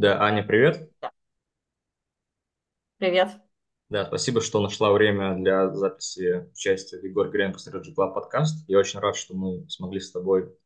Да, Аня, привет. Да. Привет. Да, спасибо, что нашла время для записи участия в Егор Гренко Strategy Club подкаст. Я очень рад, что мы смогли с тобой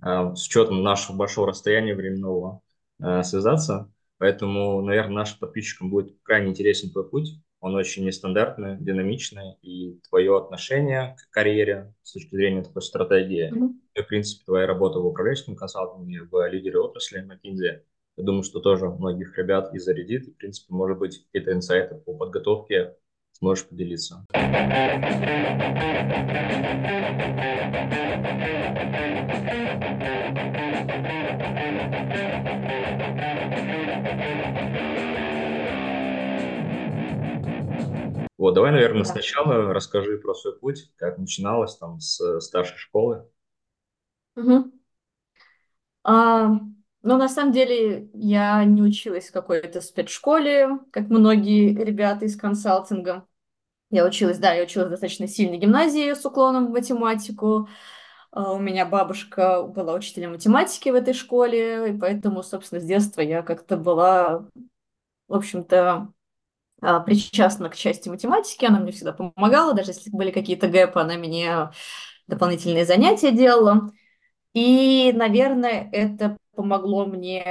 э, с учетом нашего большого расстояния временного э, связаться. Поэтому, наверное, нашим подписчикам будет крайне интересен твой путь. Он очень нестандартный, динамичный, и твое отношение к карьере с точки зрения такой стратегии, Мгм. и, в принципе, твоя работа в управленческом консалтинге, в лидере отрасли McKinsey, я думаю, что тоже многих ребят и зарядит. И, в принципе, может быть, какие-то инсайты по подготовке сможешь поделиться. Вот, давай, наверное, сначала расскажи про свой путь, как начиналось там с старшей школы. Мгм. А, ну, на самом деле, я не училась в какой-то спецшколе, как многие ребята из консалтинга. Я училась, да, я училась в достаточно сильной гимназии с уклоном в математику. А, У меня бабушка была учителем математики в этой школе, и поэтому, собственно, с детства я как-то была, в общем-то, а, причастна к части математики. Она мне всегда помогала, даже если были какие-то гэпы, она мне дополнительные занятия делала. И, наверное, это помогло мне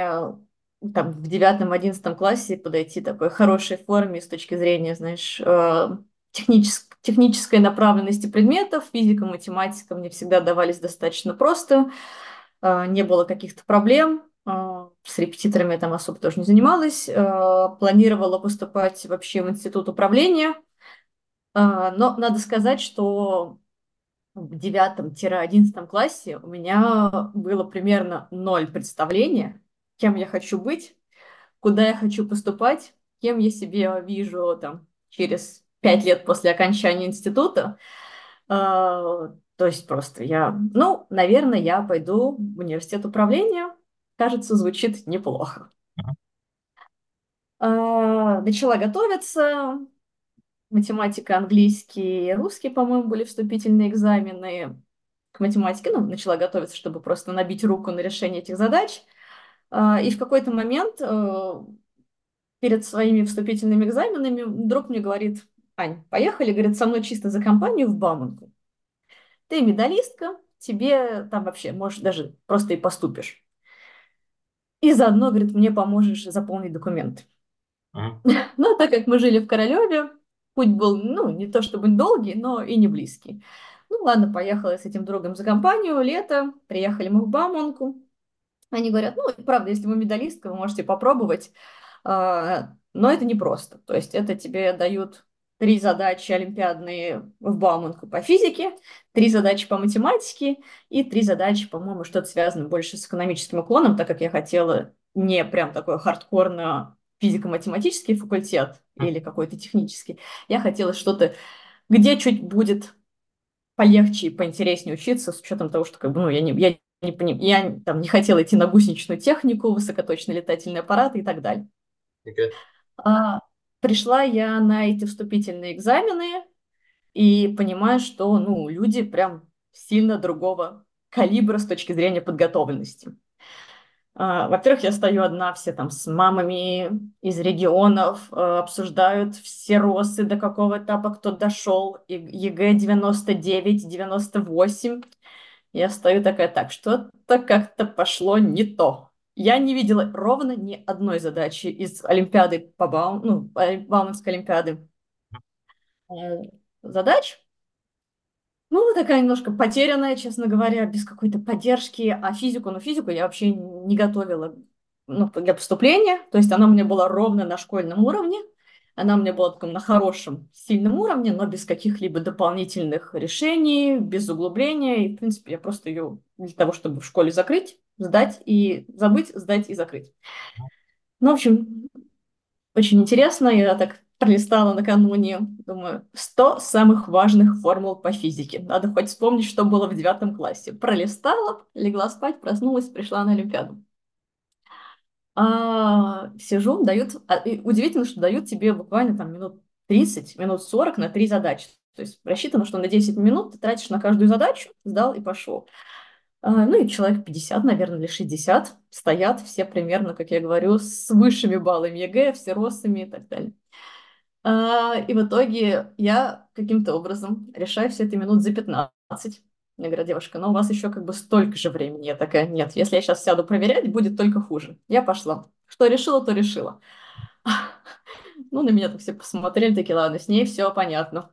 там, в девятом-одиннадцатом классе подойти такой хорошей форме с точки зрения, знаешь, э, техничес- технической направленности предметов. Физика, математика мне всегда давались достаточно просто, э, не было каких-то проблем. Э, С репетиторами я там особо тоже не занималась. Э, Планировала поступать вообще в институт управления. Э, Но надо сказать, что в девятом-одиннадцатом классе у меня было примерно ноль представления, кем я хочу быть, куда я хочу поступать, кем я себе вижу там через пять лет после окончания института. А, То есть просто я, ну, наверное, я пойду в университет управления. Кажется, звучит неплохо. А, Начала готовиться. Математика, английский, русский, по-моему, были вступительные экзамены к математике, ну, начала готовиться, чтобы просто набить руку на решение этих задач. А, И в какой-то момент э, перед своими вступительными экзаменами друг мне говорит, Ань, поехали, говорит, со мной чисто за компанию в Бауманку. Ты медалистка, тебе там вообще, можешь даже просто и поступишь. И заодно, говорит, мне поможешь заполнить документы. Мгм. Но так как мы жили в Королеве, путь был, ну, не то чтобы долгий, но и не близкий. Ну, ладно, поехала я с этим другом за компанию, лето, приехали мы в Бауманку. Они говорят, ну, правда, если вы медалистка, вы можете попробовать, а, но это непросто. То есть это тебе дают три задачи олимпиадные в Бауманку по физике, три задачи по математике и три задачи, по-моему, что-то связано больше с экономическим уклоном, так как я хотела не прям такой хардкорно физико-математический факультет или какой-то технический. Я хотела что-то, где чуть будет полегче и поинтереснее учиться, с учетом того, что как бы, ну, я не, я не я там не хотела идти на гусеничную технику, высокоточные летательные аппараты и так далее. Окей. А, пришла я на эти вступительные экзамены и понимаю, что ну, люди прям сильно другого калибра с точки зрения подготовленности. А, Во-первых, я стою одна, все там с мамами из регионов э, обсуждают всеросы, до какого этапа кто дошел, ЕГЭ 99, 98. Я стою такая, так, что-то как-то пошло не то. Я не видела ровно ни одной задачи из Олимпиады по Баум, ну, Бауманской Олимпиады э, задач. Ну, такая немножко потерянная, честно говоря, без какой-то поддержки. А физику, ну, физику я вообще не готовила ну, для поступления. То есть она у меня была ровно на школьном уровне. Она у меня была таком на хорошем, сильном уровне, но без каких-либо дополнительных решений, без углубления. И, в принципе, я просто ее для того, чтобы в школе закрыть, сдать и забыть, сдать и закрыть. Ну, в общем, очень интересно. Я так пролистала накануне, думаю, 100 самых важных формул по физике. Надо хоть вспомнить, что было в девятом классе. Пролистала, легла спать, проснулась, пришла на Олимпиаду. А, сижу, дают... а, удивительно, что дают тебе буквально там минут 30, минут 40 на три задачи. То есть рассчитано, что на 10 минут ты тратишь на каждую задачу, сдал и пошел. А, ну и человек 50, наверное, или 60 стоят все примерно, как я говорю, с высшими баллами ЕГЭ, всеросами и так далее. А, и в итоге я каким-то образом решаю все это минут за 15. Мне говорят, девушка, но у вас еще как бы столько же времени. Я такая, нет, если я сейчас сяду проверять, будет только хуже. Я пошла. Что решила, то решила. Ну, на меня так все посмотрели, такие, ладно, с ней все понятно.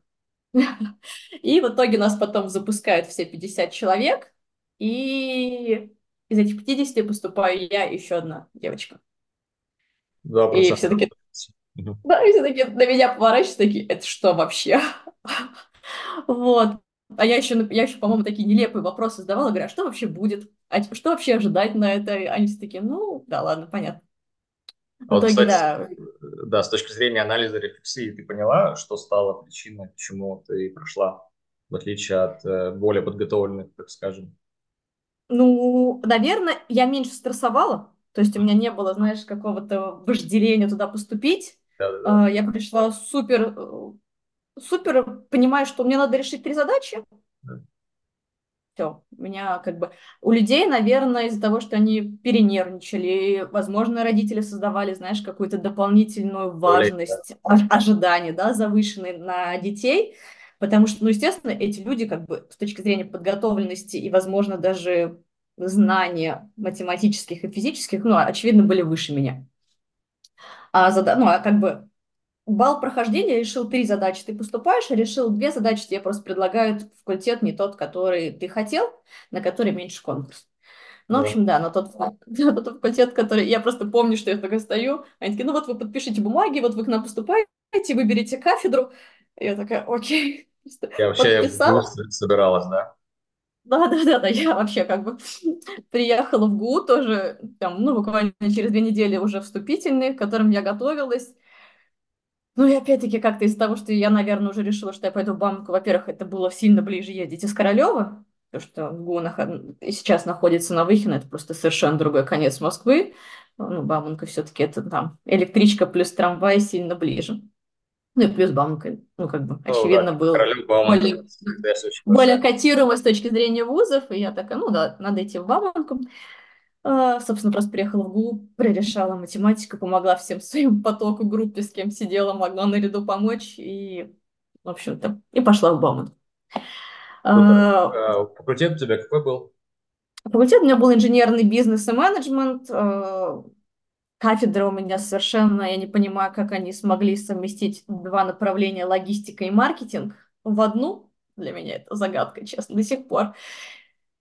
И в итоге нас потом запускают все 50 человек, и из этих 50 поступаю я и еще одна девочка. Да, и все да, и все таки на меня поворачиваются такие, это что вообще? Вот. А я еще, я еще, по-моему, такие нелепые вопросы задавала, говорю, а что вообще будет? А что вообще ожидать на это? Они все такие, ну, да, ладно, понятно. В вот, итоге, кстати, да. Да, с точки зрения анализа рефлексии, ты поняла, что стало причиной, почему ты прошла, в отличие от э, более подготовленных, так скажем? Ну, наверное, я меньше стрессовала, то есть у меня не было, знаешь, какого-то вожделения туда поступить. Да-да-да. Я пришла супер, э, супер, понимаю, что мне надо решить три задачи. Да все. У меня как бы... У людей, наверное, из-за того, что они перенервничали, возможно, родители создавали, знаешь, какую-то дополнительную важность, ожидания, да, завышенные на детей, потому что, ну, естественно, эти люди как бы с точки зрения подготовленности и, возможно, даже знания математических и физических, ну, очевидно, были выше меня. А, зада... ну, а как бы Балл прохождения решил три задачи, ты поступаешь, а решил две задачи, тебе просто предлагают факультет не тот, который ты хотел, на который меньше конкурс. Ну, да. в общем, да, на тот, на тот факультет, который... Я просто помню, что я такая стою, они такие, ну вот вы подпишите бумаги, вот вы к нам поступаете, выберите кафедру. Я такая, окей. Я вообще Подписала. в собиралась, да? Да, да, да, да, я вообще как бы приехала в ГУ тоже, там, ну, буквально через две недели уже вступительный, к которым я готовилась. Ну и опять-таки как-то из-за того, что я, наверное, уже решила, что я пойду в банку, во-первых, это было сильно ближе ездить из Королева, потому что ГУ нах... сейчас находится на Выхино, это просто совершенно другой конец Москвы. Ну, Бауманка все-таки это там электричка плюс трамвай сильно ближе. Ну и плюс Бауманка, ну как бы, ну, очевидно, да, был более, более котируемый с точки зрения вузов, и я такая, ну да, надо идти в Бауманку. А, собственно, просто приехала в ГУ, прорешала математику, помогла всем своим потоку, группе, с кем сидела, могла наряду помочь, и, в общем-то, и пошла в Бауман. А, факультет у тебя какой был? Факультет у меня был инженерный бизнес и менеджмент. Кафедра у меня совершенно, я не понимаю, как они смогли совместить два направления, логистика и маркетинг, в одну. Для меня это загадка, честно, до сих пор.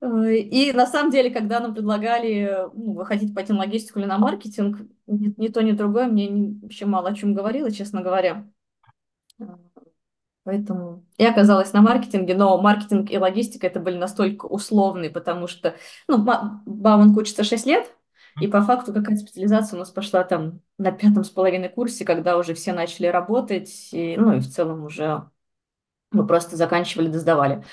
И на самом деле, когда нам предлагали ну, выходить по логистику или на маркетинг, ни, ни то, ни другое мне не, вообще мало о чем говорило, честно говоря. Поэтому я оказалась на маркетинге, но маркетинг и логистика это были настолько условные, потому что ну, Бауманг учится 6 лет, и по факту какая-то специализация у нас пошла там на пятом с половиной курсе, когда уже все начали работать, и, ну и в целом уже мы просто заканчивали, доздавали.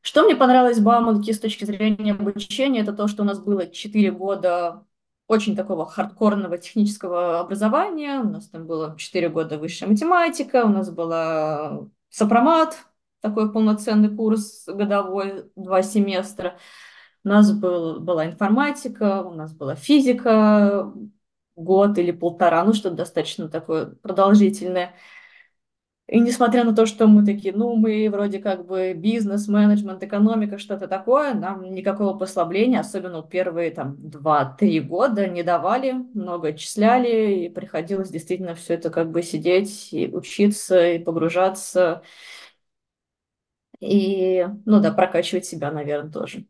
Что мне понравилось в Бауманке с точки зрения обучения, это то, что у нас было 4 года очень такого хардкорного технического образования. У нас там было 4 года высшая математика, у нас была сопромат, такой полноценный курс годовой, два семестра. У нас был, была информатика, у нас была физика, год или полтора, ну что-то достаточно такое продолжительное. И несмотря на то, что мы такие, ну, мы вроде как бы бизнес, менеджмент, экономика, что-то такое, нам никакого послабления, особенно первые там 2-3 года не давали, много отчисляли, и приходилось действительно все это как бы сидеть и учиться, и погружаться, и, ну да, прокачивать себя, наверное, тоже.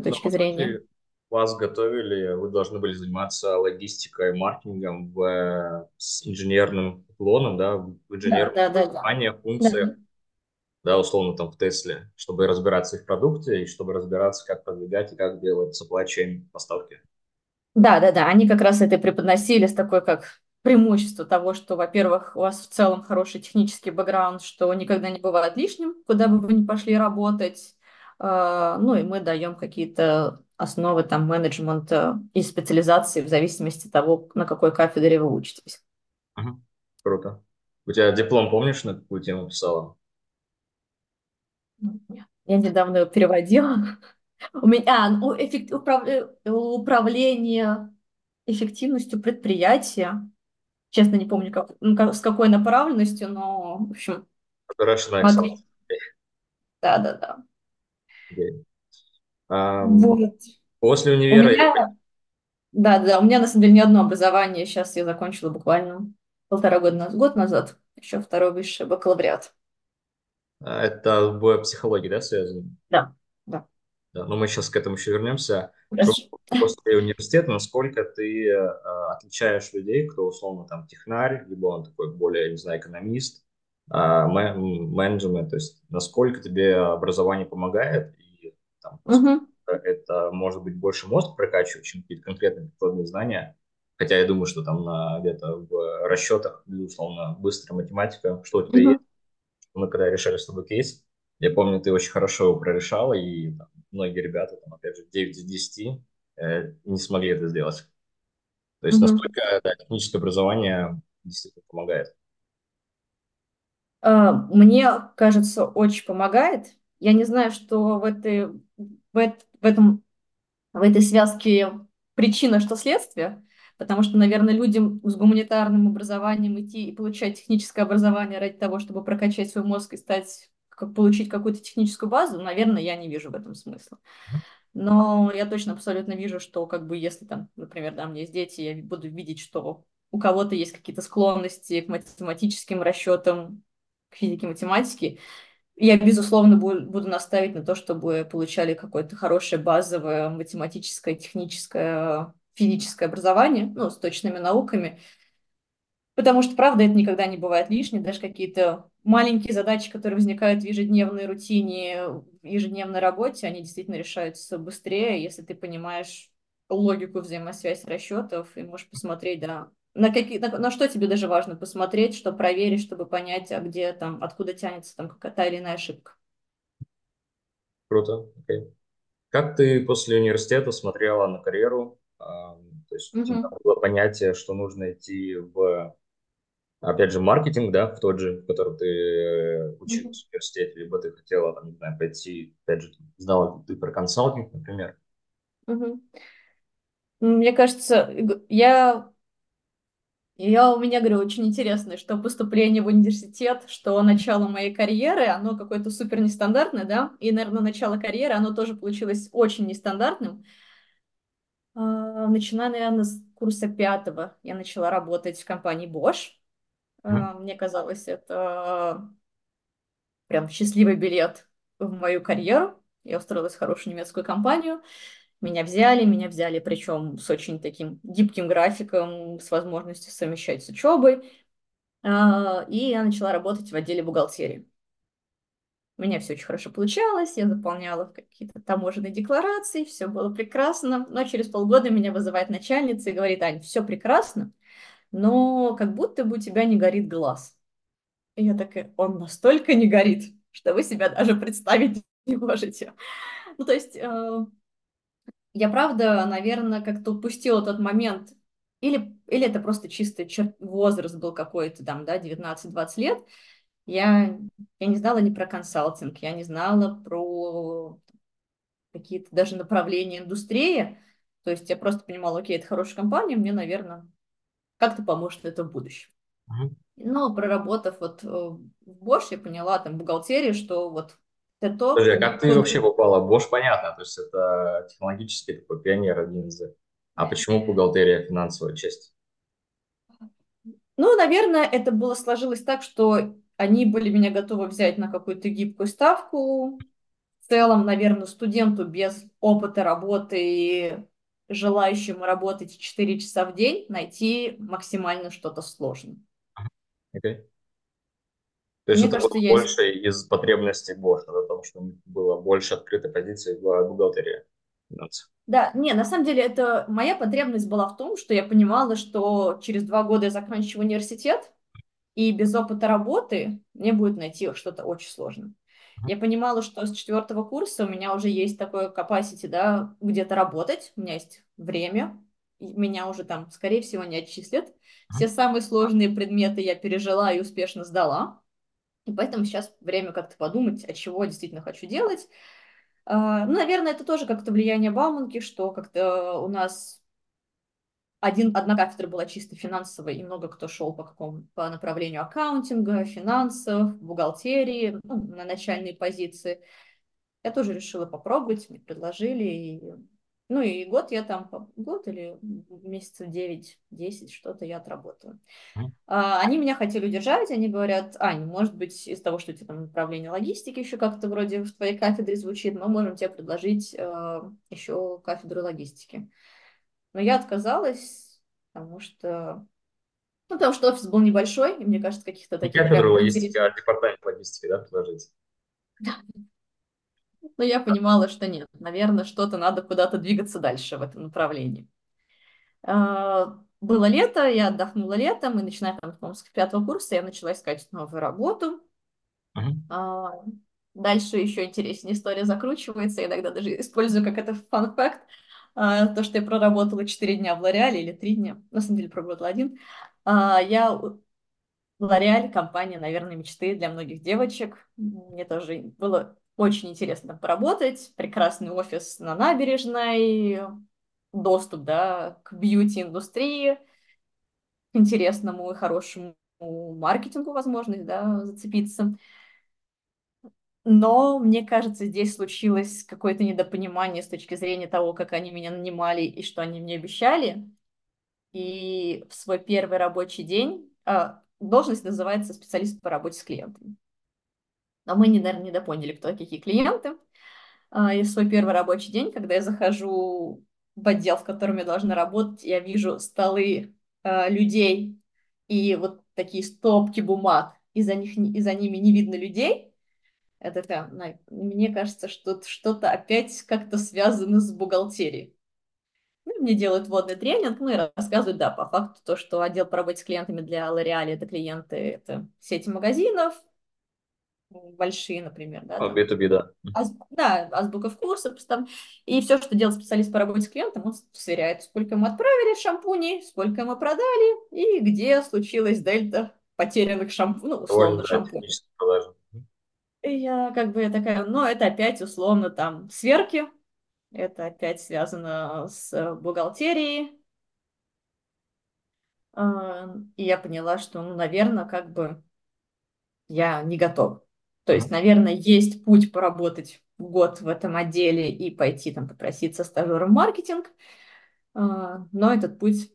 Точки зрения вас готовили, вы должны были заниматься логистикой, маркетингом в, э, с инженерным уклоном, да, в инженерных да, да, да, функциях, да. да, условно там в Тесле, чтобы разбираться в продукте и чтобы разбираться, как продвигать и как делать supply chain поставки. Да, да, да, они как раз это преподносили с такой как преимущество того, что, во-первых, у вас в целом хороший технический бэкграунд, что никогда не бывает лишним, куда бы вы ни пошли работать, ну и мы даем какие-то основы там менеджмента и специализации в зависимости от того, на какой кафедре вы учитесь. Угу. Круто. У тебя диплом, помнишь, на какую тему писала? Я недавно его переводила. У меня а, ну, эффект, управ, управление эффективностью предприятия. Честно, не помню, как, ну, как, с какой направленностью, но, в общем, Operational смотри. Okay. Um, Вот. После У универа... меня, да, да, у меня на самом деле не одно образование. Сейчас я закончила буквально полтора года назад, год назад, еще второй высший бакалавриат. Это в психологии, да, связано? Да, да. Да, но мы сейчас к этому еще вернемся. Хорошо. После университета, насколько ты э, отличаешь людей, кто условно там технарь, либо он такой более, не знаю, экономист, э, менеджмент, то есть насколько тебе образование помогает, там, Угу. это может быть больше мозг прокачивать, чем какие-то конкретные прикладные знания. Хотя я думаю, что там на, где-то в расчетах, безусловно, быстрая математика, что у тебя Угу. есть. Мы когда решали с тобой кейс, я помню, ты очень хорошо его прорешала, и там, многие ребята, там, опять же, 9 из 10 э, не смогли это сделать. То есть Угу. насколько да, техническое образование действительно помогает. А, Мне кажется, очень помогает. Я не знаю, что в этой, в, в этом, в этой связке причина, что следствие, потому что, наверное, людям с гуманитарным образованием идти и получать техническое образование ради того, чтобы прокачать свой мозг и стать, как получить какую-то техническую базу, наверное, я не вижу в этом смысла. Но я точно абсолютно вижу, что как бы если там, например, да, у меня есть дети, я буду видеть, что у кого-то есть какие-то склонности к математическим расчетам, к физике, математике, я, безусловно, буду, буду наставить на то, чтобы получали какое-то хорошее базовое математическое, техническое, физическое образование, ну, с точными науками, Потому что, правда, это никогда не бывает лишним. Даже какие-то маленькие задачи, которые возникают в ежедневной рутине, в ежедневной работе, они действительно решаются быстрее, если ты понимаешь логику взаимосвязи расчетов и можешь посмотреть, да, на, какие, на, на что тебе даже важно посмотреть, что проверить, чтобы понять, а где там, откуда тянется там какая-то или иная ошибка. Круто. Okay. Как ты после университета смотрела на карьеру? А, то есть у тебя Мгм. было понятие, что нужно идти в опять же, маркетинг, да, в тот же, в котором ты э, училась в университете, либо ты хотела, там, не знаю, пойти, опять же, знала ты про консалтинг, например. Мгм. Мне кажется, г- я Я, у меня, говорю, очень интересно, что поступление в университет, что начало моей карьеры, оно какое-то супер нестандартное, да, и, наверное, начало карьеры, оно тоже получилось очень нестандартным. А, Начиная, наверное, с курса пятого я начала работать в компании Bosch. А, Мне казалось, это прям счастливый билет в мою карьеру. Я устроилась в хорошую немецкую компанию. Меня взяли, меня взяли, причем с очень таким гибким графиком, с возможностью совмещать с учебой. А, И я начала работать в отделе бухгалтерии. У меня все очень хорошо получалось, я заполняла какие-то таможенные декларации, все было прекрасно. Но через полгода меня вызывает начальница и говорит, Ань, все прекрасно, но как будто бы у тебя не горит глаз. И я такая, он настолько не горит, что вы себя даже представить не можете. Ну, то есть э, я правда, наверное, как-то упустила тот момент, или, или это просто чисто чер- возраст был какой-то там, да, 19-20 лет, я, я не знала ни про консалтинг, я не знала про какие-то даже направления индустрии. То есть я просто понимала, окей, это хорошая компания, мне, наверное, как-то поможет это в будущем. Мгм. Но проработав вот э, в Bosch, я поняла там в бухгалтерии, что вот то, Подожди, а как ты вообще попала? Bosch, понятно, то есть это технологический такой пионер один из... А почему бухгалтерия, финансовая часть? Ну, наверное, это было сложилось так, что они были меня готовы взять на какую-то гибкую ставку, в целом, наверное, студенту без опыта работы и желающему работать 4 часа в день найти максимально что-то сложное. Окей. То есть Мне это кажется, было из- больше из потребностей о том, что было больше открытой позиции в бухгалтерии. Да, не, на самом деле это моя потребность была в том, что я понимала, что через два года я заканчиваю университет, и без опыта работы мне будет найти что-то очень сложно. Я понимала, что с четвертого курса у меня уже есть такое capacity, да, где-то работать, у меня есть время, меня уже там, скорее всего, не отчислят. Все самые сложные предметы я пережила и успешно сдала. И поэтому сейчас время как-то подумать, от чего я действительно хочу делать. А, ну, наверное, это тоже как-то влияние Бауманки, что как-то у нас один, одна кафедра была чисто финансовой, и много кто шел по какому по направлению аккаунтинга, финансов, бухгалтерии, ну, на начальные позиции. Я тоже решила попробовать, мне предложили. И, ну и год я там, год или месяцев 9-10 что-то я отработала. А, они меня хотели удержать, они говорят, Ань, может быть, из того, что у тебя там направление логистики еще как-то вроде в твоей кафедре звучит, мы можем тебе предложить э, еще кафедру логистики. Но я отказалась, потому что... Ну, потому что офис был небольшой, и мне кажется, каких-то таких... Кафедру логистики, а департамент логистики, да, предложить? Да. Но я понимала, что нет. Наверное, что-то надо куда-то двигаться дальше в этом направлении. А, было лето, я отдохнула летом, и начиная там, по с пятого курса я начала искать новую работу. Uh-huh. Дальше еще интереснее история закручивается, иногда даже использую как это фан-факт. То, что я проработала 4 дня в Лореале или 3 дня, на самом деле проработала один, а, я Лореаль, компания, наверное, мечты для многих девочек. Мне тоже было очень интересно там поработать. Прекрасный офис на набережной, доступ да, к бьюти-индустрии, к интересному и хорошему маркетингу возможность да, зацепиться. Но, мне кажется, здесь случилось какое-то недопонимание с точки зрения того, как они меня нанимали и что они мне обещали. И в свой первый рабочий день а, должность называется специалист по работе с клиентами. Но мы, наверное, недопоняли, кто какие клиенты. А, и свой первый рабочий день, когда я захожу в отдел, в котором я должна работать, я вижу столы а, людей и вот такие стопки бумаг, и за, них, и за ними не видно людей – это прям, мне кажется, что что-то опять как-то связано с бухгалтерией. Ну, мне делают водный тренинг, ну и рассказывают, да, по факту то, что отдел по работе с клиентами для L'Oreal это клиенты, это сети магазинов, большие, например, да. Там, B2B, да. Аз, да, азбука вкусов, там, и все, что делает специалист по работе с клиентом, он сверяет, сколько ему отправили шампуней, сколько ему продали, и где случилась дельта потерянных шампуней, ну, условно, шампуней. И я как бы такая, ну, это опять условно там сверки, это опять связано с бухгалтерией. А, и я поняла, что, ну, наверное, как бы я не готова. То есть, наверное, есть путь поработать год в этом отделе и пойти там попроситься стажером в маркетинг, а, но этот путь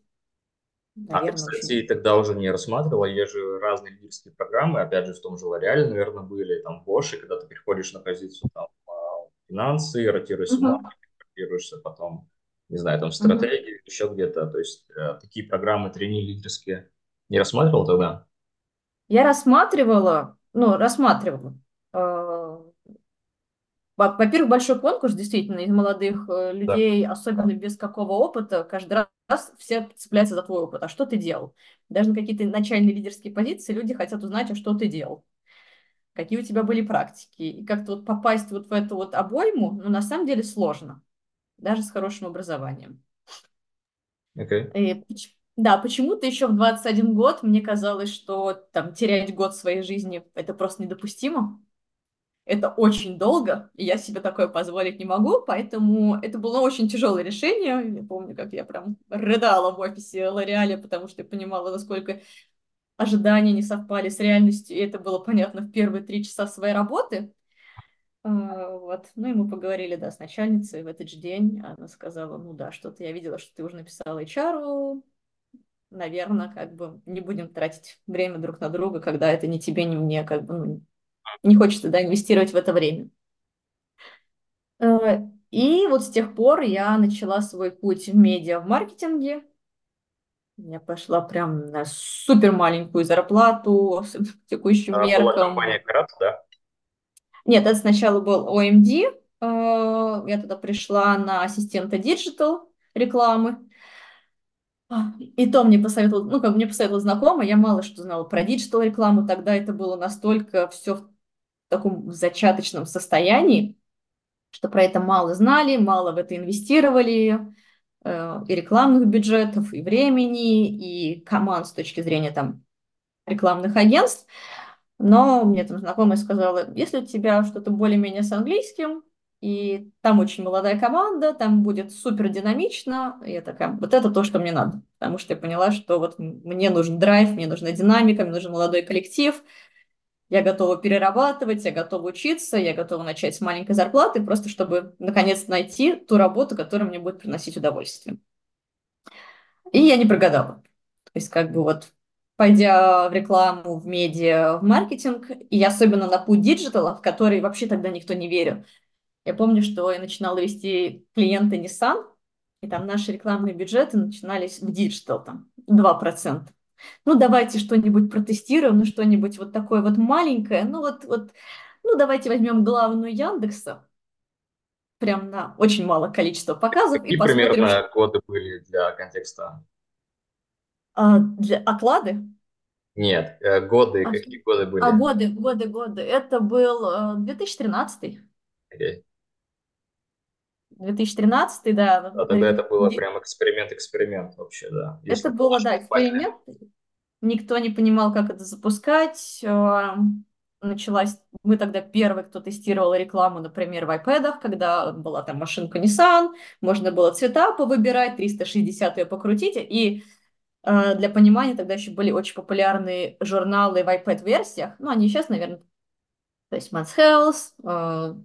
Наверное, а ты, кстати, очень... тогда уже не рассматривала, есть же разные лидерские программы, опять же, в том же Лореале, наверное, были, там, Bosch, когда ты переходишь на позицию там, а, финансы, ротируешься uh-huh. в маркетинг, ротируешься потом, не знаю, там, стратегии, uh-huh. еще где-то, то есть э, такие программы трени лидерские не рассматривал тогда? Я рассматривала, ну, рассматривала. Э, во-первых, большой конкурс, действительно, из молодых э, людей, да. особенно без какого опыта, каждый раз все цепляются за твой опыт. А что ты делал? Даже на какие-то начальные лидерские позиции люди хотят узнать, а что ты делал. Какие у тебя были практики. И как-то вот попасть вот в эту вот обойму, ну, на самом деле сложно. Даже с хорошим образованием. Okay. И, да, почему-то еще в 21 год мне казалось, что там терять год своей жизни – это просто недопустимо это очень долго, и я себе такое позволить не могу, поэтому это было очень тяжелое решение. Я помню, как я прям рыдала в офисе Лореале, потому что я понимала, насколько ожидания не совпали с реальностью, и это было понятно в первые три часа своей работы. А, вот. Ну и мы поговорили, да, с начальницей в этот же день. Она сказала, ну да, что-то я видела, что ты уже написала HR, наверное, как бы не будем тратить время друг на друга, когда это ни тебе, ни мне, как бы, ну, не хочется, да, инвестировать в это время. Э, и вот с тех пор я начала свой путь в медиа, в маркетинге. Я пошла прям на супер маленькую зарплату, с текущим а, меркам. Была компания Carat, да? Нет, это сначала был OMD. Э, я туда пришла на ассистента диджитал рекламы. И то мне посоветовал, ну, как мне посоветовал знакомый, я мало что знала про диджитал рекламу, тогда это было настолько все в таком зачаточном состоянии, что про это мало знали, мало в это инвестировали, э, и рекламных бюджетов, и времени, и команд с точки зрения там рекламных агентств. Но мне там знакомая сказала, если у тебя что-то более-менее с английским, и там очень молодая команда, там будет супер динамично. И я такая, вот это то, что мне надо. Потому что я поняла, что вот мне нужен драйв, мне нужна динамика, мне нужен молодой коллектив. Я готова перерабатывать, я готова учиться, я готова начать с маленькой зарплаты, просто чтобы наконец найти ту работу, которая мне будет приносить удовольствие. И я не прогадала. То есть как бы вот пойдя в рекламу, в медиа, в маркетинг, и особенно на путь диджитала, в который вообще тогда никто не верил, я помню, что я начинала вести клиенты Nissan, и там наши рекламные бюджеты начинались в диджитал, там 2%. Ну, давайте что-нибудь протестируем, ну, что-нибудь вот такое вот маленькое, ну, вот, вот, ну, давайте возьмем главную Яндекса, прям на очень мало количество показов. Какие и посмотрим, примерно что... годы были для контекста? А, для оклады? Нет, э, годы, а, какие годы были? А, годы, годы, годы. Это был 2013. Э, okay. 2013, да. Да, тогда это было прям эксперимент-эксперимент вообще, да. Если это было, да, эксперимент. Никто не понимал, как это запускать. Э, началась... Мы тогда первый, кто тестировал рекламу, например, в iPad, когда была там машинка Nissan, можно было цвета повыбирать, 360 ее покрутить, и э, для понимания тогда еще были очень популярные журналы в iPad-версиях, ну, они сейчас, наверное, то есть Men's Health, э,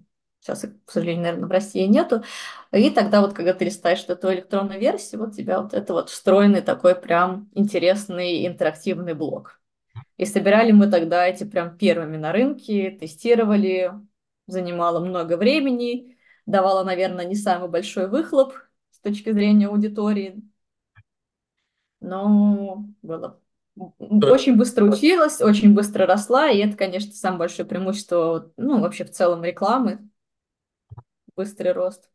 Сейчас к сожалению, наверное, в России нету. И тогда вот, когда ты листаешь эту электронную версию, вот у тебя вот это вот встроенный такой прям интересный интерактивный блок. И собирали мы тогда эти прям первыми на рынке, тестировали, занимало много времени, давало, наверное, не самый большой выхлоп с точки зрения аудитории, но было очень быстро училась, очень быстро росла, и это, конечно, самое большое преимущество, ну, вообще в целом рекламы, быстрый рост.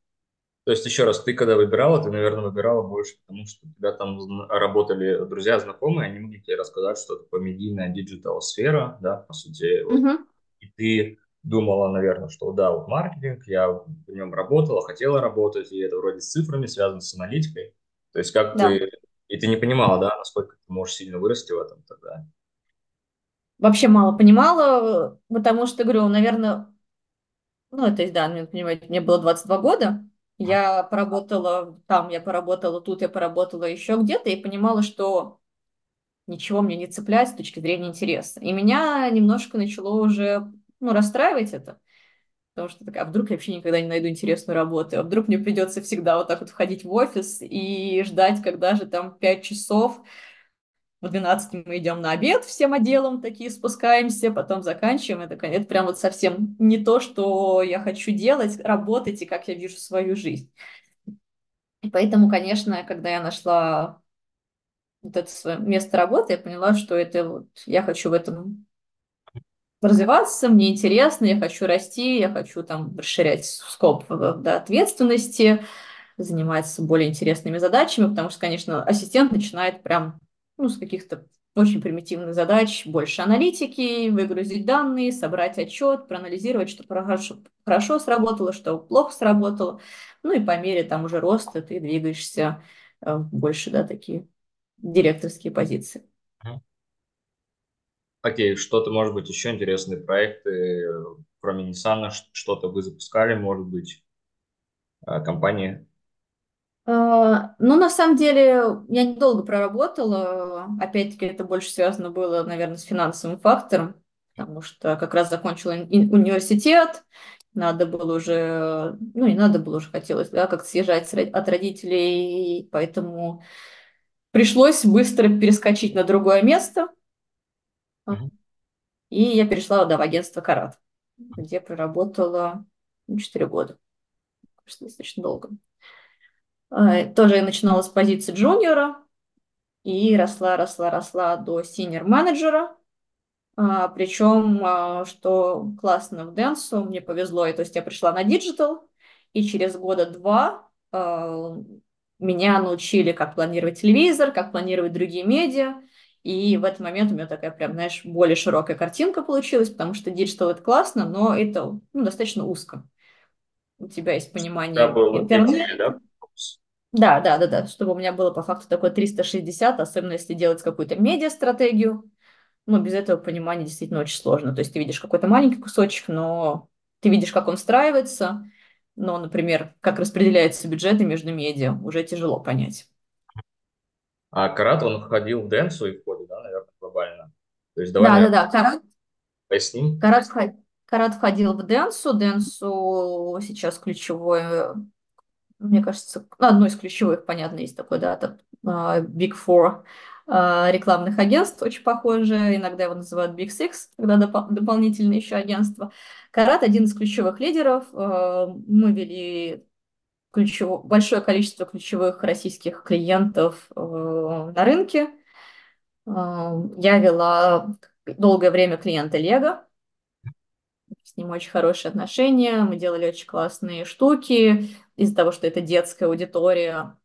То есть, еще раз, ты когда выбирала, ты, наверное, выбирала больше, потому что у тебя там работали друзья, знакомые, они могли тебе рассказать, что такое медийная диджитал-сфера, да, по сути. Вот. Uh-huh. И ты думала, наверное, что да, вот маркетинг, я в нем работала, хотела работать, и это вроде с цифрами связано, с аналитикой. То есть, как да. ты... И ты не понимала, да, насколько ты можешь сильно вырасти в этом тогда? Вообще мало понимала, потому что, говорю, наверное, ну, то есть, да, мне, понимаете, мне было 22 года, я поработала там, я поработала тут, я поработала еще где-то, и понимала, что ничего мне не цепляет с точки зрения интереса. И меня немножко начало уже, ну, расстраивать это. Потому что такая, а вдруг я вообще никогда не найду интересную работу, а вдруг мне придется всегда вот так вот входить в офис и ждать, когда же там 5 часов в 12 мы идем на обед всем отделом, такие спускаемся, потом заканчиваем. Это, это прям вот совсем не то, что я хочу делать, работать и как я вижу свою жизнь. И поэтому, конечно, когда я нашла вот это свое место работы, я поняла, что это вот я хочу в этом развиваться, мне интересно, я хочу расти, я хочу там расширять скоп да, ответственности, заниматься более интересными задачами, потому что, конечно, ассистент начинает прям ну, с каких-то очень примитивных задач, больше аналитики, выгрузить данные, собрать отчет, проанализировать, что хорошо, хорошо сработало, что плохо сработало. Ну и по мере там уже роста ты двигаешься э, больше, да, такие директорские позиции. Окей, что-то, может быть, еще интересные проекты, кроме Nissan, что-то вы запускали, может быть, э, компании? А, ну, на самом деле, я недолго проработала. Опять-таки, это больше связано было, наверное, с финансовым фактором, потому что как раз закончила университет, надо было уже, ну, не надо было уже, хотелось, да, как-то съезжать от родителей, поэтому пришлось быстро перескочить на другое место. И я перешла, да, в агентство «Карат», где проработала 4 года. Достаточно долго. А, тоже я начинала с позиции джуниора и росла, росла, росла до senior-менеджера. А, причем, а, что классно в Dentsu, мне повезло, и, то есть я пришла на диджитал, и через года два меня научили, как планировать телевизор, как планировать другие медиа, и в этот момент у меня такая прям, знаешь, более широкая картинка получилась, потому что диджитал это классно, но это ну, достаточно узко. У тебя есть понимание интернета. Да, да, да, да, чтобы у меня было по факту такое 360, особенно если делать какую-то медиа-стратегию. Но без этого понимания действительно очень сложно. То есть ты видишь какой-то маленький кусочек, но ты видишь, как он встраивается, Но, например, как распределяются бюджеты между медиа, уже тяжело понять. А Карат, он входил в Денсу и входит, да, наверное, глобально. То есть давай, да, наверное, да, да, Карат. Поясним. Карат, Карат входил в Денсу. Денсу сейчас ключевой, мне кажется, ну, одно из ключевых, понятно, есть такой, да, это uh, Big Four uh, рекламных агентств, очень похоже. Иногда его называют Big Six, когда доп- дополнительные еще агентства. Карат один из ключевых лидеров. Uh, мы вели ключев... большое количество ключевых российских клиентов на рынке. Я вела долгое время клиента Лего. С ним очень хорошие отношения. Мы делали очень классные штуки. Из-за того, что это детская аудитория,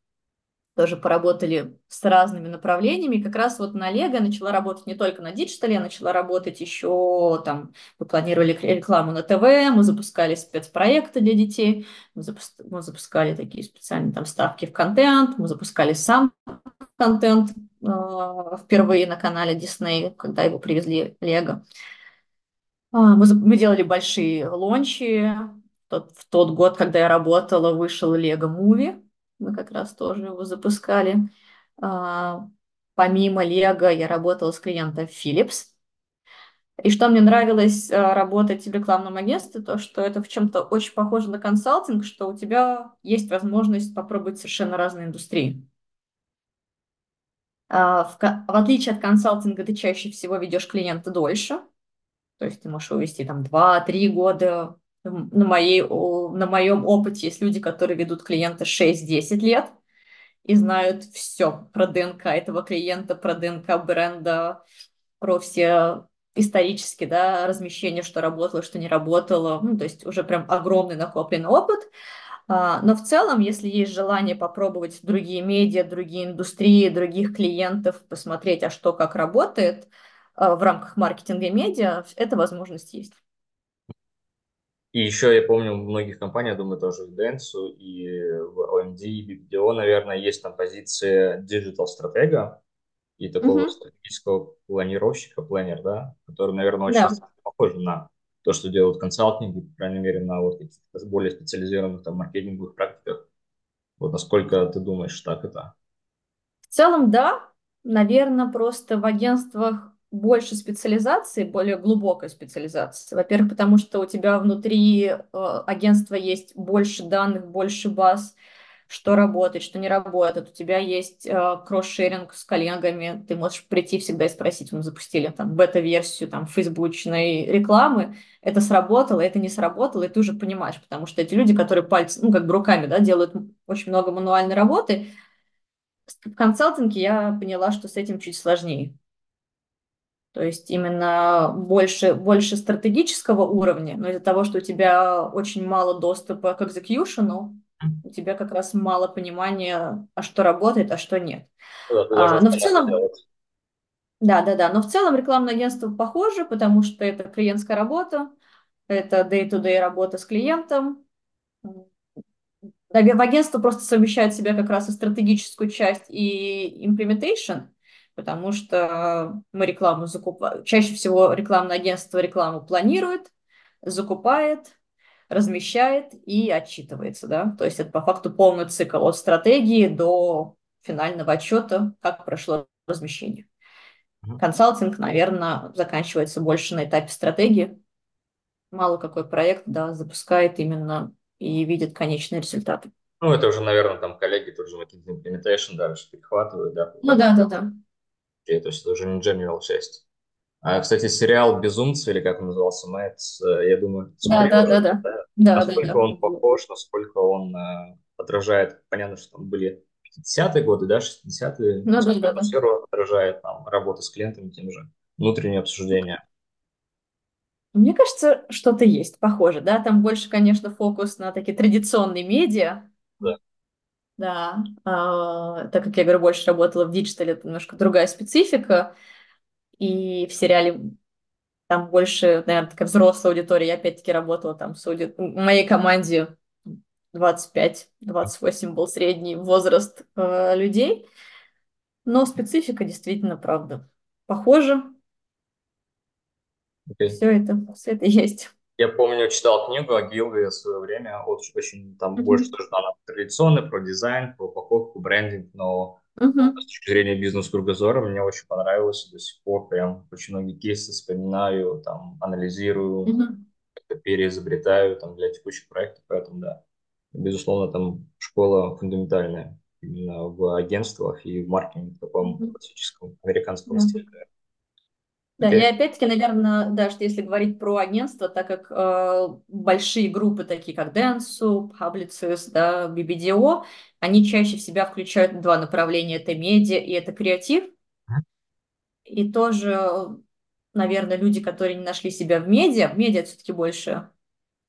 тоже поработали с разными направлениями. Как раз вот на Лего начала работать не только на диджитале, я начала работать еще там, мы планировали рекламу на ТВ, мы запускали спецпроекты для детей, мы, запуск... мы запускали такие специальные там ставки в контент, мы запускали сам контент э, впервые на канале Disney, когда его привезли Лего. А, мы, мы делали большие лончи. Тот, в тот год, когда я работала, вышел Лего Муви мы как раз тоже его запускали. А, помимо Лего я работала с клиентом Philips. И что мне нравилось а, работать в рекламном агентстве, то что это в чем-то очень похоже на консалтинг, что у тебя есть возможность попробовать совершенно разные индустрии. А, в, в отличие от консалтинга, ты чаще всего ведешь клиента дольше, то есть ты можешь увести там 2-3 года, на, моей, на моем опыте есть люди, которые ведут клиента 6-10 лет и знают все про ДНК этого клиента, про ДНК бренда, про все исторически, да, размещение, что работало, что не работало, ну, то есть уже прям огромный накопленный опыт. А, но в целом, если есть желание попробовать другие медиа, другие индустрии, других клиентов, посмотреть, а что как работает в рамках маркетинга и медиа, эта возможность есть. И еще я помню, в многих компаниях, думаю, тоже в Dentsu и в OMD, и BBDO, наверное, есть там позиция диджитал-стратега и такого mm-hmm. стратегического планировщика, планер, да, который, наверное, очень yeah. похож на то, что делают консалтинги, по крайней мере, на вот каких-то более специализированных там маркетинговых практиках. Вот насколько ты думаешь, так это? В целом, да. Наверное, просто в агентствах больше специализации, более глубокой специализации. Во-первых, потому что у тебя внутри э, агентства есть больше данных, больше баз, что работает, что не работает. У тебя есть э, кросс-шеринг с коллегами. Ты можешь прийти всегда и спросить, мы запустили там бета-версию там фейсбучной рекламы, это сработало, это не сработало, и ты уже понимаешь, потому что эти люди, которые пальцы, ну, как бы руками, да, делают очень много мануальной работы, в консалтинге я поняла, что с этим чуть сложнее. То есть именно больше, больше стратегического уровня, но из-за того, что у тебя очень мало доступа к экзекьюшену, у тебя как раз мало понимания, а что работает, а что нет. Да, а, но в целом... Да, да, да. Но в целом рекламное агентство похоже, потому что это клиентская работа, это day-to-day работа с клиентом. В агентство просто совмещает в себя как раз и стратегическую часть, и implementation – потому что мы рекламу закупаем. Чаще всего рекламное агентство рекламу планирует, закупает, размещает и отчитывается, да, то есть это по факту полный цикл от стратегии до финального отчета, как прошло размещение. Консалтинг, наверное, заканчивается больше на этапе стратегии. Мало какой проект, да, запускает именно и видит конечные результаты. Ну, это уже, наверное, там коллеги тут же implementation дальше перехватывают, да? Ну, да, да, да то есть это уже не General 6. А, кстати, сериал «Безумцы», или как он назывался, Мэтт, э, я думаю, да, да, да, да. Да, насколько да, да. он похож, насколько он э, отражает, понятно, что там были 50-е годы, да, 60-е, ну, да, да, да. отражает там работу с клиентами тем же, внутреннее обсуждение. Мне кажется, что-то есть похоже, да, там больше, конечно, фокус на такие традиционные медиа, да. А, так как я говорю, больше работала в диджитале, это немножко другая специфика. И в сериале там больше, наверное, такая взрослая аудитория. Я опять-таки работала там с ауди... В моей команде 25-28 был средний возраст э, людей. Но специфика действительно, правда, похожа. Okay. Все это, все это есть. Я помню, читал книгу о Гилве в свое время, очень, очень там больше Мгм. тоже она традиционная, про дизайн, про упаковку, брендинг, но Мгм. с точки зрения бизнес-кругозора мне очень понравилось, до сих пор прям очень многие кейсы вспоминаю, там, анализирую, как-то переизобретаю там для текущих проектов, поэтому да, безусловно, там школа фундаментальная именно в агентствах и в маркетинге в таком классическом американском Да. стиле. Да, и опять-таки, наверное, даже если говорить про агентство, так как э, большие группы, такие как Dentsu, Publicis, да, BBDO, они чаще в себя включают два направления, это медиа и это креатив. И тоже, наверное, люди, которые не нашли себя в медиа, медиа все-таки больше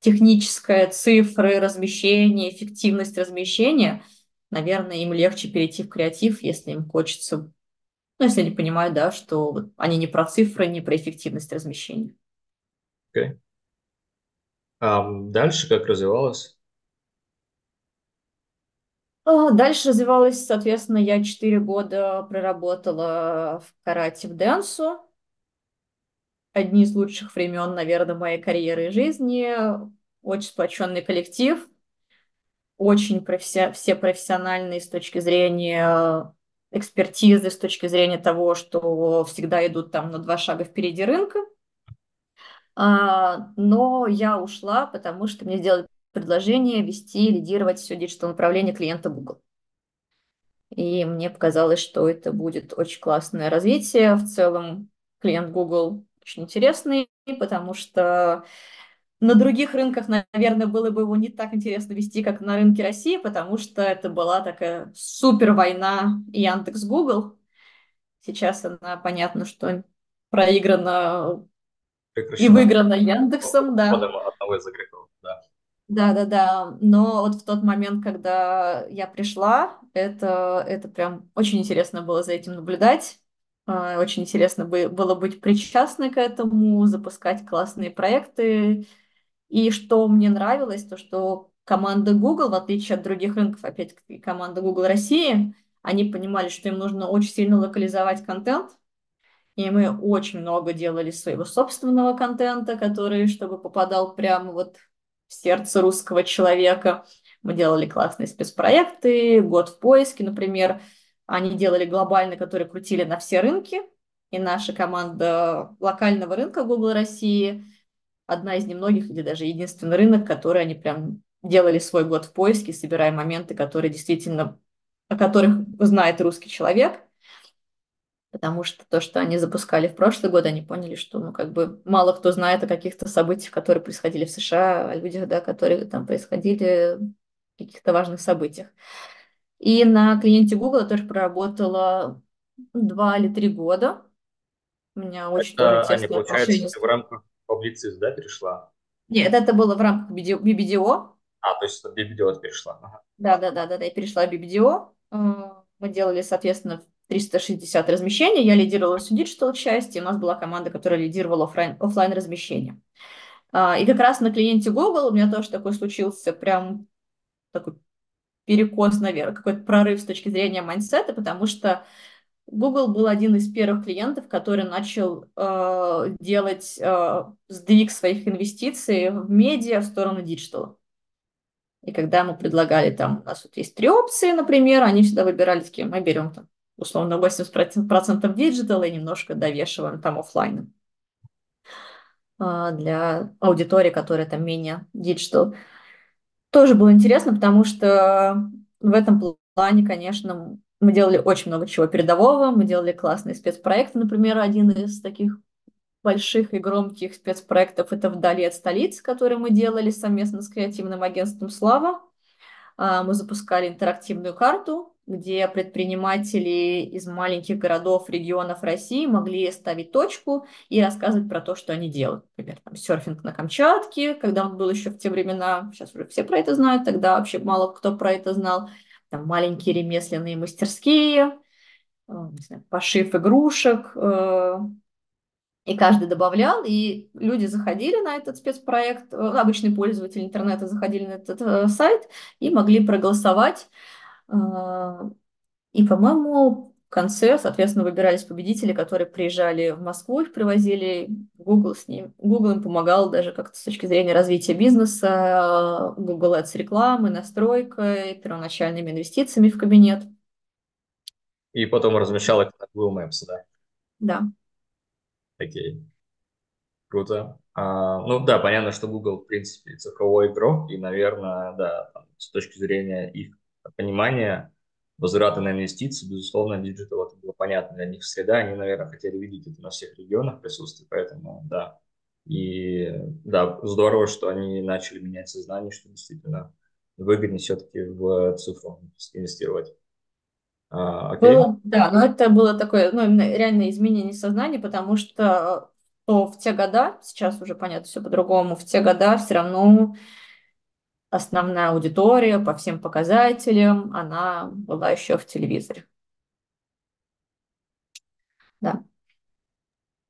техническое, цифры, размещение, эффективность размещения, наверное, им легче перейти в креатив, если им хочется, ну, если они понимают, да, что вот они не про цифры, не про эффективность размещения. Окей. А дальше как развивалось? А, Дальше развивалась, соответственно, я 4 года проработала в карате в Дэнсу. Одни из лучших времен, наверное, моей карьеры и жизни. Очень сплоченный коллектив, очень професси- все профессиональные с точки зрения экспертизы, с точки зрения того, что всегда идут там на два шага впереди рынка. А, но я ушла, потому что мне сделали предложение вести, лидировать все диджитал направление клиента Google. И мне показалось, что это будет очень классное развитие. В целом клиент Google очень интересный, потому что на других рынках, наверное, было бы его не так интересно вести, как на рынке России, потому что это была такая супер война Яндекс Google. Сейчас она, понятно, что проиграна и выиграна Яндексом, да. одного из игроков, да. Да, да, да. Но вот в тот момент, когда я пришла, это, это прям очень интересно было за этим наблюдать. А, Очень интересно бы- было быть причастной к этому, запускать классные проекты. И что мне нравилось, то что команда Google, в отличие от других рынков, опять-таки команда Google России, они понимали, что им нужно очень сильно локализовать контент, и мы очень много делали своего собственного контента, который, чтобы попадал прямо вот в сердце русского человека. Мы делали классные спецпроекты, «Год в поиске», например. Они делали глобально, которые крутили на все рынки. И наша команда локального рынка Google России одна из немногих или даже единственный рынок, который они прям делали свой год в поиске, собирая моменты, которые действительно, о которых знает русский человек – Потому что то, что они запускали в прошлый год, они поняли, что, ну, как бы мало кто знает о каких-то событиях, которые происходили в США, о людях, да, которые там происходили, каких-то важных событиях. И на клиенте Google я тоже проработала два или три года. У меня очень Это, а тесные получается, в рамках Publicis, да, перешла? Нет, это было в рамках BBDO. А, то есть это BBDO перешла. Ага. Да, да, да, да, да, я перешла в BBDO. Э, Мы делали, соответственно, 360 размещений. Я лидировала всю диджитал часть, и у нас была команда, которая лидировала оффлайн, оффлайн размещение. А, И как раз на клиенте Google у меня тоже такой случился прям такой перекос наверх, какой-то прорыв с точки зрения майндсета, потому что Google был один из первых клиентов, который начал э, делать э, сдвиг своих инвестиций в медиа в сторону диджитала. И когда мы предлагали там, у нас вот есть три опции, например, они всегда выбирали такие, мы берем там условно 80% диджитала и немножко довешиваем там офлайна для аудитории, которая там менее диджитал. Тоже было интересно, потому что в этом плане, конечно, мы делали очень много чего передового, мы делали классные спецпроекты, например, один из таких больших и громких спецпроектов это «Вдали от столиц», который мы делали совместно с креативным агентством «Слава». А, мы запускали интерактивную карту, где предприниматели из маленьких городов, регионов России могли ставить точку и рассказывать про то, что они делают. Например, там, серфинг на Камчатке, когда он был еще в те времена, сейчас уже все про это знают, тогда вообще мало кто про это знал. Там маленькие ремесленные мастерские, не знаю, пошив игрушек, э, и каждый добавлял, и люди заходили на этот спецпроект, э, обычные пользователи интернета заходили на этот э, сайт и могли проголосовать. Э, и, по-моему, конце, соответственно, выбирались победители, которые приезжали в Москву, их привозили, Google с ним, Google им помогал даже как-то с точки зрения развития бизнеса, Google Ads рекламы, настройкой, первоначальными инвестициями в кабинет. И потом размещал их на Google Maps, да? Да. Окей. Круто. А, ну да, понятно, что Google, в принципе, цифровой игрок, и, наверное, да, там, с точки зрения их понимания, возврата на инвестиции, безусловно, диджитал это было понятно для них среда, они, наверное, хотели видеть это на всех регионах присутствие, поэтому да. И да, здорово, что они начали менять сознание, что действительно выгоднее все-таки в цифру инвестировать. А. Было, да, но это было такое, ну, реальное изменение сознания, потому что то в те года, сейчас уже понятно все по-другому, в те года все равно основная аудитория по всем показателям, она была еще в телевизоре. Да.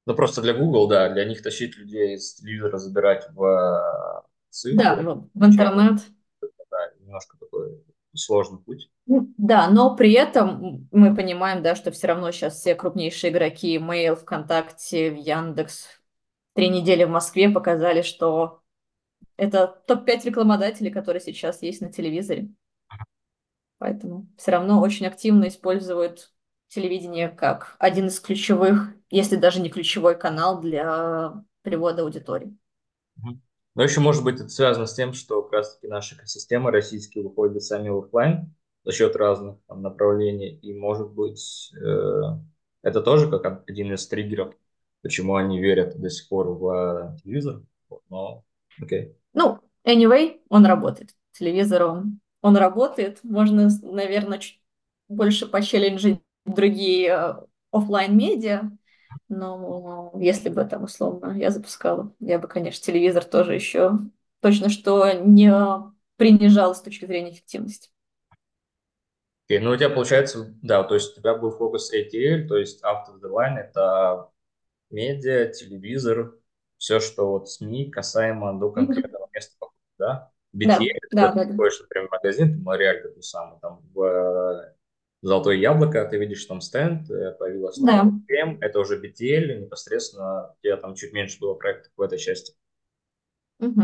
Ну, просто для Google, да, для них тащить людей из телевизора, забирать в э, цифры. Да, в, в интернет. Да, немножко такой сложный путь. Ну, да, но при этом мы понимаем, да, что все равно сейчас все крупнейшие игроки, Mail, ВКонтакте, в Яндекс, три недели в Москве показали, что это топ-5 рекламодателей, которые сейчас есть на телевизоре. Поэтому все равно очень активно используют телевидение как один из ключевых, если даже не ключевой канал для привода аудитории. Но еще, может быть, это связано с тем, что как раз-таки наша экосистема российские выходят сами в офлайн за счет разных там, направлений. И, может быть, э, это тоже как один из триггеров, почему они верят до сих пор в телевизор. Но, окей. Okay. Ну, anyway, он работает. Телевизор, он, он работает. Можно, наверное, чуть больше почелленджить другие э, офлайн медиа но если бы там условно я запускала, я бы, конечно, телевизор тоже еще точно что не принижал с точки зрения эффективности. Okay, ну у тебя получается, да, то есть у тебя был фокус ATL, то есть after the line это медиа, телевизор, все, что вот СМИ касаемо до конкретного да? BTL, да, да, такой, да. что прям магазин, там, L'Oreal, такой самый, там, в Золотое яблоко, ты видишь там стенд, э, появилась да. крем, это уже BTL, непосредственно у тебя там чуть меньше было проектов в этой части. Угу.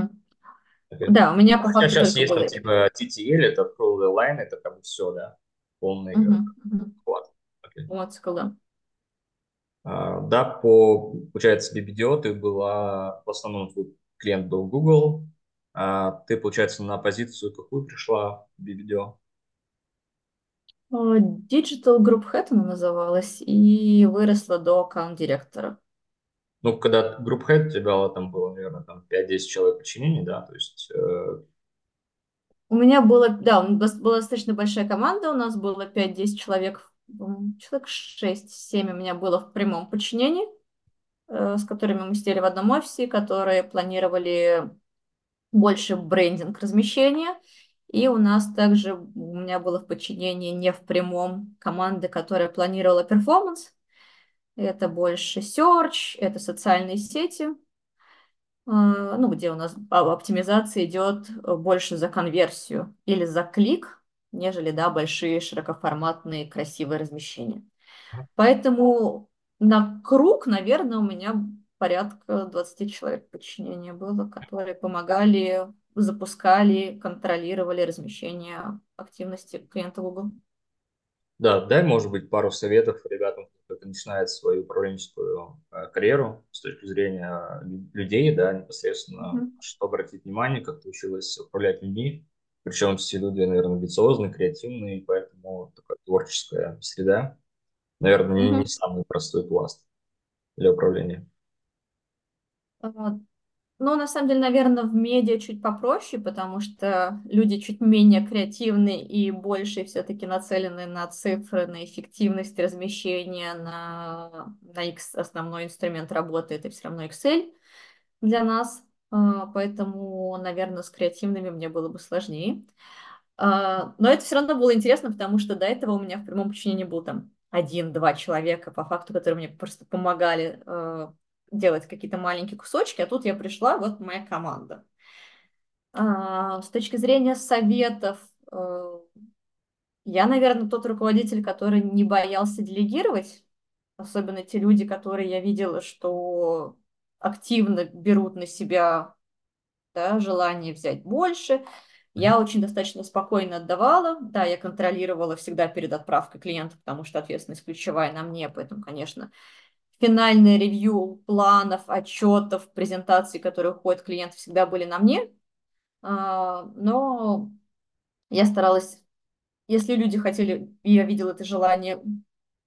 Okay. Да, у меня по факту Сейчас есть там типа TTL, это Pro Line, это как бы все, да, полный угу. вклад. Okay. Вот, да. Uh, да, по, получается, BBDO ты была, в основном твой клиент был Google, uh, ты, получается, на позицию какую пришла в BBDO? Digital Group Head она называлась и выросла до аккаунт-директора. Ну, когда Group Head у тебя там было, наверное, там 5-10 человек подчинений, да, то есть... Э... У меня было, да, у нас была достаточно большая команда, у нас было 5-10 человек, человек 6-7 у меня было в прямом подчинении, э, с которыми мы сидели в одном офисе, которые планировали больше брендинг размещения, и у нас также, у меня было в подчинении не в прямом команды, которая планировала перформанс. Это больше search, это социальные сети, а, ну, где у нас оптимизация идет больше за конверсию или за клик, нежели, да, большие широкоформатные красивые размещения. Поэтому на круг, наверное, у меня порядка 20 человек подчинения было, которые помогали запускали, контролировали размещение активности клиента Google. Да, дай, может быть, пару советов ребятам, кто начинает свою управленческую э, карьеру с точки зрения людей, да, непосредственно, mm-hmm. что обратить внимание, как ты училась управлять людьми. Причем все люди, наверное, амбициозные, креативные, поэтому такая творческая среда, наверное, mm-hmm. не, не самый простой пласт для управления. Ну, на самом деле, наверное, в медиа чуть попроще, потому что люди чуть менее креативны и больше все-таки нацелены на цифры, на эффективность размещения, на, на X основной инструмент работы, это все равно Excel для нас. А, поэтому, наверное, с креативными мне было бы сложнее. А, но это все равно было интересно, потому что до этого у меня в прямом подчинении был там один-два человека, по факту, которые мне просто помогали а, делать какие-то маленькие кусочки, а тут я пришла, вот моя команда. А, с точки зрения советов, э, Я, наверное, тот руководитель, который не боялся делегировать, особенно те люди, которые я видела, что активно берут на себя да, желание взять больше. Я очень достаточно спокойно отдавала. Да, я контролировала всегда перед отправкой клиента, потому что ответственность ключевая на мне, поэтому, конечно, финальное ревью планов, отчетов, презентаций, которые уходят клиенту, всегда были на мне. А, но я старалась, если люди хотели, я видела это желание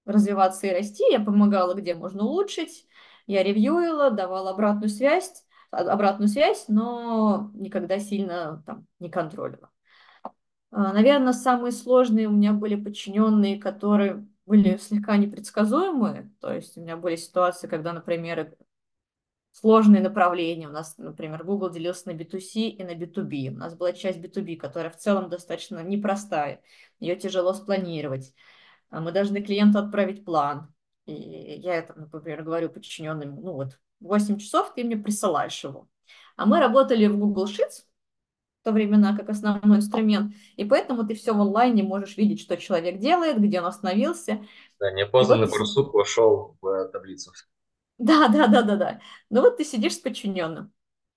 развиваться и расти, я помогала, где можно улучшить, я ревьюила, давала обратную связь, обратную связь, но никогда сильно там не контролила. А, Наверное, самые сложные у меня были подчиненные, которые были слегка непредсказуемые. То есть у меня были ситуации, когда, например, сложные направления. У нас, например, Google делился на B2C и на B2B. У нас была часть B2B, которая в целом достаточно непростая. Ее тяжело спланировать. А мы должны клиенту отправить план. И я это, например, говорю подчиненным, ну вот, 8 часов ты мне присылаешь его. А мы работали в Google Sheets то времена как основной инструмент, и поэтому ты все в онлайне можешь видеть, что человек делает, где он остановился. Да, неопознанный вот барсук вошел в таблицу. Да, да, да, да, да. Ну вот ты сидишь с подчиненным.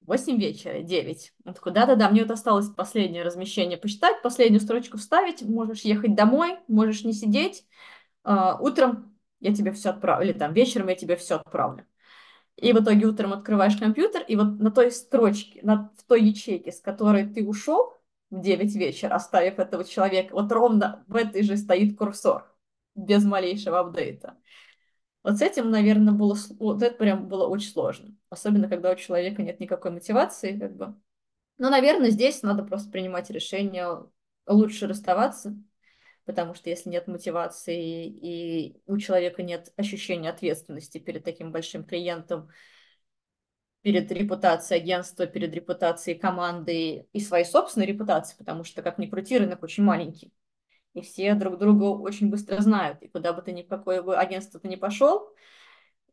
8 вечера, 9. Он такой, да-да-да, мне вот осталось последнее размещение посчитать, последнюю строчку вставить, можешь ехать домой, можешь не сидеть. Uh, утром я тебе все отправлю, или там вечером я тебе все отправлю. И в итоге утром открываешь компьютер, и вот на той строчке, на, в той ячейке, с которой ты ушел в 9 вечера, оставив этого человека, вот ровно в этой же стоит курсор, без малейшего апдейта. Вот с этим, наверное, было, вот это прям было очень сложно. Особенно, когда у человека нет никакой мотивации, как бы. Но, наверное, здесь надо просто принимать решение лучше расставаться, потому что если нет мотивации и у человека нет ощущения ответственности перед таким большим клиентом, перед репутацией агентства, перед репутацией команды и своей собственной репутацией, потому что, как ни крути, рынок очень маленький. И все друг друга очень быстро знают. И куда бы ты ни, в какое бы агентство ты ни пошел,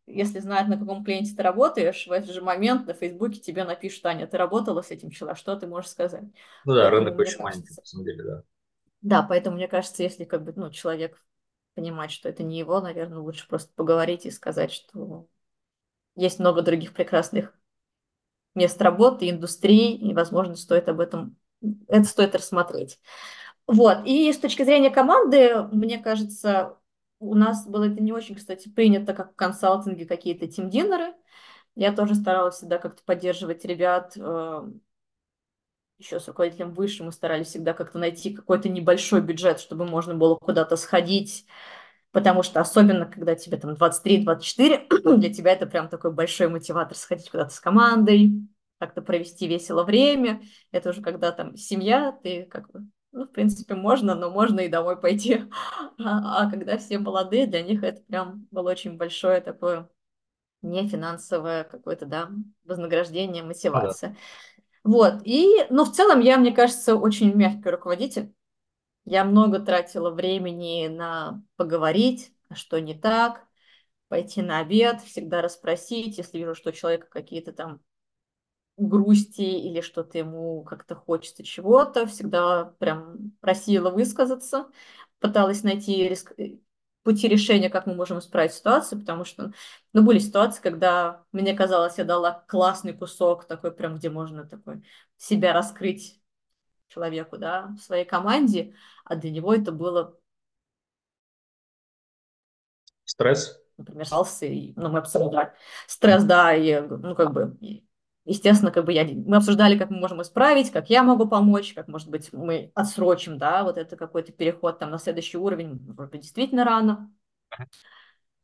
если знают, на каком клиенте ты работаешь, в этот же момент на Фейсбуке тебе напишут, Аня, ты работала с этим человеком, что ты можешь сказать? Ну да, Поэтому, рынок очень кажется, маленький, на самом деле, да. Да, поэтому мне кажется, если как бы, ну, человек понимает, что это не его, наверное, лучше просто поговорить и сказать, что есть много других прекрасных мест работы, индустрий, и, возможно, стоит об этом, это стоит рассмотреть. Вот, и с точки зрения команды, мне кажется, у нас было это не очень, кстати, принято, как в консалтинге, какие-то тим-динеры. Я тоже старалась всегда как-то поддерживать ребят, э, еще с руководителем выше мы старались всегда как-то найти какой-то небольшой бюджет, чтобы можно было куда-то сходить, потому что особенно, когда тебе там 23-24, для тебя это прям такой большой мотиватор сходить куда-то с командой, как-то провести весело время. Это уже когда там семья, ты как бы, ну, в принципе, можно, но можно и домой пойти. А, а когда все молодые, для них это прям было очень большое такое не финансовое какое-то, да, вознаграждение, мотивация. Ну, да. Вот, и, ну, в целом я, мне кажется, очень мягкий руководитель. Я много тратила времени на поговорить, что не так, пойти на обед, всегда расспросить, если вижу, что у человека какие-то там грусти или что-то ему как-то хочется чего-то, всегда прям просила высказаться, пыталась найти риск пути решения, как мы можем исправить ситуацию, потому что, ну, были ситуации, когда мне казалось, я дала классный кусок, такой прям, где можно такой себя раскрыть человеку, да, в своей команде, а для него это было... Стресс? Например, и, ну, мы обсуждали. Стресс, да, и, ну, как бы, Естественно, как бы я, мы обсуждали, как мы можем исправить, как я могу помочь, как, может быть, мы отсрочим, да, вот это какой-то переход там на следующий уровень, действительно рано.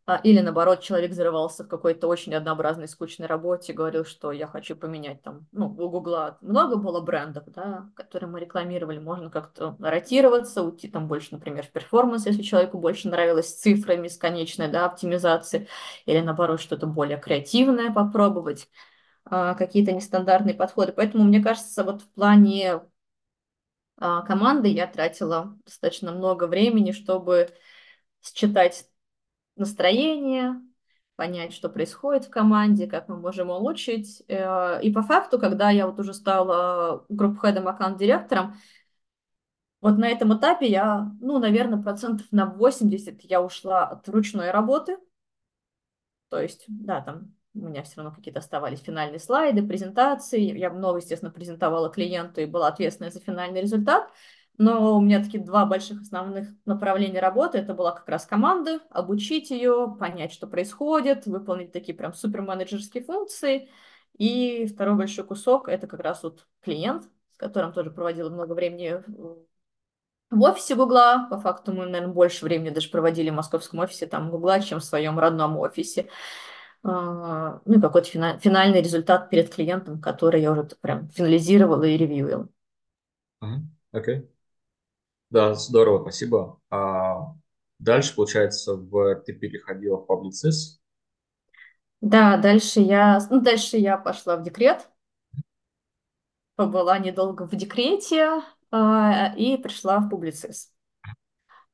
А, или, наоборот, человек взрывался в какой-то очень однообразной, скучной работе, говорил, что я хочу поменять там, ну, у Гугла много было брендов, да, которые мы рекламировали, можно как-то ротироваться, уйти там больше, например, в перформанс, если человеку больше нравилось цифры бесконечная, да, оптимизации, или, наоборот, что-то более креативное попробовать. А, какие-то нестандартные подходы. Поэтому, мне кажется, вот в плане а, команды я тратила достаточно много времени, чтобы считать настроение, понять, что происходит в команде, как мы можем улучшить. Э, и по факту, когда я вот уже стала групп-хедом, аккаунт-директором, Вот на этом этапе я, ну, наверное, процентов на 80 я ушла от ручной работы. То есть, да, там у меня все равно какие-то оставались финальные слайды, презентации. Я много, естественно, презентовала клиенту и была ответственна за финальный результат. Но у меня такие два больших основных направления работы. Это была как раз команда, обучить ее, понять, что происходит, выполнить такие прям суперменеджерские функции. И второй большой кусок – это как раз вот клиент, с которым тоже проводила много времени в офисе Гугла. По факту мы, наверное, больше времени даже проводили в московском офисе там Гугла, чем в своем родном офисе. А, ну и какой-то финальный результат перед клиентом, который я уже прям финализировала и ревьюила. Окей. Okay. Да, здорово, спасибо. А дальше, получается, в, ты переходила в публицис? Да, дальше я, ну, дальше я пошла в декрет, побыла недолго в декрете а, и пришла в публицис.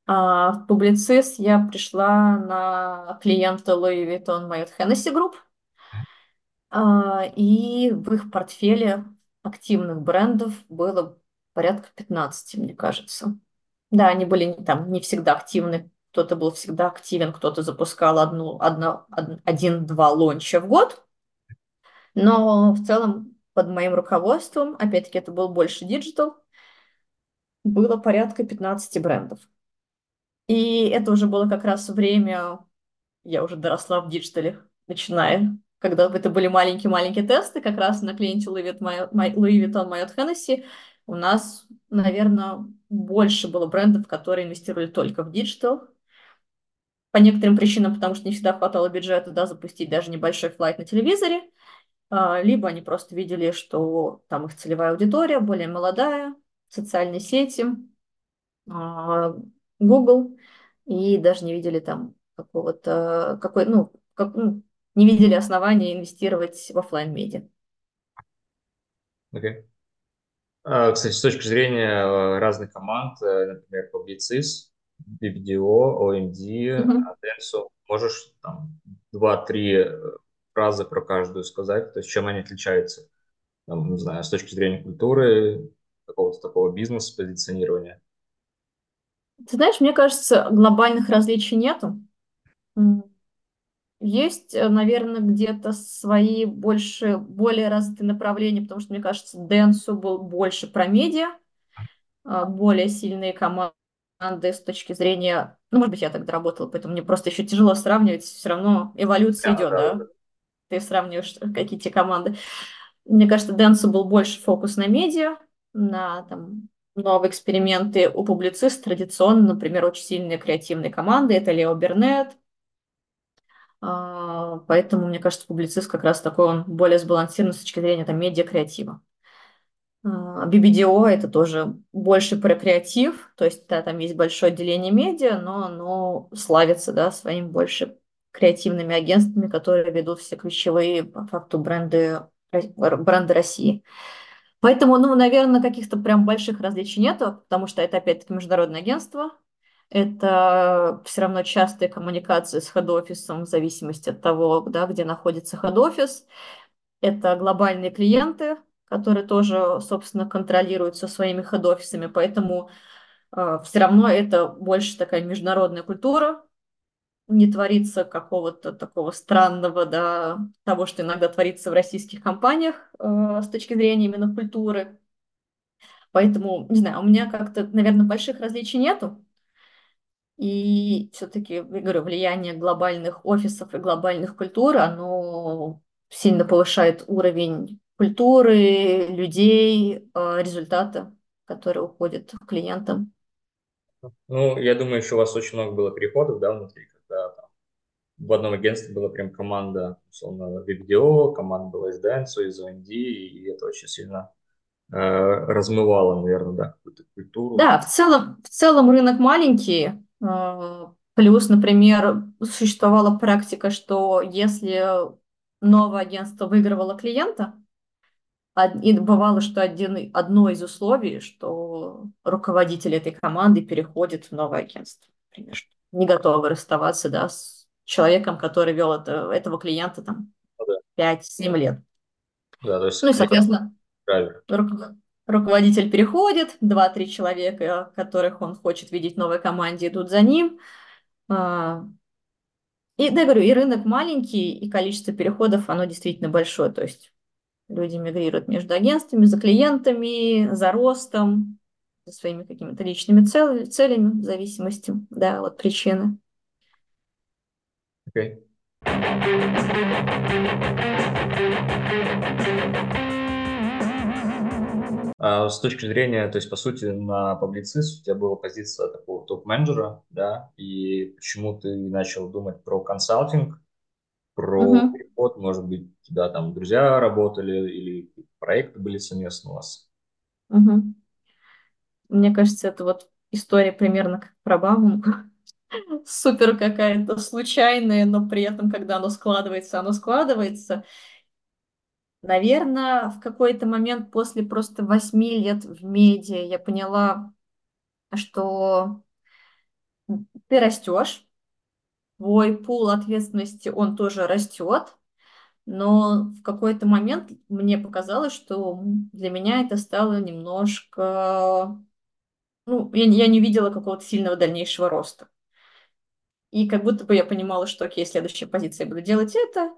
А в публицис я пришла на клиента Louis Vuitton Marriott Hennessy Group, а, и в их портфеле активных брендов было порядка 15, мне кажется. Да, они были там не всегда активны. Кто-то был всегда активен, кто-то запускал одну, одно, один-два лонча в год. Но в целом под моим руководством, опять-таки это был больше диджитал, было порядка 15 брендов. И это уже было как раз время, я уже доросла в диджитале, начиная, когда это были маленькие-маленькие тесты, как раз на клиенте Louis Vuitton Moët Hennessy, у нас, наверное, больше было брендов, которые инвестировали только в диджитал. По некоторым причинам, потому что не всегда хватало бюджета, да, запустить даже небольшой флайт на телевизоре. А, либо они просто видели, что там их целевая аудитория более молодая, социальные сети, а, Google, и даже не видели там какого-то, какой, ну, как, ну, не видели основания инвестировать в офлайн медиа. Okay. А, кстати, с точки зрения э, разных команд, э, например, Publicis, BBDO, OMD, Adenso, можешь там два-три э, фразы про каждую сказать, то есть чем они отличаются, там, не знаю, с точки зрения культуры, какого-то такого бизнес-позиционирования? Ты знаешь, мне кажется, глобальных различий нету. Есть, э, наверное, где-то свои больше, более развитые направления, потому что, мне кажется, Дэнсу был больше про медиа, а, более сильные команды с точки зрения... Ну, может быть, я так доработала, поэтому мне просто еще тяжело сравнивать. Все равно эволюция да, идет, да. да? Ты сравниваешь какие-то команды. Мне кажется, Дэнсу был больше фокус на медиа, на там, новые эксперименты у публицист традиционно, например, очень сильные креативные команды. Это Лео Бернет, а, поэтому, мне кажется, публицист как раз такой, он более сбалансирован с точки зрения там, медиа-креатива. BBDO а, это тоже больше про креатив, то есть да, там есть большое отделение медиа, но оно славится да, своим больше креативными агентствами, которые ведут все ключевые по факту бренды, бренды России. Поэтому, ну, наверное, каких-то прям больших различий нету, потому что это опять-таки международное агентство, это все равно частые коммуникации с хед-офисом в зависимости от того, да, где находится хед-офис. Это глобальные клиенты, которые тоже, собственно, контролируются своими хед-офисами, поэтому э, все равно это больше такая международная культура, не творится какого-то такого странного, да, того, что иногда творится в российских компаниях э, с точки зрения именно культуры. Поэтому, не знаю, у меня как-то, наверное, больших различий нету. И все-таки, я говорю, влияние глобальных офисов и глобальных культур, оно сильно повышает уровень культуры, людей, а, результата, который уходит к клиентам. Ну, я думаю, еще у вас очень много было переходов, да, внутри, когда там, в одном агентстве была прям команда, условно, видео, команда была из Dance, из OND, и это очень сильно э, размывало, наверное, да, какую-то культуру. Да, в целом, в целом рынок маленький, а, плюс, например, существовала практика, что если новое агентство выигрывало клиента, и бывало, что один, одно из условий, что руководитель этой команды переходит в новое агентство, например, не готовы расставаться да, с человеком, который вел это, этого клиента там ну, да. 5-7 лет. Да, то есть ну и, соответственно, руко- руководитель переходит, два-три человека, которых он хочет видеть в новой команде, идут за ним. А, и, да, говорю, и рынок маленький, и количество переходов, оно действительно большое. То есть люди мигрируют между агентствами, за клиентами, за ростом, за своими какими-то личными цел, целями, в зависимости да, от причины. Okay. А с точки зрения, то есть, по сути, на публицist у тебя была позиция такого топ-менеджера, да, и почему ты начал думать про консалтинг, про uh-huh. переход, может быть, тебя там друзья работали или проекты были совместно у вас? Uh-huh. Мне кажется, это вот история примерно как про бабушку. Супер какая-то случайная, но при этом, когда оно складывается, оно складывается. Наверное, в какой-то момент после просто восьми лет в медиа я поняла, что ты растешь, твой пул ответственности, он тоже растет, но в какой-то момент мне показалось, что для меня это стало немножко... Ну, я, я не видела какого-то сильного дальнейшего роста. И как будто бы я понимала, что, окей, следующая позиция я буду делать это,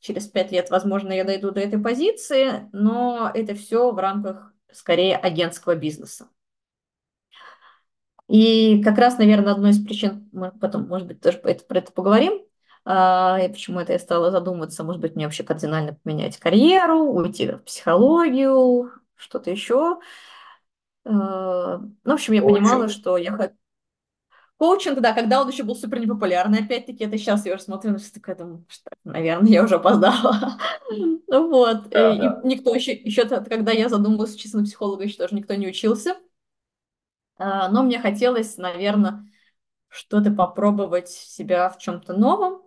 через пять лет, возможно, я дойду до этой позиции, но это все в рамках скорее агентского бизнеса. И как раз, наверное, одной из причин, мы потом, может быть, тоже это, про это поговорим, а, и почему это я стала задумываться, может быть, мне вообще кардинально поменять карьеру, уйти в психологию, что-то еще. А, ну, в общем, я понимала, что я хочу Коучинг, да, когда он еще был супер непопулярный. Опять-таки, это сейчас я уже смотрю, на все такое, думаю, что, наверное, я уже опоздала. Ну вот. И никто еще, еще когда я задумалась учиться на психолога, еще тоже никто не учился. А, но мне хотелось, наверное, что-то попробовать себя в чем-то новом,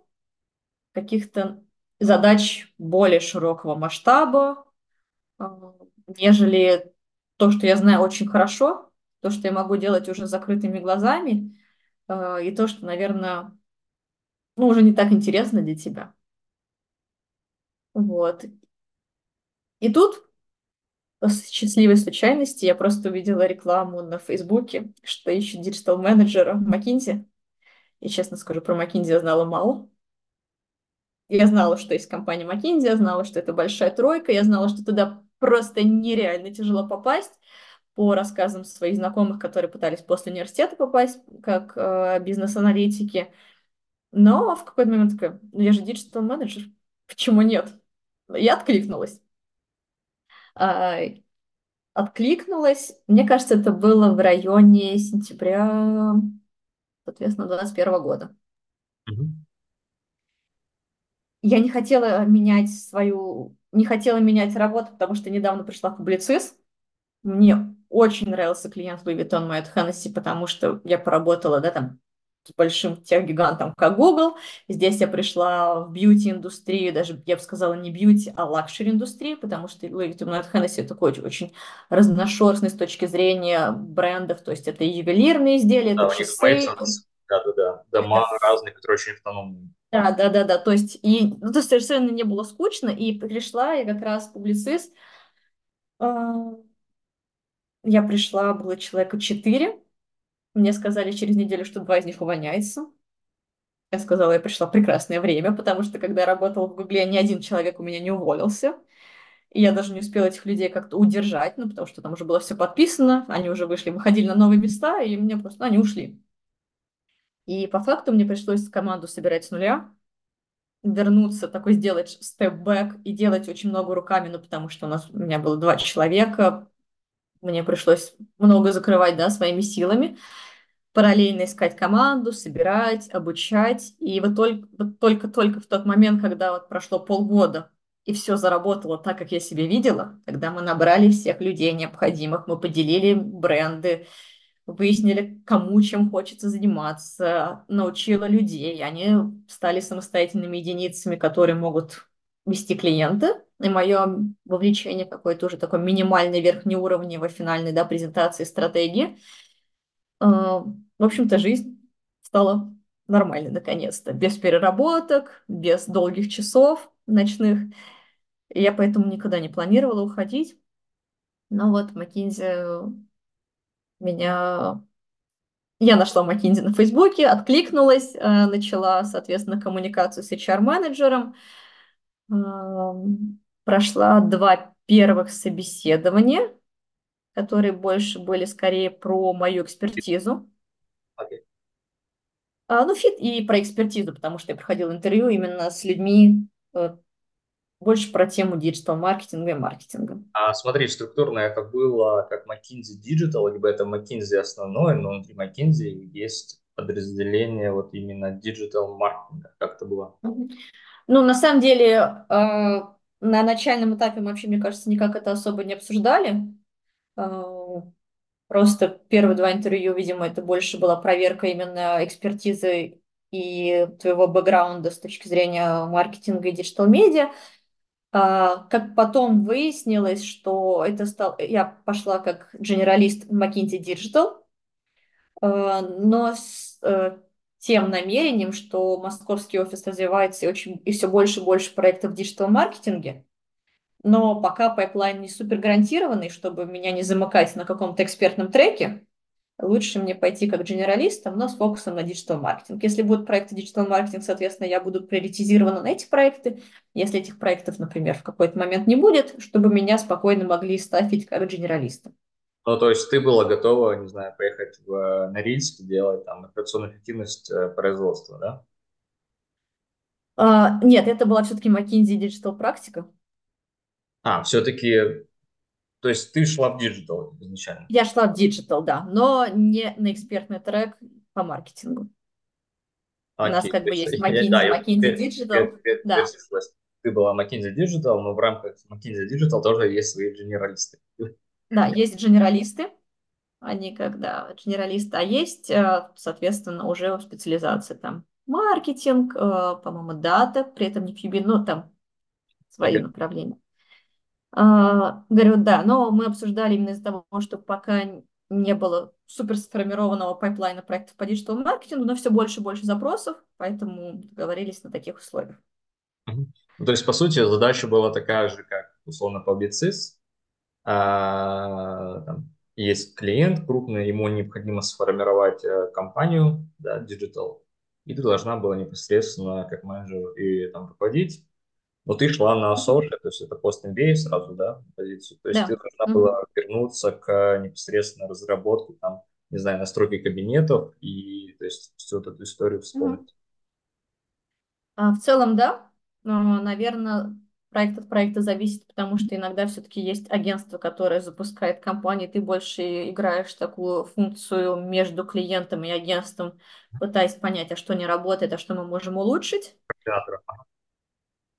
каких-то задач более широкого масштаба, а, нежели то, что я знаю очень хорошо, то, что я могу делать уже закрытыми глазами, Э, и то, что, наверное, ну, уже не так интересно для тебя. Вот. И тут, по счастливой случайности, я просто увидела рекламу на Фейсбуке, что ищут диджитал-менеджера в McKinsey. И, честно скажу, про McKinsey я знала мало. Я знала, что есть компания McKinsey, я знала, что это большая тройка, я знала, что туда просто нереально тяжело попасть по рассказам своих знакомых, которые пытались после университета попасть как э, бизнес-аналитики. Но в какой-то момент такая, ну я же диджитал менеджер, почему нет? Я откликнулась. А, откликнулась, мне кажется, это было в районе сентября, соответственно, 2021 года. Mm-hmm. Я не хотела менять свою, не хотела менять работу, потому что недавно пришла в публицист. Мне очень нравился клиент Louis Vuitton Moet Hennessy, потому что я поработала, да, там, с большим тех-гигантом, как Google. Здесь я пришла в бьюти-индустрию, даже, я бы сказала, не бьюти, а лакшери-индустрию, потому что Louis Vuitton Moet Hennessy такой очень, очень разношерстный с точки зрения брендов, то есть это и ювелирные изделия, да, это часы. Да-да-да, дома это... разные, которые очень автономные. Да, да, да, да. То есть, и, ну, то есть совершенно не было скучно, и пришла я как раз публицист, а, я пришла, было человека четыре. Мне сказали через неделю, что два из них увольняются. Я сказала, я пришла в прекрасное время, потому что когда я работала в Гугле, ни один человек у меня не уволился. И я даже не успела этих людей как-то удержать, ну, потому что там уже было все подписано, они уже вышли, выходили на новые места, и мне просто, ну, они ушли. И по факту мне пришлось команду собирать с нуля, вернуться, такой сделать степ-бэк и делать очень много руками, ну, потому что у нас, у меня было два человека, мне пришлось много закрывать, да, своими силами, параллельно искать команду, собирать, обучать. И вот только, вот только-только в тот момент, когда вот прошло полгода, и все заработало так, как я себе видела, когда мы набрали всех людей необходимых, мы поделили бренды, выяснили, кому чем хочется заниматься, научила людей, они стали самостоятельными единицами, которые могут вести клиента, и мое вовлечение какое-то уже такое минимальное верхнеуровневой финальной да, презентации стратегии. А, в общем-то, жизнь стала нормальной наконец-то, без переработок, без долгих часов ночных. И я поэтому никогда не планировала уходить. Ну вот, McKinsey меня... Я нашла McKinsey на Фейсбуке, откликнулась, э, начала, соответственно, коммуникацию с HR-менеджером. Прошла два первых собеседования, которые больше были скорее про мою экспертизу. Okay. А, ну, fit и про экспертизу, потому что я проходила интервью именно с людьми, э, больше про тему диджитал-маркетинга и маркетинга. А смотри, структурно это было как McKinsey Digital, либо это McKinsey основное, но внутри McKinsey есть подразделение вот именно диджитал-маркетинга. Как это было? Ну, на самом деле, э, на начальном этапе мы вообще, мне кажется, никак это особо не обсуждали. Э, просто первые два интервью, видимо, это больше была проверка именно экспертизы и твоего бэкграунда с точки зрения маркетинга и диджитал-медиа. А, как потом выяснилось, что это стал... Я пошла как генералист в McKinsey Digital, а, но с э, тем намерением, что московский офис развивается и, очень, и все больше и больше проектов в диджитал-маркетинге, но пока пайплайн не супер гарантированный, чтобы меня не замыкать на каком-то экспертном треке, лучше мне пойти как генералистом, но с фокусом на диджитал-маркетинг. Если будут проекты диджитал-маркетинг, соответственно, я буду приоритизирована на эти проекты. Если этих проектов, например, в какой-то момент не будет, чтобы меня спокойно могли ставить как генералиста. Ну, то есть ты была готова, не знаю, поехать в Норильск, делать там операционную эффективность э, производства, да? А, нет, это была все-таки McKinsey Digital практика. А, все-таки то есть ты шла в диджитал изначально? Я шла в диджитал, да, но не на экспертный трек по маркетингу. Okay. У нас как бы есть McKinsey, да, McKinsey Digital. да. Ты была McKinsey Digital, но в рамках McKinsey Digital тоже есть свои генералисты. Да, есть генералисты. Они когда генералисты, а есть, э, соответственно, уже специализация там маркетинг, э, по-моему, дата, при этом не QB, но там свои okay. направления. А, говорю, да, но мы обсуждали именно из-за того, что пока не было супер сформированного пайплайна проектов по диджитал маркетингу, но все больше и больше запросов, поэтому договорились на таких условиях. Ну, то есть, по сути, задача была такая же, как условно BizOps. А, там, есть клиент крупный, ему необходимо сформировать а, компанию, да, digital, и ты должна была непосредственно как менеджер и там руководить но ты шла на social, то есть это пост MBA сразу, да, позицию. То есть да. ты должна mm-hmm. была вернуться к непосредственно разработке, там, не знаю, настройки кабинетов и, то есть, всю эту историю вспомнить. Mm-hmm. в целом, да. Но, наверное, проект от проекта зависит, потому что иногда все-таки есть агентство, которое запускает компанию, ты больше играешь такую функцию между клиентом и агентством, пытаясь понять, а что не работает, а что мы можем улучшить. Театр.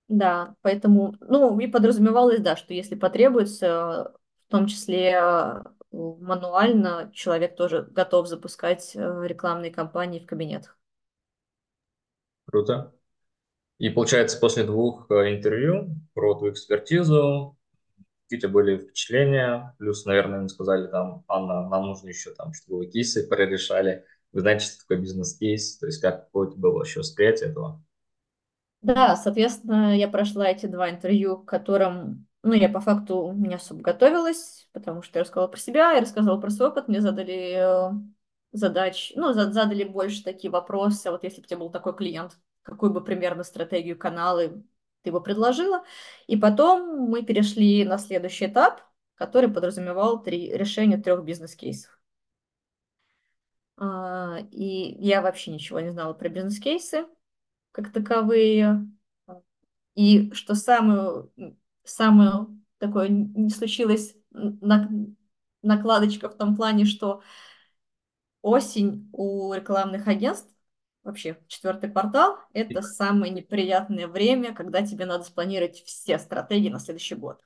Да, поэтому, ну, и подразумевалось, да, что если потребуется, в том числе э, мануально, человек тоже готов запускать э, рекламные кампании в кабинетах. Круто. И получается, после двух э, интервью про твою экспертизу, какие-то были впечатления, плюс, наверное, им сказали там, Анна, нам нужно еще там, чтобы вы кейсы прорешали. Вы знаете, что такое бизнес-кейс, то есть как какое было вообще восприятие этого? Да, соответственно, я прошла эти два интервью, к которым, ну, я по факту не особо готовилась, потому что я рассказала про себя, я рассказала про свой опыт, мне задали э, задач, ну, задали больше такие вопросы, вот если бы у тебя был такой клиент, какую бы примерно стратегию каналы ты бы предложила. И потом мы перешли на следующий этап, который подразумевал три, решение трех бизнес-кейсов. А, и я вообще ничего не знала про бизнес-кейсы как таковые. И что самое, самое такое не случилось накладочка в том плане, что осень у рекламных агентств, вообще четвертый квартал, это самое неприятное время, когда тебе надо спланировать все стратегии на следующий год.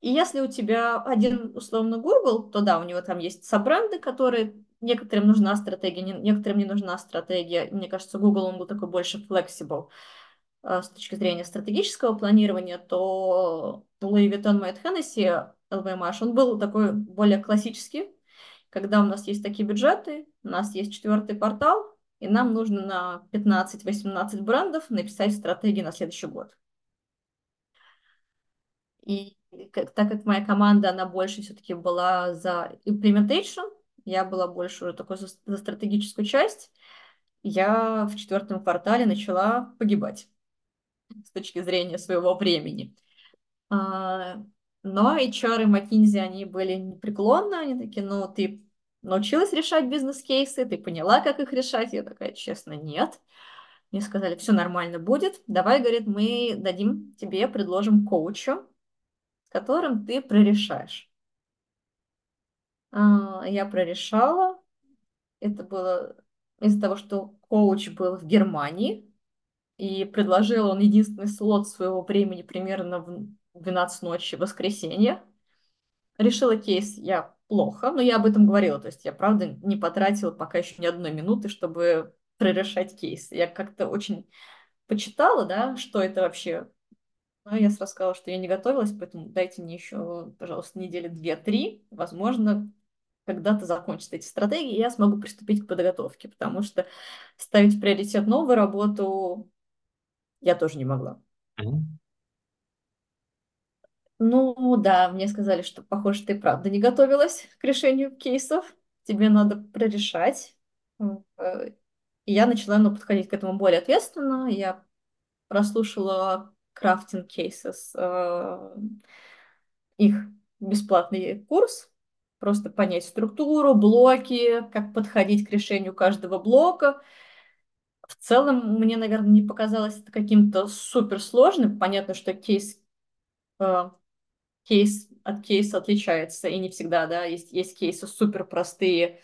И если у тебя один условно Google, то да, у него там есть собранды, которые некоторым нужна стратегия, некоторым не нужна стратегия. Мне кажется, Google, он был такой больше flexible э, с точки зрения стратегического планирования, то Louis Vuitton, Moet Hennessy, LVMH, он был такой более классический, когда у нас есть такие бюджеты, у нас есть четвертый портал, и нам нужно на 15-18 брендов написать стратегии на следующий год. И как, так как моя команда, она больше все-таки была за implementation, я была больше уже такой за, за стратегическую часть, я в четвертом квартале начала погибать с точки зрения своего времени. А, но HR и McKinsey, они были непреклонны, они такие, ну, ты научилась решать бизнес-кейсы, ты поняла, как их решать? Я такая, честно, нет. Мне сказали, все нормально будет, давай, говорит, мы дадим тебе, предложим коуча, с которым ты прорешаешь. А, я прорешала, это было из-за того, что коуч был в Германии, и предложил он единственный слот своего времени примерно в 12 ночи воскресенье. Решила кейс я плохо, но я об этом говорила, то есть я, правда, не потратила пока еще ни одной минуты, чтобы прорешать кейс. Я как-то очень почитала, да, что это вообще. Но я сразу сказала, что я не готовилась, поэтому дайте мне еще, пожалуйста, недели две-три. Возможно, когда-то закончатся эти стратегии, и я смогу приступить к подготовке, потому что ставить в приоритет новую работу я тоже не могла. Mm-hmm. Ну да, мне сказали, что, похоже, ты правда не готовилась к решению кейсов, тебе надо прорешать. Э, и я начала ну, подходить к этому более ответственно. Я прослушала крафтинг кейсов, э, их бесплатный курс, просто понять структуру, блоки, как подходить к решению каждого блока. В целом, мне, наверное, не показалось это каким-то суперсложным. Понятно, что кейс, э, кейс от кейса отличается, и не всегда, да, есть, есть кейсы супер простые,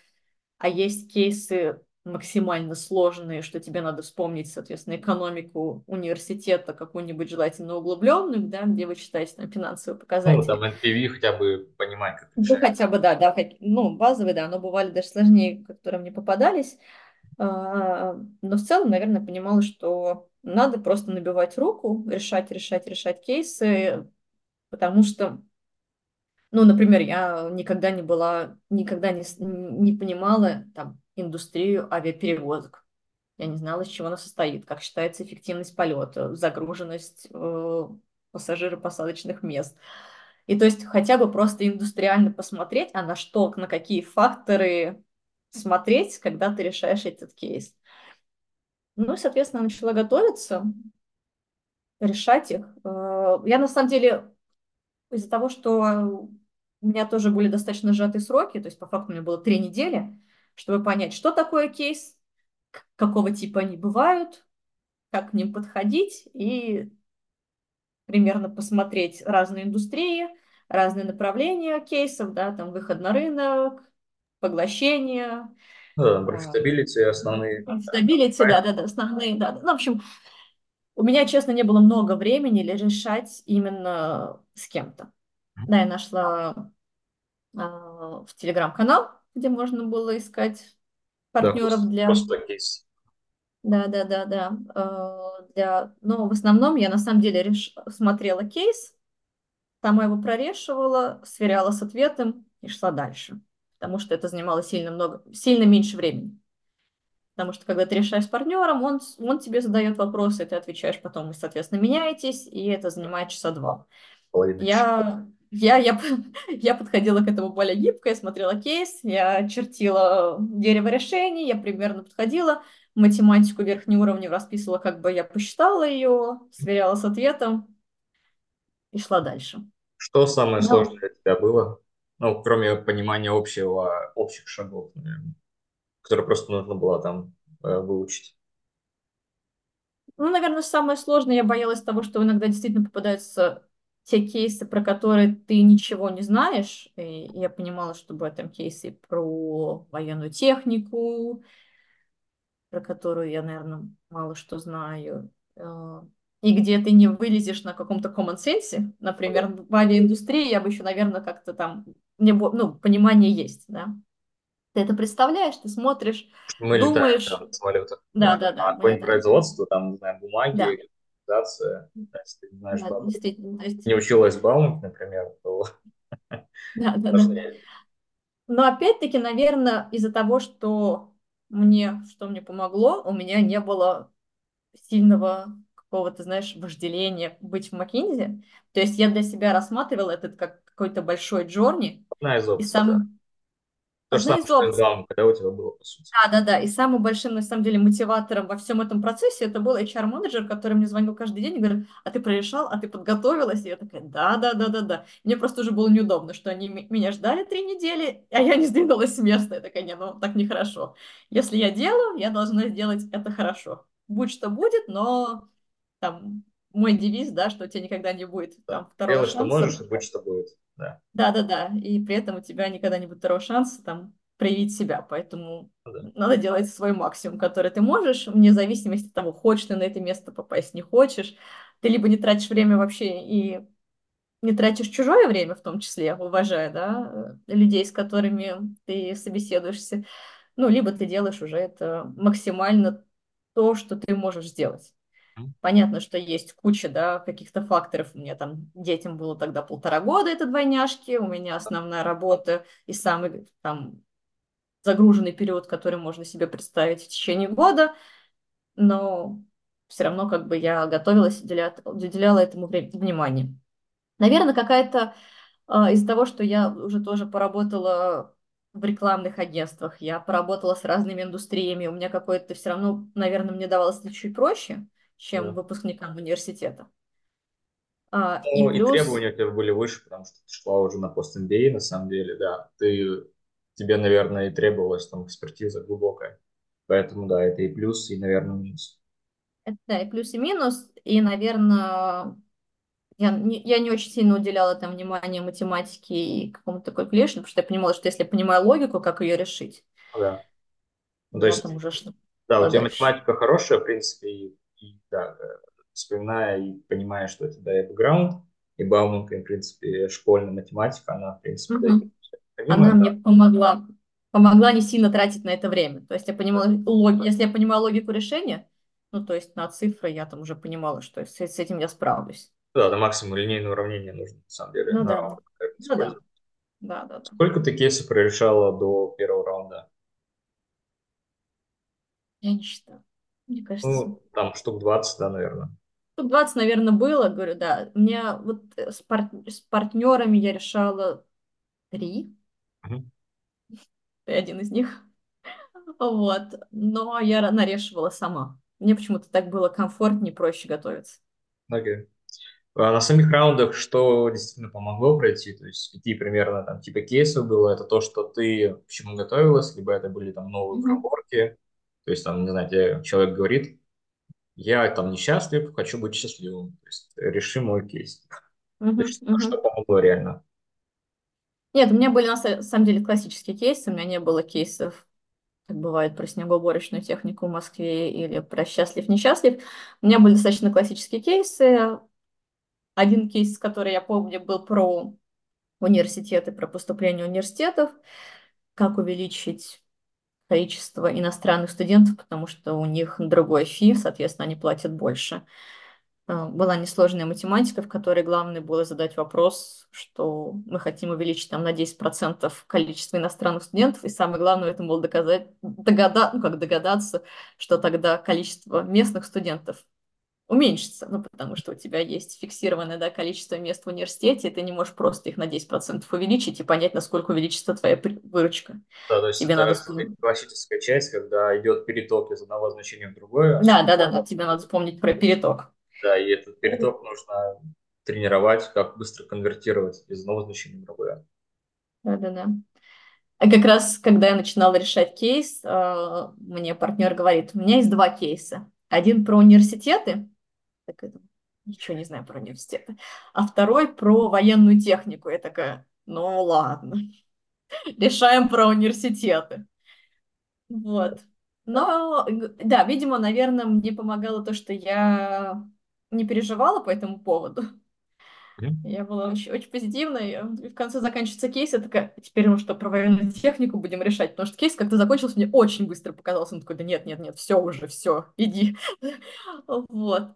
а есть кейсы максимально сложные, что тебе надо вспомнить, соответственно, экономику университета, какую-нибудь желательно углубленную, да, где вы читаете там финансовые показатели. Ну, там NPV хотя бы понимать, как Ну, хотя бы, да, да, ну, базовые, да, но бывали даже сложнее, которые мне попадались. А, но в целом, наверное, понимала, что надо просто набивать руку, решать, решать, решать кейсы, потому что ну, например, я никогда не была, никогда не, не понимала там индустрию авиаперевозок. Я не знала, из чего она состоит, как считается эффективность полета, загруженность э, пассажиро-посадочных мест. И то есть хотя бы просто индустриально посмотреть, а на что, на какие факторы смотреть, когда ты решаешь этот кейс. Ну и, соответственно, начала готовиться, решать их. Э, я на самом деле из-за того, что у меня тоже были достаточно сжатые сроки, то есть по факту у меня было три недели, чтобы понять, что такое кейс, какого типа они бывают, как к ним подходить и примерно посмотреть разные индустрии, разные направления кейсов, да, там выход на рынок, поглощение. Да, profitability основные. Profitability, да, да, да, основные, да. Ну, в общем, у меня, честно, не было много времени решать именно с кем-то. Да, я нашла э, в телеграм-канал, где можно было искать партнеров да, для... Просто кейс. Да, да, да, да. Э, для... Но в основном я на самом деле реш... смотрела кейс, сама его прорешивала, сверяла с ответом и шла дальше. Потому что это занимало сильно много, сильно меньше времени. Потому что когда ты решаешь с партнером, он, он тебе задает вопросы, ты отвечаешь потом, вы, соответственно, меняетесь, и это занимает часа два. Я я, я, я подходила к этому более гибко, я смотрела кейс, я чертила дерево решений, я примерно подходила, математику верхней уровня расписывала, как бы я посчитала ее, сверяла с ответом и шла дальше. Что самое Но... сложное для тебя было? Ну, кроме понимания общего, общих шагов, наверное, которые просто нужно было там э, выучить. Ну, наверное, самое сложное, я боялась того, что иногда действительно попадаются те кейсы, про которые ты ничего не знаешь, и я понимала, что в этом кейсе про военную технику, про которую я, наверное, мало что знаю, э, и где ты не вылезешь на каком-то common sense, например, в авиаиндустрии я бы еще, наверное, как-то там, мне, ну, понимание есть, да. Ты это представляешь, ты смотришь, Мы думаешь... летаем там, в самолетах. Да, да, да. А какое-нибудь производство, там, не знаю, бумаги, да организация, если ты не знаешь, да, действительно, не училась Бауманг, например, то да, да, да. Но опять-таки, наверное, из-за того, что мне, что мне помогло, у меня не было сильного какого-то, знаешь, вожделения быть в Маккинзи. То есть я для себя рассматривала этот как какой-то большой джорни. Одна из И опций, да. сам... Одна из что опций. главное, когда у тебя было, по сути. Да, да, да. И самым большим, на самом деле, мотиватором во всем этом процессе это был HR-менеджер, который мне звонил каждый день и говорит, а ты прорешал, а ты подготовилась? И я такая, да, да, да, да, да. Мне просто уже было неудобно, что они меня ждали три недели, а я не сдвинулась с места. Я такая, не, ну так нехорошо. Если я делаю, я должна сделать это хорошо. Будь что будет, но там мой девиз, да, что у тебя никогда не будет там второго Делай, что шанса. можешь, и будь, что будет. Да. Да-да-да, и при этом у тебя никогда не будет второго шанса там проявить себя, поэтому Ну да. надо делать свой максимум, который ты можешь, вне зависимости от того, хочешь ты на это место попасть, не хочешь. Ты либо не тратишь время вообще и не тратишь чужое время, в том числе, уважая, да, э, людей, с которыми ты собеседуешься, ну, либо ты делаешь уже это максимально то, что ты можешь сделать. Понятно, что есть куча, да, каких-то факторов. У меня там детям было тогда полтора года, это двойняшки, у меня основная работа и самый там загруженный период, который можно себе представить в течение года, но все равно как бы я готовилась, уделя- уделяла этому внимание. Наверное, какая-то а, из-за того, что я уже тоже поработала в рекламных агентствах, я поработала с разными индустриями, у меня какое-то все равно, наверное, мне давалось чуть проще, чем Да. выпускникам университета. А, и Ну, и плюс, требования у тебя были выше, потому что ты шла уже на пост MBA, на самом деле, да. Ты, тебе, наверное, и требовалась там экспертиза глубокая. Поэтому, да, это и плюс, и, наверное, минус. это, да, и плюс и минус, и, наверное, я не, я не очень сильно уделяла там внимание математике и какому-то calculation, потому что я понимала, что если я понимаю логику, как ее решить, Да. Ну, то есть, уже шла да, у тебя математика хорошая, в принципе, и, и, да, э, вспоминая и понимая, что это, да, и бэкграунд, и Бауманка, и, в принципе, школьная математика, она, в принципе, дает Мгм. Она необходимое, мне да. помогла. Помогла не сильно тратить на это время. То есть я понимала, лог- если я понимала логику решения, ну, то есть на цифры я там уже понимала, что с, с этим я справлюсь. Да, на максимум линейное уравнение нужно, на самом деле, Ну на да, ну да, да, да, да. Сколько ты кейсов прорешала до первого раунда? Я не считаю. Мне кажется, Ну, там штук 20, да, наверное. штук 20, наверное, было, говорю, да. У меня вот э, с, пар- с партнерами я решала три, Мгм. ты один из них. Вот. Но я нарешивала сама. Мне почему-то так было комфортнее, проще готовиться. Окей. А на самих раундах что действительно помогло пройти? То есть какие примерно там типа кейсов было? Это то, что ты к чему готовилась, либо это были там новые Мгм. фреймворки? То есть там, не знаю, тебе человек говорит, я там несчастлив, хочу быть счастливым. То есть реши мой кейс. То Мгм. есть что, что Мгм. помогло реально? Нет, у меня были на са- самом деле классические кейсы, у меня не было кейсов, как бывает, про снегоуборочную технику в Москве или про счастлив-несчастлив. У меня были достаточно классические кейсы. Один кейс, который я помню, был про университеты, про поступление университетов, как увеличить количество иностранных студентов, потому что у них другой фи, соответственно, они платят больше. Э, Была несложная математика, в которой главное было задать вопрос, что мы хотим увеличить там на 10% количество иностранных студентов, и самое главное в этом было доказать, догада, ну как догадаться, что тогда количество местных студентов уменьшится, ну потому что у тебя есть фиксированное да, количество мест в университете, и ты не можешь просто их на 10% увеличить и понять, насколько увеличится твоя выручка. Да, то есть Тебе надо это вспомнить. классическая часть, когда идет переток из одного значения в другое. Да, да, да, да, тебе надо вспомнить про переток. Да, и этот переток нужно тренировать, как быстро конвертировать из одного значения в другое. Да, да, да. А как раз, когда я начинала решать кейс, э, мне партнер говорит, у меня есть два кейса. Один про университеты, так это, ничего не знаю про университеты, а второй про военную технику. Я такая, ну ладно, решаем про университеты. Вот. Но, да, видимо, наверное, мне помогало то, что я не переживала по этому поводу. Я была очень, очень позитивной. И в конце заканчивается кейс, я такая, теперь мы что, про военную технику будем решать? Потому что кейс как-то закончился, мне очень быстро показался. Он такой, да нет, нет, нет, все уже, все, иди. Вот.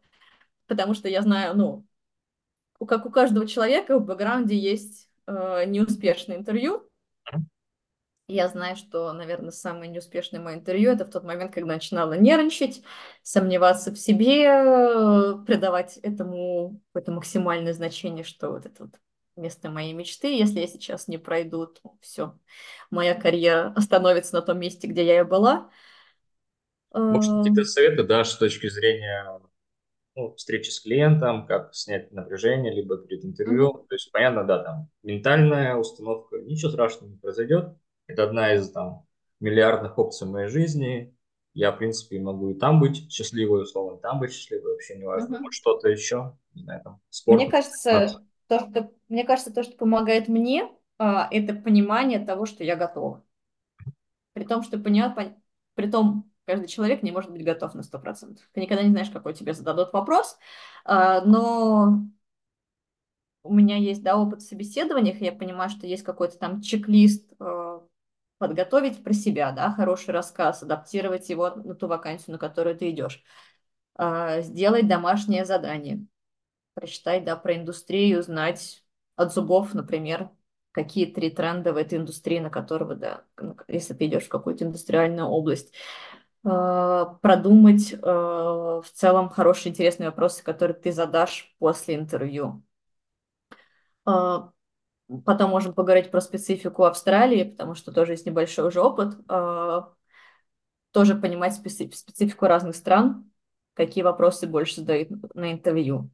Потому что я знаю, ну, как у каждого человека в бэкграунде есть э, неуспешное интервью, Я знаю, что, наверное, самое неуспешное мое интервью это в тот момент, когда начинала нервничать, сомневаться в себе, э, придавать этому какое-то максимальное значение, что вот это вот место моей мечты. Если я сейчас не пройду, то все, моя карьера остановится на том месте, где я и была. Может, какие-то Эм, советы дашь с точки зрения ну, встречи с клиентом, как снять напряжение, либо перед интервью. То есть, понятно, да, там ментальная установка, ничего страшного не произойдет. Это одна из там миллиардных опций моей жизни. Я, в принципе, могу и там быть счастливой, условно, и там быть счастливой, вообще не важно. Может, мгм. что-то еще, не знаю, там, Мне спортом заниматься. кажется, то, что, мне кажется, то, что помогает мне, а, это понимание того, что я готова. При том, что понимаю, пон- при том, каждый человек не может быть готов на сто процентов. Ты никогда не знаешь, какой тебе зададут вопрос, а, но у меня есть, да, опыт в собеседованиях, и я понимаю, что есть какой-то там чек-лист э, подготовить про себя, да, хороший рассказ, адаптировать его на ту вакансию, на которую ты идешь, А, сделать домашнее задание, прочитать, да, про индустрию, знать от зубов, например, какие три тренда в этой индустрии, на которого, да, если ты идешь в какую-то индустриальную область, продумать э, в целом хорошие, интересные вопросы, которые ты задашь после интервью. А, Потом можем поговорить про специфику Австралии, потому что тоже есть небольшой уже опыт. Тоже понимать специ- специфику разных стран, какие вопросы больше задают на интервью.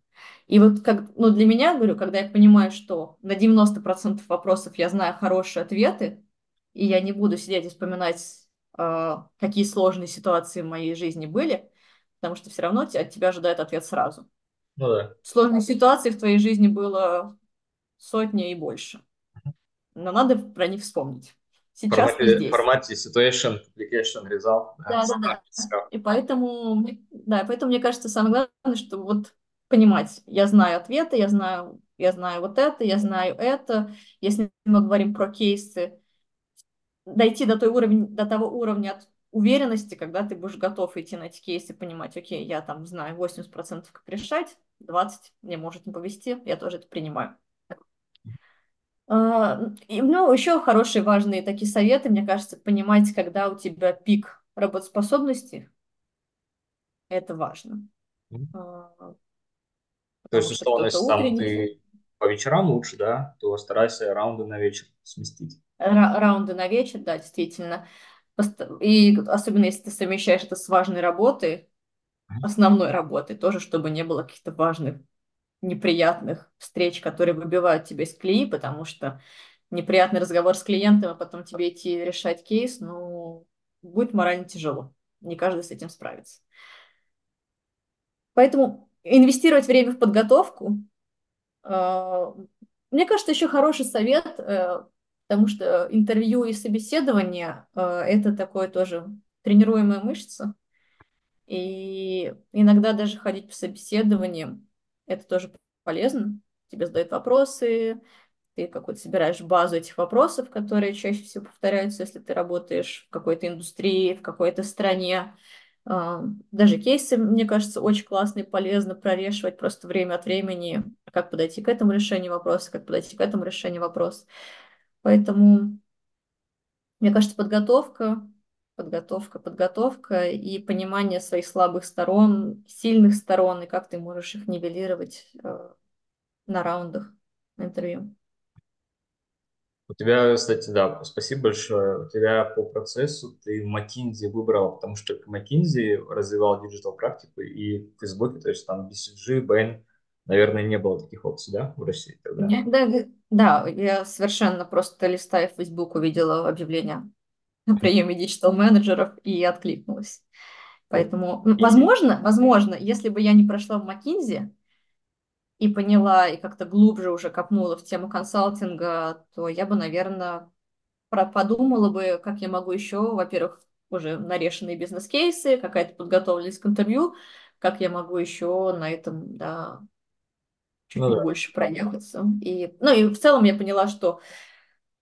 И вот как, ну, для меня, говорю, когда я понимаю, что на 90% вопросов я знаю хорошие ответы, и я не буду сидеть и вспоминать, какие сложные ситуации в моей жизни были, потому что все равно от тебя ожидает ответ сразу. Ну да. Сложных ситуаций в твоей жизни было сотни и больше но надо про них вспомнить. Сейчас формате, в здесь. формате situation, application, result. Да, Да, да. И поэтому, да, поэтому мне кажется, самое главное, что вот понимать, я знаю ответы, я знаю, я знаю вот это, я знаю это. Если мы говорим про кейсы, дойти до, той уровень, до того уровня от уверенности, когда ты будешь готов идти на эти кейсы, понимать, окей, я там знаю 80% как решать, 20% мне может не повезти, я тоже это принимаю. А, И, ну, еще хорошие, важные такие советы, мне кажется, понимать, когда у тебя пик работоспособности, это важно. А, То есть, условно, если там утренний, ты по вечерам лучше, да, то старайся раунды на вечер сместить. Ра- раунды на вечер, да, действительно. И особенно если ты совмещаешь это с важной работой, основной работой, тоже, чтобы не было каких-то важных, неприятных встреч, которые выбивают тебя из колеи, потому что неприятный разговор с клиентом, а потом тебе идти решать кейс, ну, будет морально тяжело. Не каждый с этим справится. Поэтому инвестировать время в подготовку, э, мне кажется, еще хороший совет, э, потому что интервью и собеседование э, это такое тоже тренируемая мышца. И иногда даже ходить по собеседованиям, это тоже полезно. Тебе задают вопросы, ты какой-то собираешь базу этих вопросов, которые чаще всего повторяются, если ты работаешь в какой-то индустрии, в какой-то стране. А, Даже кейсы, мне кажется, очень классно и полезно прорешивать просто время от времени, как подойти к этому решению вопроса, как подойти к этому решению вопроса. Поэтому, мне кажется, подготовка, подготовка, подготовка и понимание своих слабых сторон, сильных сторон, и как ты можешь их нивелировать э, на раундах, на интервью. У тебя, кстати, да, спасибо большое. У тебя по процессу ты McKinsey выбрал, потому что McKinsey развивал диджитал практику и в Фейсбуке, то есть там BCG, Bain, наверное, не было таких опций, да, в России тогда? Да, да, я совершенно просто листая в Facebook увидела объявление о приеме digital-менеджеров и откликнулась. Поэтому, И, возможно, возможно, если бы я не прошла в McKinsey и поняла, и как-то глубже уже копнула в тему консалтинга, то я бы, наверное, подумала бы, как я могу еще, во-первых, уже нарешанные бизнес-кейсы, какая-то подготовленность к интервью, как я могу еще на этом, да, ну чуть-чуть да. больше проехаться. И, ну и в целом я поняла, что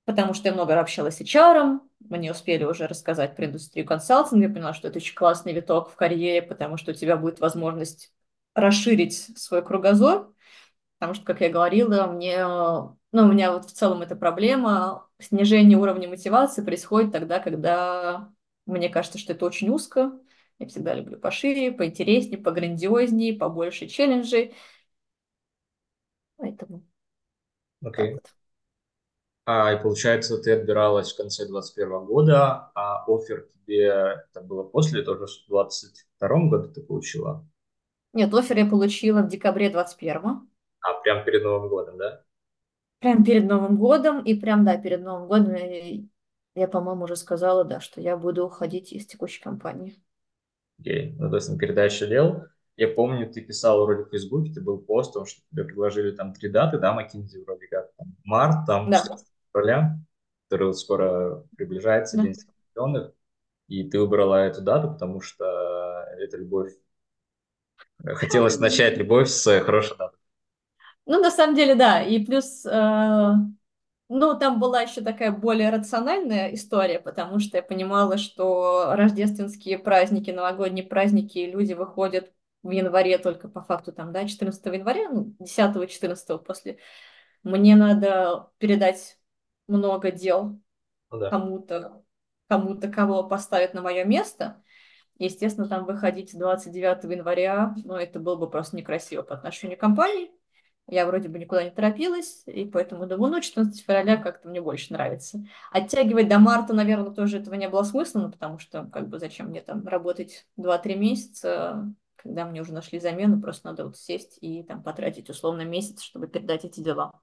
потому что я много общалась с HR, мне успели уже рассказать про индустрию консалтинга, я поняла, что это очень классный виток в карьере, потому что у тебя будет возможность расширить свой кругозор, Потому что, как я говорила, мне, ну, у меня вот в целом эта проблема, снижение уровня мотивации происходит тогда, когда мне кажется, что это очень узко. Я всегда люблю пошире, поинтереснее, пограндиознее, побольше челленджей. Поэтому Окей. Okay. Вот. А, и получается, ты отбиралась в конце 21 года, а офер тебе это было после, тоже в 22 году ты получила? Нет, офер я получила в декабре 21 А, прям перед Новым годом, да? Прям перед Новым годом, и прям, да, перед Новым годом я, я по-моему, уже сказала, да, что я буду уходить из текущей компании. Окей, okay. ну, то есть на передаче дел. Я помню, ты писал вроде в Фейсбуке, ты был постом, что тебе предложили там три даты, да, McKinsey вроде как, там, март, там, да. февраля, который вот скоро приближается, да. День Соединенных, и ты выбрала эту дату, потому что это любовь. Хотелось начать любовь с хорошей даты. Ну, на самом деле, да. И плюс, э, ну, там была еще такая более рациональная история, потому что я понимала, что рождественские праздники, новогодние праздники, люди выходят в январе только по факту там, да, 14 января, ну, 10-14 после. Мне надо передать много дел ну, да. кому-то, кому-то, кого поставят на мое место. Естественно, там выходить 29 января, ну, это было бы просто некрасиво по отношению к компании. Я вроде бы никуда не торопилась, и поэтому думаю, ну, 14 февраля как-то мне больше нравится. Оттягивать до марта, наверное, тоже этого не было смысла, ну, потому что, как бы, зачем мне там работать 2-3 месяца, когда мне уже нашли замену, просто надо вот сесть и там потратить условно месяц, чтобы передать эти дела.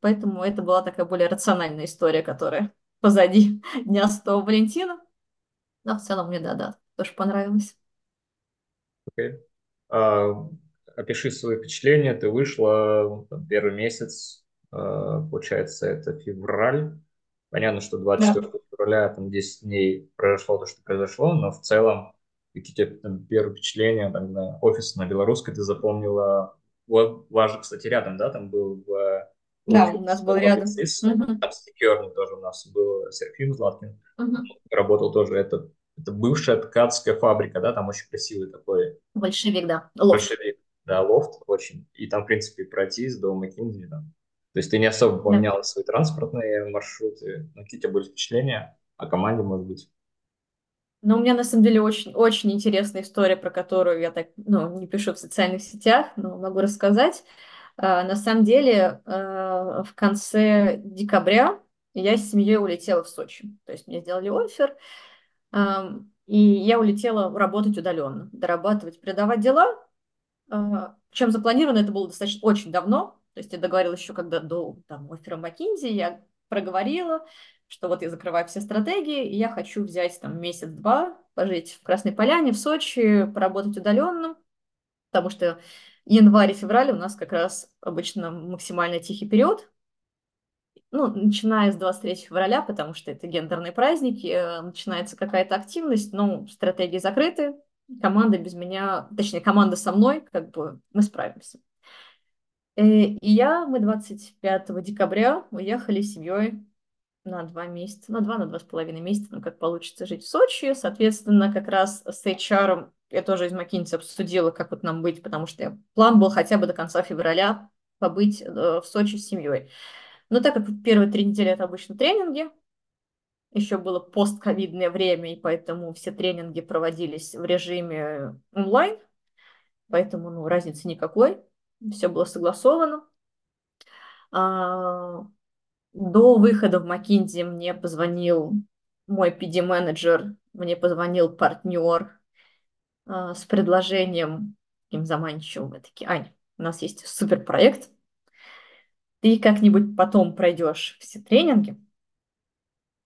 Поэтому это была такая более рациональная история, которая позади Дня Святого Валентина. Но в целом мне, да-да, тоже понравилось. Okay. Uh, опиши свои впечатления. Ты вышла там, первый месяц, э, получается, это февраль. Понятно, что 24 да. февраля, там 10 дней произошло то, что произошло, но в целом какие-то там первые впечатления, там, на офис на белорусской ты запомнила. Вот, ваш, кстати, рядом, да, там был в да, у нас был рядом. Uh-huh. Там стикерный тоже у нас был Серафим Златкин. Uh-huh. Работал тоже. Это, это бывшая ткацкая фабрика, да, там очень красивый такой. Большевик, да. Лофт. Большевик да, лофт очень. И там, в принципе, пройтись до Маккинзи, там. То есть ты не особо поменял да. свои транспортные маршруты. Но какие у тебя были впечатления о команде, может быть? Ну, у меня, на самом деле, очень, очень интересная история, про которую я так, ну, не пишу в социальных сетях, но могу рассказать. Uh, на самом деле, uh, в конце декабря я с семьей улетела в Сочи. То есть мне сделали офер, и я улетела работать удаленно, дорабатывать, передавать дела, чем запланировано это было достаточно очень давно. То есть я договорилась еще когда до там, оффера McKinsey, я проговорила, что вот я закрываю все стратегии, и я хочу взять там месяц-два, пожить в Красной Поляне, в Сочи, поработать удаленно, потому что январь и февраль у нас как раз обычно максимально тихий период, ну, начиная с 23 февраля, потому что это гендерные праздники, э, начинается какая-то активность, но стратегии закрыты, команда без меня, точнее, команда со мной, как бы мы справимся. Э, и я, мы 25 декабря уехали с семьей на два месяца, на два, на два с половиной месяца, ну, как получится жить в Сочи. Соответственно, как раз с HR я тоже из McKinsey обсудила, как вот нам быть, потому что план был хотя бы до конца февраля побыть э, в Сочи с семьей. Но так как первые три недели это обычно тренинги, еще было постковидное время, и поэтому все тренинги проводились в режиме онлайн, поэтому ну, разницы никакой, все было согласовано. А, до выхода в McKinsey мне позвонил мой PD-менеджер, мне позвонил партнер а, с предложением таким заманчивым. Мы такие, Ань, у нас есть суперпроект, ты как-нибудь потом пройдешь все тренинги,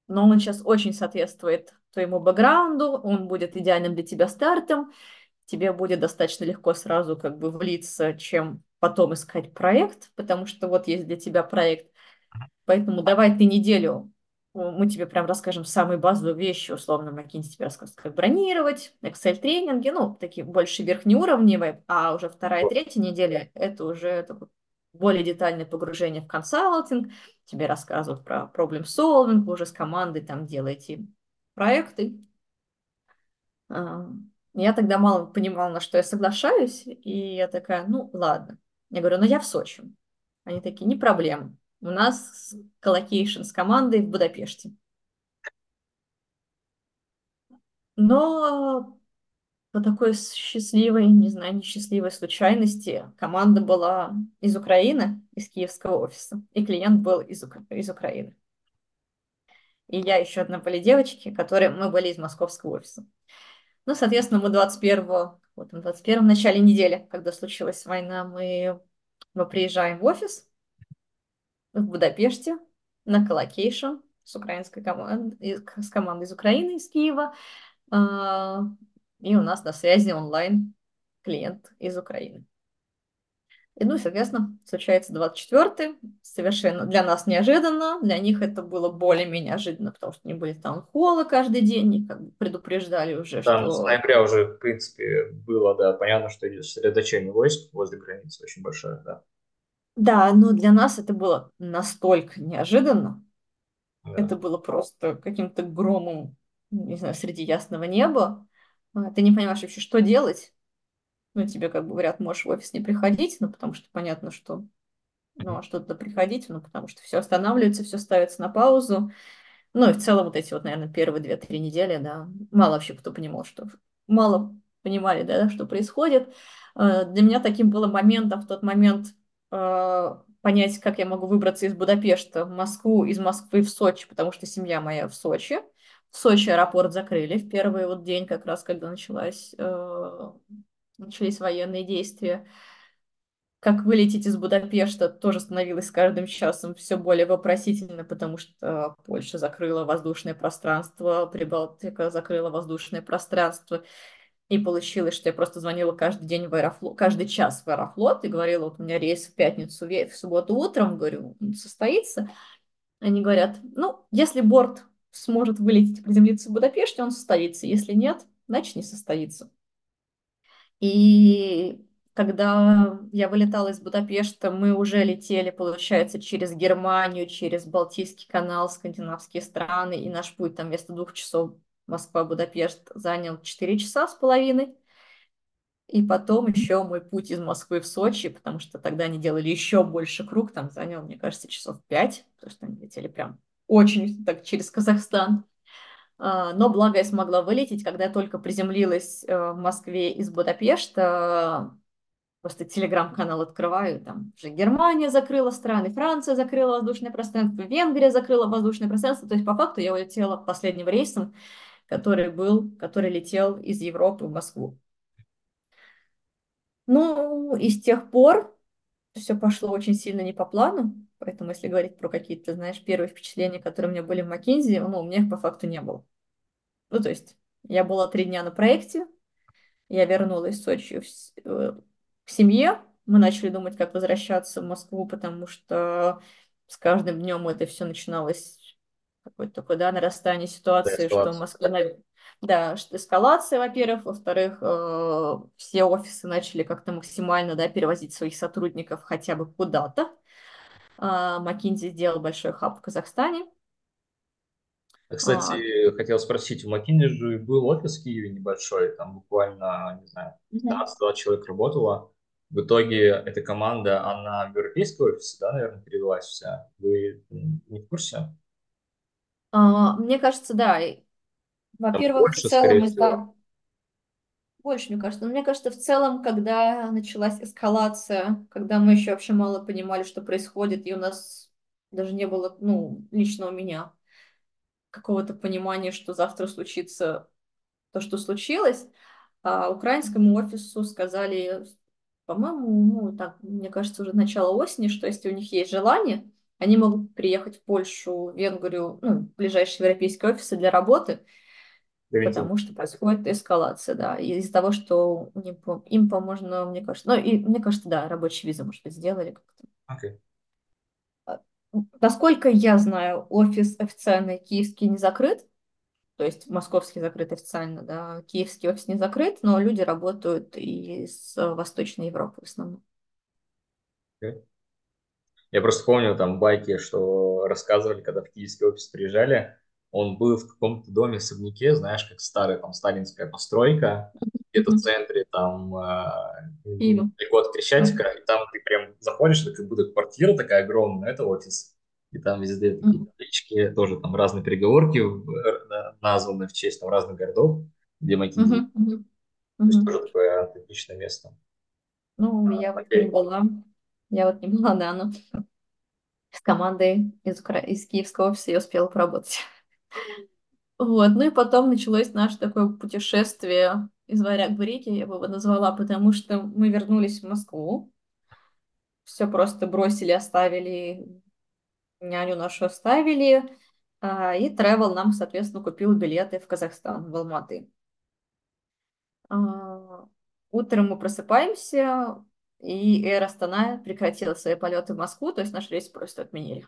но он сейчас очень соответствует твоему бэкграунду, он будет идеальным для тебя стартом, тебе будет достаточно легко сразу как бы влиться, чем потом искать проект, потому что вот есть для тебя проект. Поэтому давай ты неделю, мы тебе прям расскажем самые базовые вещи, условно, McKinsey тебе расскажет, как бронировать, Excel-тренинги, ну, такие больше верхнеуровневые, а уже вторая, третья неделя – это уже такой более детальное погружение в консалтинг, тебе рассказывают про проблем solving, вы уже с командой там делаете проекты. А, я тогда мало понимала, на что я соглашаюсь, и я такая, ну ладно. Я говорю, ну я в Сочи. Они такие, не проблема. У нас co-location с командой в Будапеште. Но по такой счастливой, не знаю, несчастливой случайности команда была из Украины, из киевского офиса, и клиент был из, из Украины. И я еще одна были девочки, которые мы были из московского офиса. Ну, соответственно, мы 21 вот, 21 в начале недели, когда случилась война, мы, мы приезжаем в офис в Будапеште на co-location с украинской командой, с командой из Украины, из Киева. А, и у нас на связи онлайн клиент из Украины. И, ну, соответственно, случается 24-й, совершенно для нас неожиданно, для них это было более-менее неожиданно, потому что они были там холы каждый день, и как бы предупреждали уже, Там что... с ноября уже, в принципе, было, да, понятно, что идет сосредоточение войск возле границы очень большое, да. Да, но для нас это было настолько неожиданно, да. это было просто каким-то громом, не знаю, среди ясного неба, а, ты не понимаешь вообще, что делать, ну, тебе как бы говорят, можешь в офис не приходить, ну, потому что понятно, что, ну, а что-то приходить, ну, потому что все останавливается, все ставится на паузу. Ну, и в целом вот эти вот, наверное, первые две-три недели, да, мало вообще кто понимал, что... Мало понимали, да, что происходит. А, для меня таким было моментом в тот момент понять, как я могу выбраться из Будапешта в Москву, из Москвы в Сочи, потому что семья моя в Сочи. В Сочи аэропорт закрыли в первый вот день, как раз когда началась э, начались военные действия. Как вылететь из Будапешта тоже становилось с каждым часом все более вопросительно, потому что Польша закрыла воздушное пространство, Прибалтика закрыла воздушное пространство. И получилось, что я просто звонила каждый день в Аэрофлот, каждый час в Аэрофлот и говорила, вот у меня рейс в пятницу, в субботу утром, говорю, состоится. Они говорят, ну, если борт сможет вылететь приземлиться в Будапеште, он состоится. Если нет, значит не состоится. И когда я вылетала из Будапешта, мы уже летели, получается, через Германию, через Балтийский канал, скандинавские страны, и наш путь там вместо двух часов Москва-Будапешт занял 4 часа с половиной. И потом еще мой путь из Москвы в Сочи, потому что тогда они делали еще больше круг, там занял, мне кажется, часов 5, потому что они летели прям очень так через Казахстан. А, но благо я смогла вылететь, когда я только приземлилась э, в Москве из Будапешта, просто телеграм-канал открываю, там уже Германия закрыла страны, Франция закрыла воздушное пространство, Венгрия закрыла воздушное пространство, то есть по факту я улетела последним рейсом, который был, который летел из Европы в Москву. Ну, и с тех пор все пошло очень сильно не по плану, поэтому если говорить про какие-то, знаешь, первые впечатления, которые у меня были в Маккензи, ну, у меня их по факту не было. Ну, то есть я была три дня на проекте, я вернулась в Сочи в, э, к семье, мы начали думать, как возвращаться в Москву, потому что с каждым днем это все начиналось какое-то такое, да, нарастание ситуации, что в Москве, да, что эскалация, во-первых, во-вторых, э, все офисы начали как-то максимально, да, перевозить своих сотрудников хотя бы куда-то. Э, McKinsey сделал большой хаб в Казахстане, кстати, а. хотел спросить, у Макинли же был офис в Киеве небольшой, там буквально, не знаю, 15 человек работало. В итоге эта команда, она в европейский офис, да, наверное, перевелась вся. Вы не в курсе? А, мне кажется, да. Во-первых, больше, в целом из-за... Больше, мне кажется. Но мне кажется, в целом, когда началась эскалация, когда мы еще вообще мало понимали, что происходит, и у нас даже не было, ну, лично у меня какого-то понимания, что завтра случится то, что случилось. А украинскому офису сказали, по-моему, ну, так, мне кажется, уже начало осени, что если у них есть желание, они могут приехать в Польшу, Венгрию, ну, ближайшие европейские офисы для работы, Видите. потому что происходит эскалация, да. И из-за того, что им, им поможно, мне кажется, ну, и мне кажется, да, рабочие визы, может быть, сделали как-то. Okay. Насколько я знаю, офис официальный киевский не закрыт, то есть московский закрыт официально, да, киевский офис не закрыт, но люди работают из Восточной Европы в основном. Okay. Я просто помню там байки, что рассказывали, когда в киевский офис приезжали, он был в каком-то доме особняке, знаешь, как старая там сталинская постройка, где-то в центре, там Има. далеко от Крещатика, и там ты прям заходишь, это как будто квартира такая огромная, это офис. И там везде такие таблички, тоже там разные переговорки названы в честь там разных городов, где McKinsey. То есть тоже такое отличное место. Ну, я вот не была. Я вот не была, да, но с командой из, Укра... из Киевского я успела поработать. Вот, ну и потом началось наше такое путешествие из Варяг в Риге, я бы его назвала, потому что мы вернулись в Москву, все просто бросили, оставили, няню нашу оставили, а, и Travel нам, соответственно, купил билеты в Казахстан, в Алматы. А, утром мы просыпаемся, и Air Астана прекратила свои полеты в Москву, то есть наш рейс просто отменили.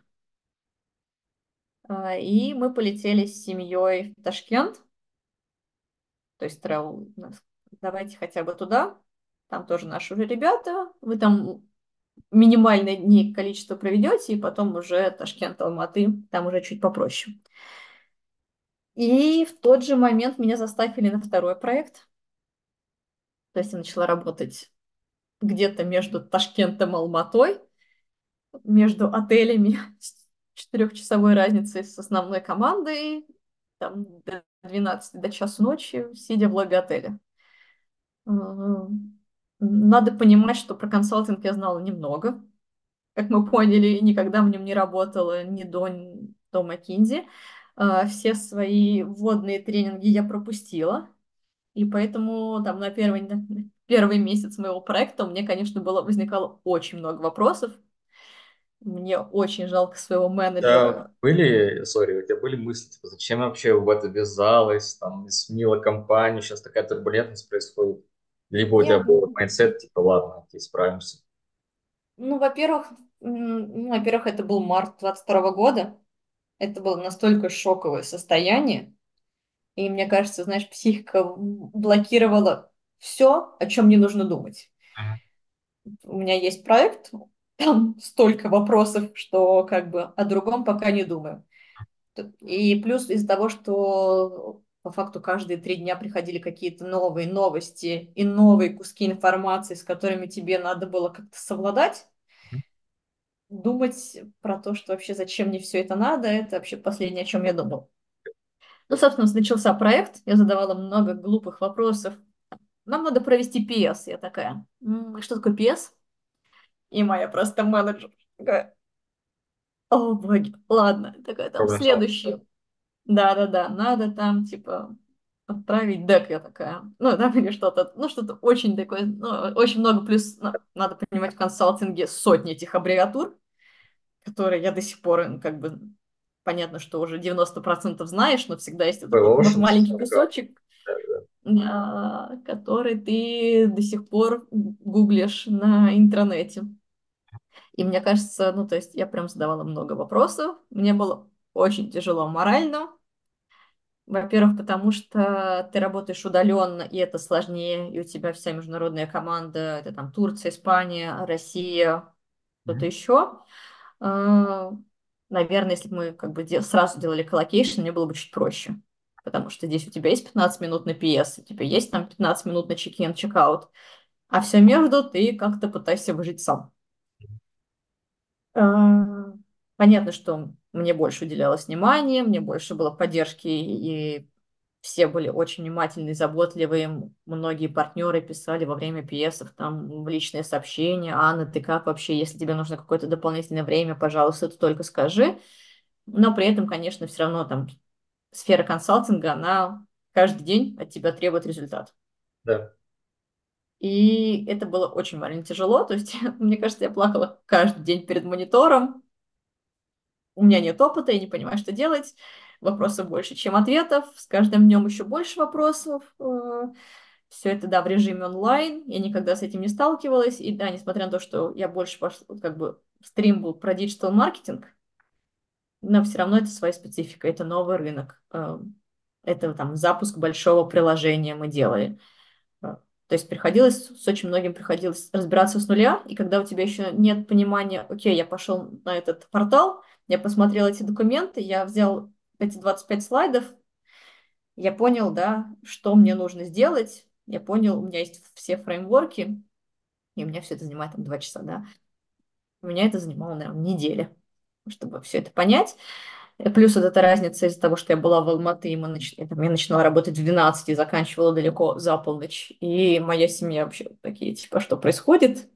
А, и мы полетели с семьей в Ташкент, то есть travel, давайте хотя бы туда, там тоже наши уже ребята, вы там минимальное дни количество проведете, и потом уже Ташкент, Алматы, там уже чуть попроще. И в тот же момент меня заставили на второй проект. То есть я начала работать где-то между Ташкентом и Алматой, между отелями с четырехчасовой разницей с основной командой, там до 12 до часу ночи, сидя в лобби отеля. Надо понимать, что про консалтинг я знала немного. Как мы поняли, никогда в нем не работала ни до, до McKinsey. А, все свои вводные тренинги я пропустила. И поэтому там на первый, первый месяц моего проекта у меня, конечно, было, возникало очень много вопросов. Мне очень жалко своего менеджера. Да, были, sorry, у тебя были мысли, типа, зачем я вообще в это ввязалась, там, сменила компанию, сейчас такая турбулентность происходит. Либо у тебя был mindset, типа, ладно, окей, справимся. Ну, во-первых, ну, во-первых, это был март 22 года. Это было настолько шоковое состояние. И мне кажется, знаешь, психика блокировала все, о чем не нужно думать. У меня есть проект, там столько вопросов, что как бы о другом пока не думаю. И плюс из-за того, что по факту каждые три дня приходили какие-то новые новости и новые куски информации, с которыми тебе надо было как-то совладать. Думать про то, что вообще зачем мне все это надо, это вообще последнее, о чем я думал. Ну, собственно, начался проект, я задавала много глупых вопросов. Нам надо провести PS. Я такая, что такое PS? И моя просто менеджер такая, о боги, ладно, такая там следующий. Да-да-да, надо там, типа, отправить дек, я такая, ну, да, или что-то, ну, что-то очень такое, ну, очень много, плюс ну, надо понимать, в консалтинге сотни этих аббревиатур, которые я до сих пор, как бы, понятно, что уже 90% знаешь, но всегда есть этот вот маленький кусочек, да, который ты до сих пор гуглишь на интернете. И мне кажется, ну, то есть я прям задавала много вопросов, мне было очень тяжело морально, во-первых, потому что ты работаешь удаленно, и это сложнее, и у тебя вся международная команда, это там Турция, Испания, Россия, кто-то mm-hmm. еще. Наверное, если бы мы как бы сразу делали co-location, мне было бы чуть проще. Потому что здесь у тебя есть 15 минут на PS, у тебя есть там 15 минут на чек-ин, чек-аут, а все между ты как-то пытаешься выжить сам. А, понятно, что мне больше уделялось внимания, мне больше было поддержки, и все были очень внимательные, заботливые. Многие партнеры писали во время пьесов там в личные сообщения. Анна, ты как вообще? Если тебе нужно какое-то дополнительное время, пожалуйста, ты только скажи. Но при этом, конечно, все равно там сфера консалтинга, она каждый день от тебя требует результат. Да. И это было очень морально тяжело. То есть, мне кажется, я плакала каждый день перед монитором, у меня нет опыта, я не понимаю, что делать. Вопросов больше, чем ответов. С каждым днем еще больше вопросов. Э, Все это, да, в режиме онлайн. Я никогда с этим не сталкивалась. И да, несмотря на то, что я больше пошла, как бы, стрим был про digital marketing, но все равно это своя специфика, это новый рынок. Э, это там запуск большого приложения мы делали. То есть приходилось, с очень многим приходилось разбираться с нуля, и когда у тебя еще нет понимания, окей, я пошел на этот портал, я посмотрел эти документы, я взял эти 25 слайдов, я понял, да, что мне нужно сделать, я понял, у меня есть все фреймворки, и у меня все это занимает там два часа, да. У меня это занимало, наверное, неделя, чтобы все это понять. Плюс вот эта разница из-за того, что я была в Алматы, и мы нач... я начинала работать в 12 и заканчивала далеко за полночь. И моя семья вообще такие, типа, что происходит?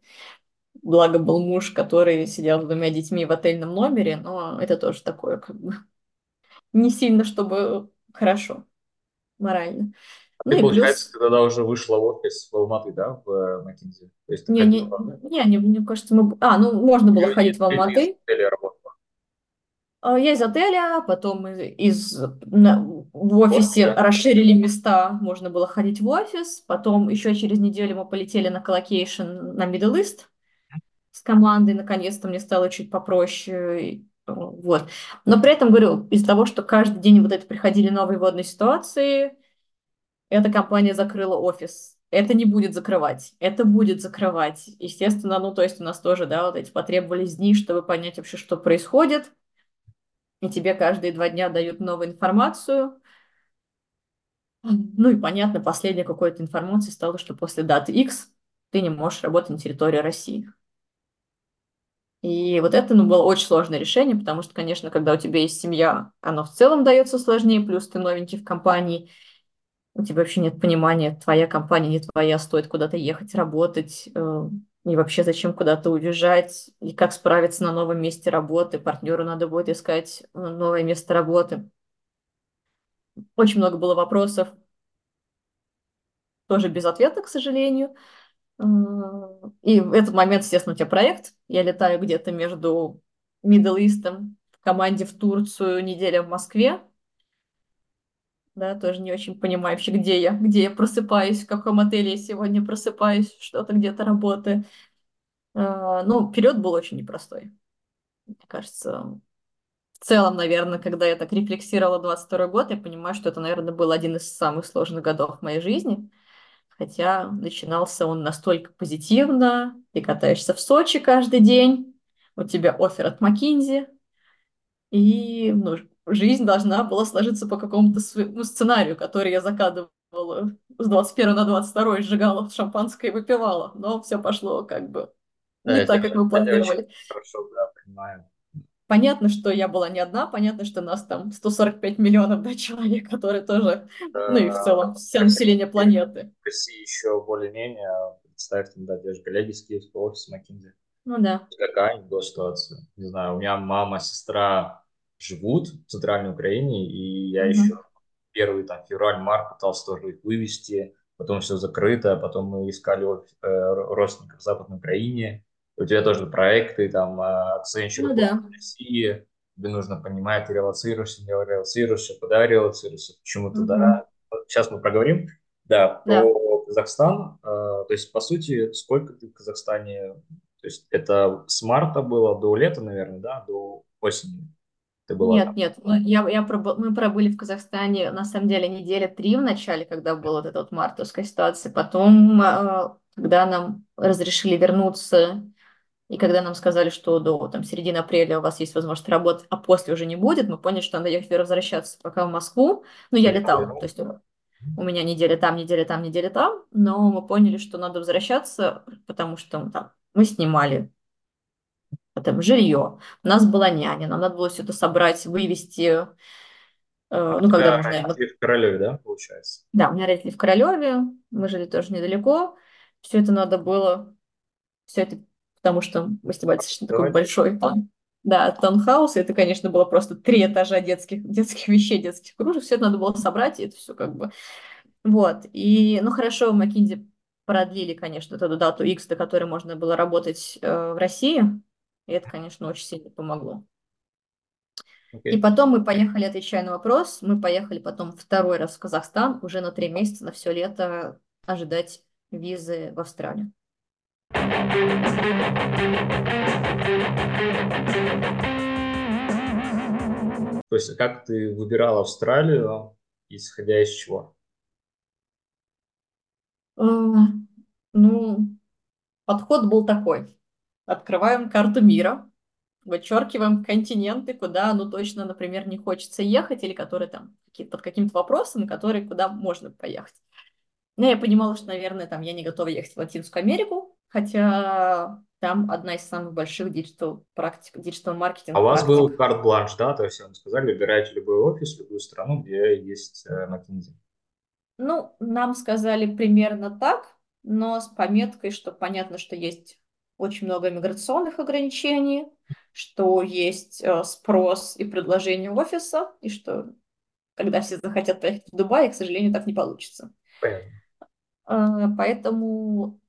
Благо был муж, который сидел с двумя детьми в отельном номере, но это тоже такое, как бы, не сильно, чтобы хорошо, морально. Ну ты, получается, плюс... ты тогда уже вышла в офис в Алматы, да, в э, McKinsey? Не, не, не, не, мне кажется, мы... А, ну, можно было или, ходить в Алматы. Или а, я из отеля, потом из, на, в офисе Офис. расширили места, можно было ходить в офис. Потом еще через неделю мы полетели на co-location на Middle East с командой. Наконец-то мне стало чуть попроще. Вот. Но при этом, говорю, из-за того, что каждый день вот это приходили новые вводные ситуации, эта компания закрыла офис. Это не будет закрывать, это будет закрывать. Естественно, ну, то есть у нас тоже, да, вот эти потребовались дни, чтобы понять вообще, что происходит – и тебе каждые два дня дают новую информацию. Ну и понятно, последняя какой-то информации стало, что после даты X ты не можешь работать на территории России. И вот это ну, было очень сложное решение, потому что, конечно, когда у тебя есть семья, оно в целом дается сложнее, плюс ты новенький в компании, у тебя вообще нет понимания, твоя компания не твоя, стоит куда-то ехать, работать, э, и вообще зачем куда-то уезжать, и как справиться на новом месте работы. Партнеру надо будет искать э, новое место работы. Очень много было вопросов, тоже без ответа, к сожалению. И в этот момент, естественно, у тебя проект. Я летаю где-то между Middle East, в команде в Турцию, неделя в Москве. Да, тоже не очень понимаю вообще, где я, где я просыпаюсь, в каком отеле я сегодня просыпаюсь, что-то где-то работаю. А, ну, период был очень непростой. Мне кажется, в целом, наверное, когда я так рефлексировала 22 год, я понимаю, что это, наверное, был один из самых сложных годов в моей жизни. Хотя начинался он настолько позитивно. Ты катаешься в Сочи каждый день, у тебя офер от Макинзи, и ну, жизнь должна была сложиться по какому-то своему сценарию, который я закадывала с 21 на 22, сжигала шампанское и выпивала. Но все пошло как бы не да, так, как мы планировали. Хорошо, да, понимаю. Понятно, что я была не одна, понятно, что нас там 145 миллионов да, человек, которые тоже, да, ну и в целом все население планеты. В России еще более-менее, представь, там, да, те же коллеги с Киевского офиса McKinsey. Ну да. Какая была ситуация? Не знаю, у меня мама, сестра живут в центральной Украине, и я mm-hmm. еще первый там февраль-март пытался тоже их вывести, потом все закрыто, потом мы искали э, родственников в Западной Украине, у тебя тоже проекты, там, а, оценщик ну, да. в России, тебе нужно понимать, ты релацируешься, не релацируешься, куда релацируешься, почему mm-hmm. туда. Сейчас мы проговорим. Да, да. про Казахстан. А, то есть, по сути, сколько ты в Казахстане, то есть это с марта было до лета, наверное, да, до осени? Ты была нет, там? нет, мы, я, я пробыл, мы пробыли в Казахстане, на самом деле, недели три в начале, когда была вот эта вот мартовская ситуация. Потом, а, когда нам разрешили вернуться и когда нам сказали, что до там, середины апреля у вас есть возможность работать, а после уже не будет, мы поняли, что надо ехать возвращаться пока в Москву. Ну, я летала, то есть у меня неделя там, неделя там, неделя там, но мы поняли, что надо возвращаться, потому что там, мы снимали там, жилье, у нас была няня, нам надо было все это собрать, вывести. Э, ну, когда нужно... Родители в Королеве, да, получается? Да, у меня родители в Королеве, мы жили тоже недалеко, все это надо было, все это потому что мы снимали достаточно такой большой план. Да, таунхаус, это, конечно, было просто три этажа детских, детских вещей, детских кружек, все это надо было собрать, и это все как бы... Вот, и, ну, хорошо, в Макинзи продлили, конечно, эту дату X, до которой можно было работать э, в России, и это, конечно, очень сильно помогло. Okay. И потом мы поехали, отвечая на вопрос, мы поехали потом второй раз в Казахстан, уже на три месяца, на все лето ожидать визы в Австралию. То есть как ты выбирала Австралию, исходя из чего? Э, ну, подход был такой. Открываем карту мира, вычеркиваем континенты, куда, ну, точно, например, не хочется ехать, или которые там под каким-то вопросом, которые куда можно поехать. Но я понимала, что, наверное, там я не готова ехать в Латинскую Америку, хотя там одна из самых больших digital практик, digital marketing А у вас практик. был карт-бланш, да? То есть вам сказали, выбирайте любой офис, любую страну, где есть э, McKinsey. Ну, нам сказали примерно так, но с пометкой, что понятно, что есть очень много миграционных ограничений, что есть э, спрос и предложение офиса, и что когда все захотят поехать в Дубай, к сожалению, так не получится. Понятно. Э, поэтому,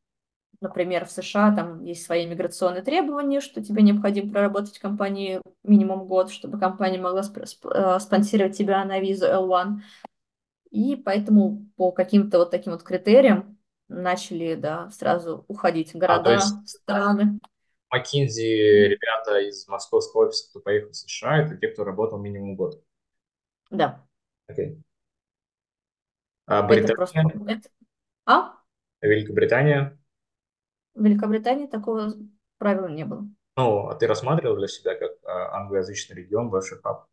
например, в США там есть свои миграционные требования, что тебе необходимо проработать в компании минимум год, чтобы компания могла сп- э, спонсировать тебя на визу L1. И поэтому по каким-то вот таким вот критериям начали, да, сразу уходить А, то города, есть страны. McKinsey, ребята из московского офиса, кто поехал в США, это те, кто работал минимум год. Да, Окей. А это просто... Британия, это- А? Великобритания? В Великобритании такого правила не было. Ну, а ты рассматривал для себя как а, англоязычный регион большой хаб?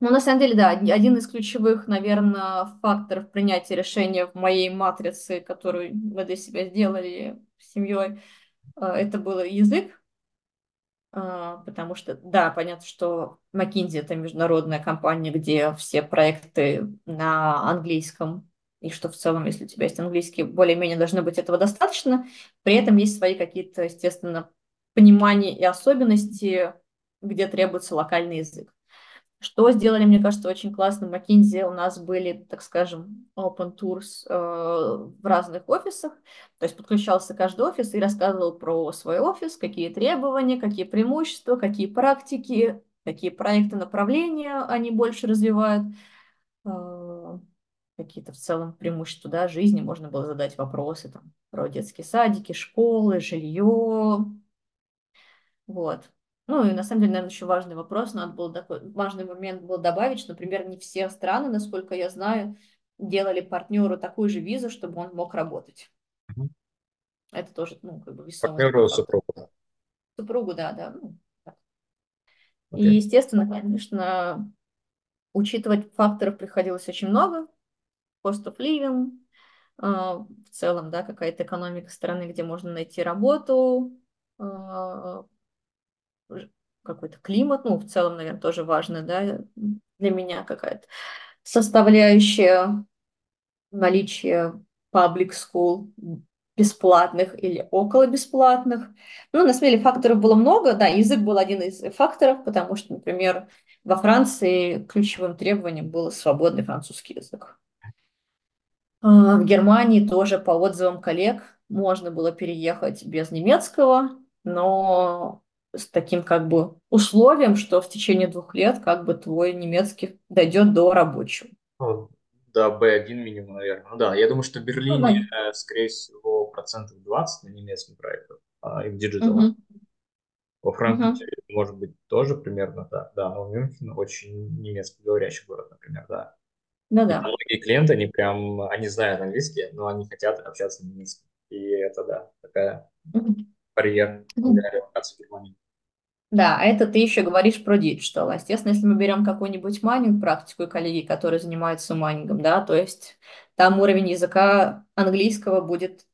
Ну, на самом деле, да, од- один из ключевых, наверное, факторов принятия решения в моей матрице, которую мы для себя сделали с семьей, э, это был язык, А, потому что, да, понятно, что McKinsey– это международная компания, где все проекты на английском, и что в целом, если у тебя есть английский, более-менее должно быть этого достаточно. При этом есть свои какие-то, естественно, понимания и особенности, где требуется локальный язык. Что сделали, мне кажется, очень классно. В McKinsey у нас были, так скажем, open tours э, в разных офисах. То есть подключался каждый офис и рассказывал про свой офис, какие требования, какие преимущества, какие практики, какие проекты, направления они больше развивают. Э, какие-то в целом преимущества да, жизни. Можно было задать вопросы там, про детские садики, школы, жилье. Вот. Ну и на самом деле, наверное, еще важный вопрос, надо было такой важный момент был добавить, что, например, не все страны, насколько я знаю, делали партнеру такую же визу, чтобы он мог работать. Мгм. Это тоже, ну, как бы весомый Партнеру супругу. Супругу, да, да. ну, так. И, Окей. естественно, конечно, учитывать факторов приходилось очень много. Cost of living, а, в целом, да, какая-то экономика страны, где можно найти работу, ж- какой-то климат, ну, в целом, наверное, тоже важно, да, для меня какая-то составляющая наличие public school бесплатных или около бесплатных. Ну, на самом деле факторов было много, да, язык был один из факторов, потому что, например, во Франции ключевым требованием был свободный французский язык. А, В Германии тоже по отзывам коллег можно было переехать без немецкого, но с таким как бы условием, что в течение двух лет как бы твой немецкий дойдет до рабочего. Ну, да, B1 минимум, наверное. Ну да, я думаю, что в Ну, Берлине, да. э, скорее всего, процентов 20 на немецком проектах а, и в digital. Мгм, Во Франкфурте, мгм. может быть, тоже примерно так, да, но Мюнхен очень немецкоговорящий город, например, да. Ну да. многие клиенты, они прям, они знают английский, но они хотят общаться на немецком. И это, да, такая барьер для релокации в Германию. Да, а это ты еще говоришь про digital. Естественно, если мы берем какую-нибудь майнинг практику и коллеги, которые занимаются майнингом, да, то есть там уровень языка английского будет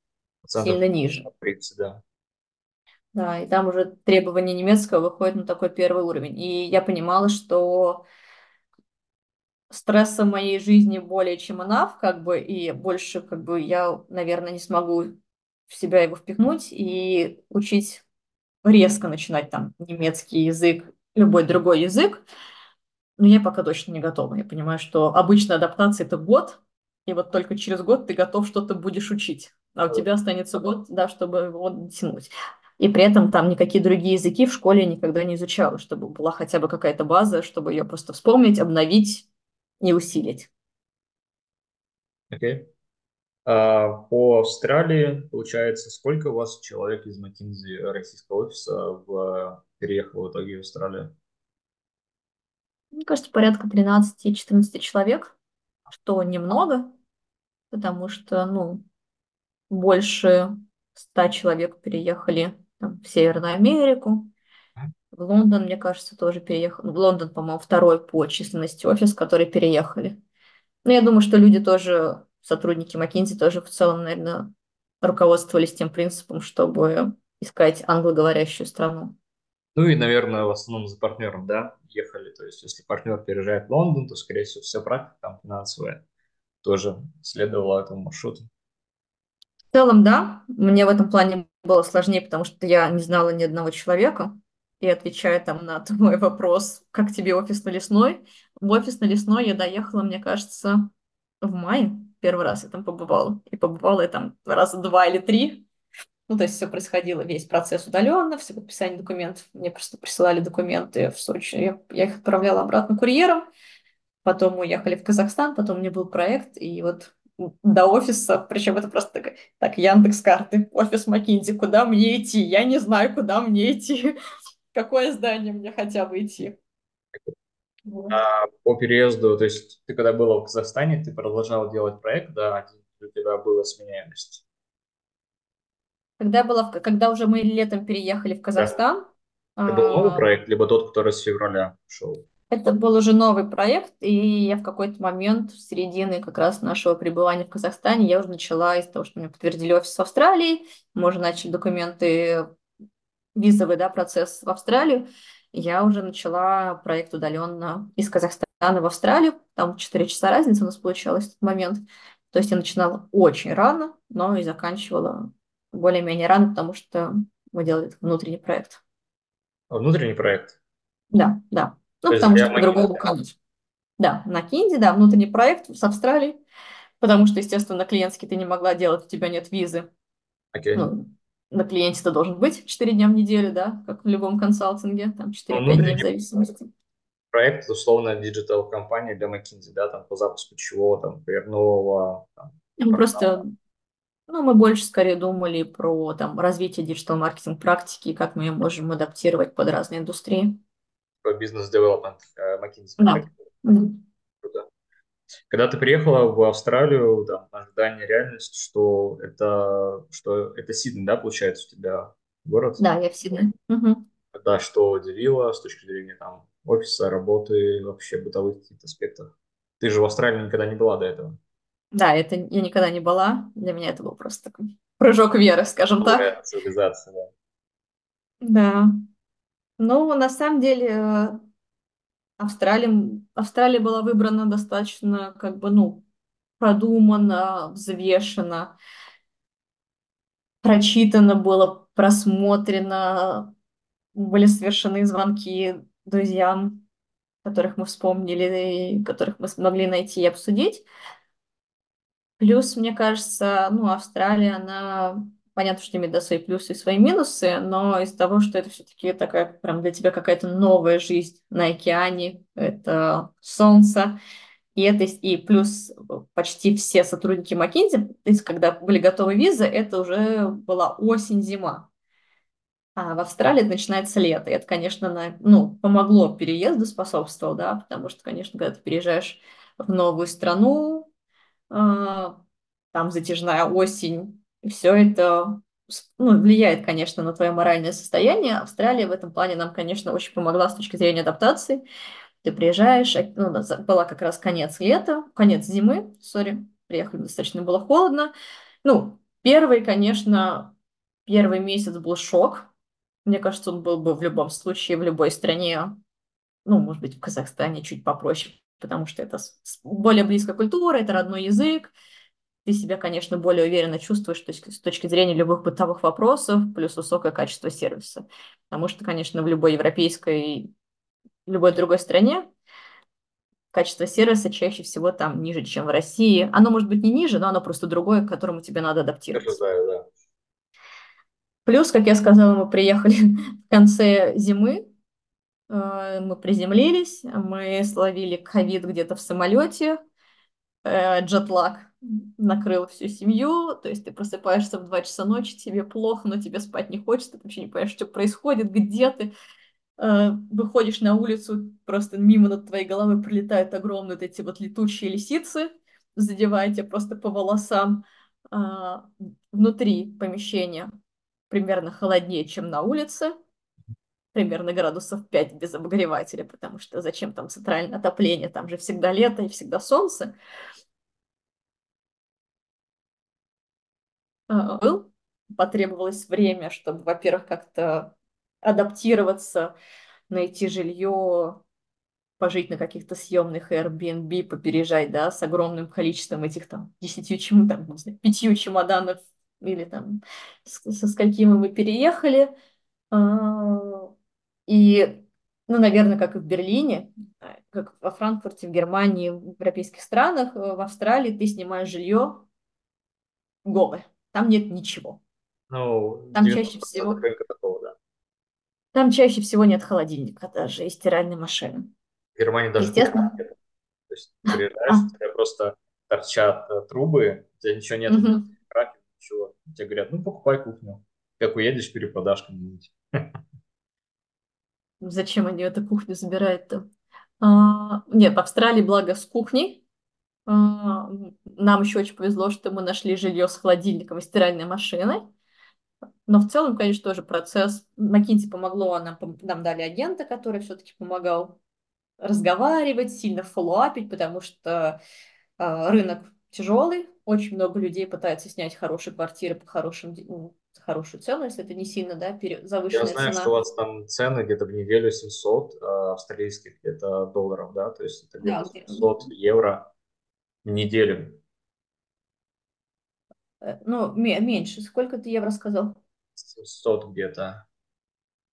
Процентов сильно ниже. 30, да. Да, и там уже требования немецкого выходят на такой первый уровень. И я понимала, что стресса моей жизни более чем enough, как бы, и больше, как бы, я, наверное, не смогу в себя его впихнуть и учить резко начинать там немецкий язык, любой другой язык. Но я пока точно не готова. Я понимаю, что обычная адаптация это год, и вот только через год ты готов что-то будешь учить. А у тебя останется год, да, чтобы его тянуть. И при этом там никакие другие языки в школе я никогда не изучала, чтобы была хотя бы какая-то база, чтобы ее просто вспомнить, обновить и усилить. Окей. А, по Австралии, получается, сколько у вас человек из McKinsey российского офиса в, переехало в итоге в Австралию? Мне кажется, порядка 13-14 человек, что немного, потому что, ну, больше 100 человек переехали там, в Северную Америку. В Лондон, мне кажется, тоже переехал. В Лондон, по-моему, второй по численности офис, который переехали. Но я думаю, что люди тоже сотрудники McKinsey тоже в целом, наверное, руководствовались тем принципом, чтобы искать англоговорящую страну. Ну и, наверное, в основном за партнером, да, ехали. То есть, если партнер переезжает в Лондон, то, скорее всего, вся практика там финансовая тоже следовала этому маршруту. В целом, да. Мне в этом плане было сложнее, потому что я не знала ни одного человека. И отвечая там на твой вопрос, как тебе офис на Лесной, в офис на Лесной я доехала, мне кажется, в мае. Первый раз я там побывала. И побывала я там раза два или три. Ну, то есть все происходило, весь процесс удаленно, все подписание документов. Мне просто присылали документы в Сочи. Я, я их отправляла обратно курьером. Потом уехали в Казахстан, потом у меня был проект, и вот до офиса, причем это просто так, так Яндекс карты, офис Макинзи, куда мне идти? Я не знаю, куда мне идти, какое здание мне хотя бы идти. А по переезду, то есть ты когда была в Казахстане, ты продолжал делать проект, да, у тебя была сменяемость? Когда, была, когда уже мы летом переехали в Казахстан. Да. Это был новый а, проект, либо тот, который с февраля шел? Это был уже новый проект, и я в какой-то момент, в середине как раз нашего пребывания в Казахстане, я уже начала из того, что мне подтвердили офис в Австралии, мы уже начали документы, визовый да, процесс в Австралию, я уже начала проект удаленно из Казахстана в Австралию, там 4 часа разницы у нас получалась в тот момент. То есть я начинала очень рано, но и заканчивала более-менее рано, потому что мы делали внутренний проект. Внутренний проект? Да, да. Ну, То потому что по-другому кануть. Да, на Кинде, да, внутренний проект с Австралии, потому что, естественно, клиентские ты не могла делать, у тебя нет визы. Okay. Ну, на клиенте ты должен быть 4 дня в неделю, да, как в любом консалтинге, там 4-5 ну, дней в зависимости. Проект, условно, digital-кампания для McKinsey, да, там по запуску чего, там, например, нового. Там, ну, просто ну, мы больше скорее думали про там, развитие digital-marketing практики, как мы ее можем адаптировать под разные индустрии. По business development э, McKinsey. Да. Когда ты приехала в Австралию, там, ожидание, реальность, что это, что это Сидней, да, получается, у тебя город? Да, я в Сиднее. Угу. Да, что удивило с точки зрения там офиса, работы, вообще бытовых каких-то аспектов? Ты же в Австралии никогда не была до этого. Да, это я никогда не была. Для меня это был просто такой прыжок веры, скажем так. Цивилизация, да. Да. Ну, на самом деле, Австралия, Австралия была выбрана достаточно, как бы, ну, продуманно, взвешенно, прочитано было, просмотрено, были совершены звонки друзьям, которых мы вспомнили, и которых мы смогли найти и обсудить. Плюс, мне кажется, ну, Австралия, она понятно, что имеет да, свои плюсы и свои минусы, но из того, что это все-таки такая прям для тебя какая-то новая жизнь на океане, это солнце, и это и плюс почти все сотрудники McKinsey, то есть когда были готовы визы, это уже была осень-зима. А в Австралии начинается лето. И это, конечно, на, ну, помогло переезду, способствовало, да, потому что, конечно, когда ты переезжаешь в новую страну, а, там затяжная осень, все это ну, влияет, конечно, на твое моральное состояние. Австралия в этом плане нам, конечно, очень помогла с точки зрения адаптации. Ты приезжаешь, а, ну, была как раз конец лета, конец зимы, сори, приехали, достаточно было холодно. Ну, первый, конечно, первый месяц был шок. Мне кажется, он был бы в любом случае, в любой стране, ну, может быть, в Казахстане чуть попроще, потому что это более близкая культура, это родной язык, ты себя, конечно, более уверенно чувствуешь то есть, с точки зрения любых бытовых вопросов, плюс высокое качество сервиса. Потому что, конечно, в любой европейской, любой другой стране качество сервиса чаще всего там ниже, чем в России. Оно может быть не ниже, но оно просто другое, к которому тебе надо адаптироваться. знаю, да. Плюс, как я сказала, мы приехали в конце зимы, Э, мы приземлились, мы словили ковид где-то в самолете, джетлаг накрыл всю семью, то есть ты просыпаешься в 2 часа ночи, тебе плохо, но тебе спать не хочется, ты вообще не понимаешь, что происходит, где ты, э, выходишь на улицу, просто мимо над твоей головой пролетают огромные вот эти вот летучие лисицы, задевая тебя просто по волосам. А, внутри помещения примерно холоднее, чем на улице, примерно градусов 5 без обогревателя, потому что зачем там центральное отопление, там же всегда лето и всегда солнце. был. Потребовалось время, чтобы, во-первых, как-то адаптироваться, найти жилье, пожить на каких-то съемных Airbnb, попереезжать, да, с огромным количеством этих там десятью чем там, не знаю, пятью чемоданов или там со сколькими мы переехали. А, и, ну, наверное, как и в Берлине, как во Франкфурте, в Германии, в европейских странах, э, в Австралии ты снимаешь жилье голое. Там нет ничего. Ну, там чаще всего... Такого, да. Там чаще всего нет холодильника даже и стиральной машины. В Германии даже Естественно. Нет. То есть ты приезжаешь, у тебя просто торчат э, трубы, у тебя ничего нет, угу. ничего. Тебе говорят, ну покупай кухню. Как уедешь, перепродашь кому-нибудь. Зачем они эту кухню забирают-то? А, нет, в Австралии, благо, с кухней. А, нам еще очень повезло, что мы нашли жилье с холодильником и стиральной машиной. Но в целом, конечно, тоже процесс. McKinsey помогло, нам, нам дали агента, который все-таки помогал разговаривать, сильно фоллоуапить, потому что э, рынок тяжелый, очень много людей пытается снять хорошие квартиры по хорошим, ну, хорошую цену, если это не сильно, да, завышенная Я знаю, цена. что у вас там цены где-то в неделю 700 э, австралийских где-то долларов, да, то есть это где-то да, 700 где... евро в неделю. Э, ну, меньше. Сколько ты евро сказал? 700 где-то.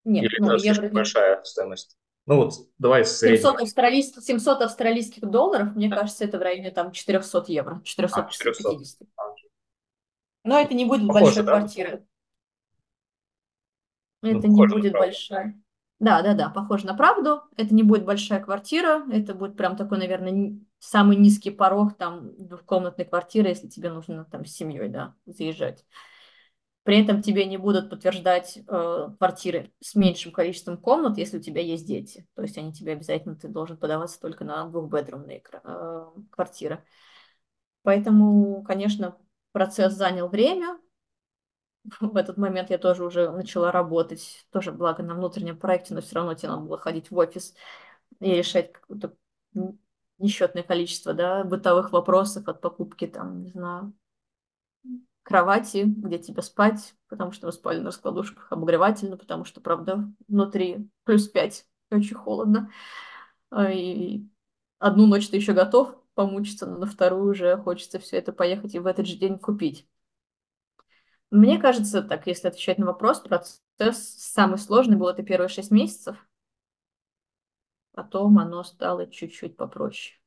Нет, Или ну, это евро... большая стоимость? Ну вот, давай средний. 700, австралийских, 700 австралийских долларов, мне кажется, это в районе там 400 евро, 450. А, 400. Но это не будет Похоже, большой да? квартиры. Ну, это ну, не будет большая. Да, да, да, похоже на правду. Это не будет большая квартира, это будет прям такой, наверное, самый низкий порог там двухкомнатной квартиры, если тебе нужно там с семьей, да, заезжать. При этом тебе не будут подтверждать э, квартиры с меньшим количеством комнат, если у тебя есть дети. То есть они тебе обязательно, ты должен подаваться только на двухбедрумные э, квартиры. Поэтому, конечно, процесс занял время. В этот момент я тоже уже начала работать, тоже благо на внутреннем проекте, но все равно тебе надо было ходить в офис и решать какое-то несчетное количество да, бытовых вопросов от покупки, там, не знаю, кровати, где тебе спать, потому что вы спали на раскладушках, обогревательно, потому что, правда, внутри плюс 5, очень холодно. А, и одну ночь ты еще готов помучиться, но на вторую уже хочется все это поехать и в этот же день купить. Мне кажется, так, если отвечать на вопрос, процесс самый сложный был это первые шесть месяцев. Потом оно стало чуть-чуть попроще.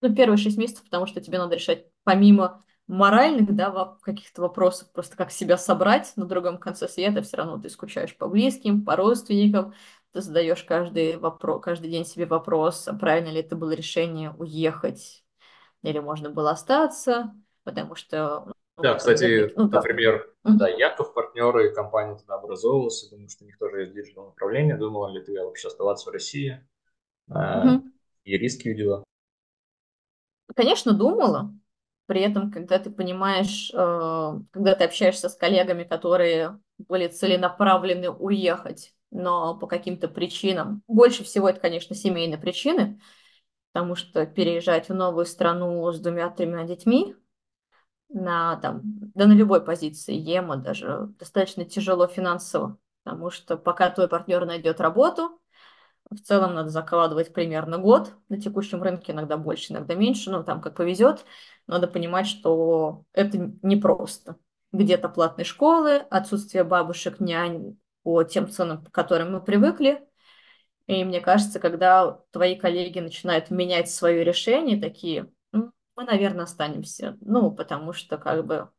Ну, первые шесть месяцев, потому что тебе надо решать помимо моральных, да, каких-то вопросов, просто как себя собрать на другом конце света, все равно ты скучаешь по близким, по родственникам, ты задаешь каждый, вопрос, каждый день себе вопрос, а правильно ли это было решение уехать, или можно было остаться, потому что... Да, кстати, ну, например, да, «Яков и Партнёры», компания тогда образовывалась, думаю, что у них тоже есть digital направление, думала ли ты вообще оставаться в России, угу. и риски видела? Конечно, думала, при этом, когда ты понимаешь, э, когда ты общаешься с коллегами, которые были целенаправлены уехать, но по каким-то причинам, больше всего это, конечно, семейные причины, потому что переезжать в новую страну с двумя-тремя детьми на, там, да на любой позиции ЕМА даже достаточно тяжело финансово, потому что пока твой партнер найдет работу, в целом надо закладывать примерно год. На текущем рынке иногда больше, иногда меньше, но там как повезет. Надо понимать, что это непросто. Где-то платные школы, отсутствие бабушек, нянь по тем ценам, к которым мы привыкли. И мне кажется, когда твои коллеги начинают менять свое решение, такие, мы, наверное, останемся. Ну, потому что как бы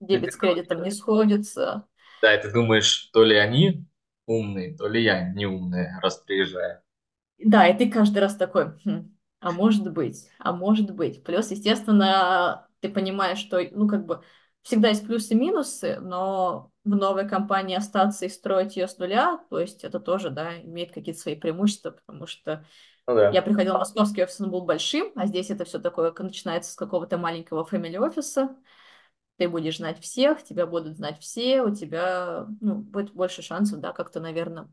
дебет с кредитом не сходится. Да, и ты думаешь, то ли они умный, то ли я не умная, раз приезжаю. Да, и ты каждый раз такой, хм, а может быть, а может быть. Плюс, естественно, ты понимаешь, что, ну, как бы, всегда есть плюсы и минусы, но в новой компании остаться и строить ее с нуля, то есть это тоже, да, имеет какие-то свои преимущества, потому что ну, да. я приходила в московский офис, он был большим, а здесь это все такое начинается с какого-то маленького фэмили офиса, ты будешь знать всех, тебя будут знать все, у тебя ну, будет больше шансов, да, как-то, наверное,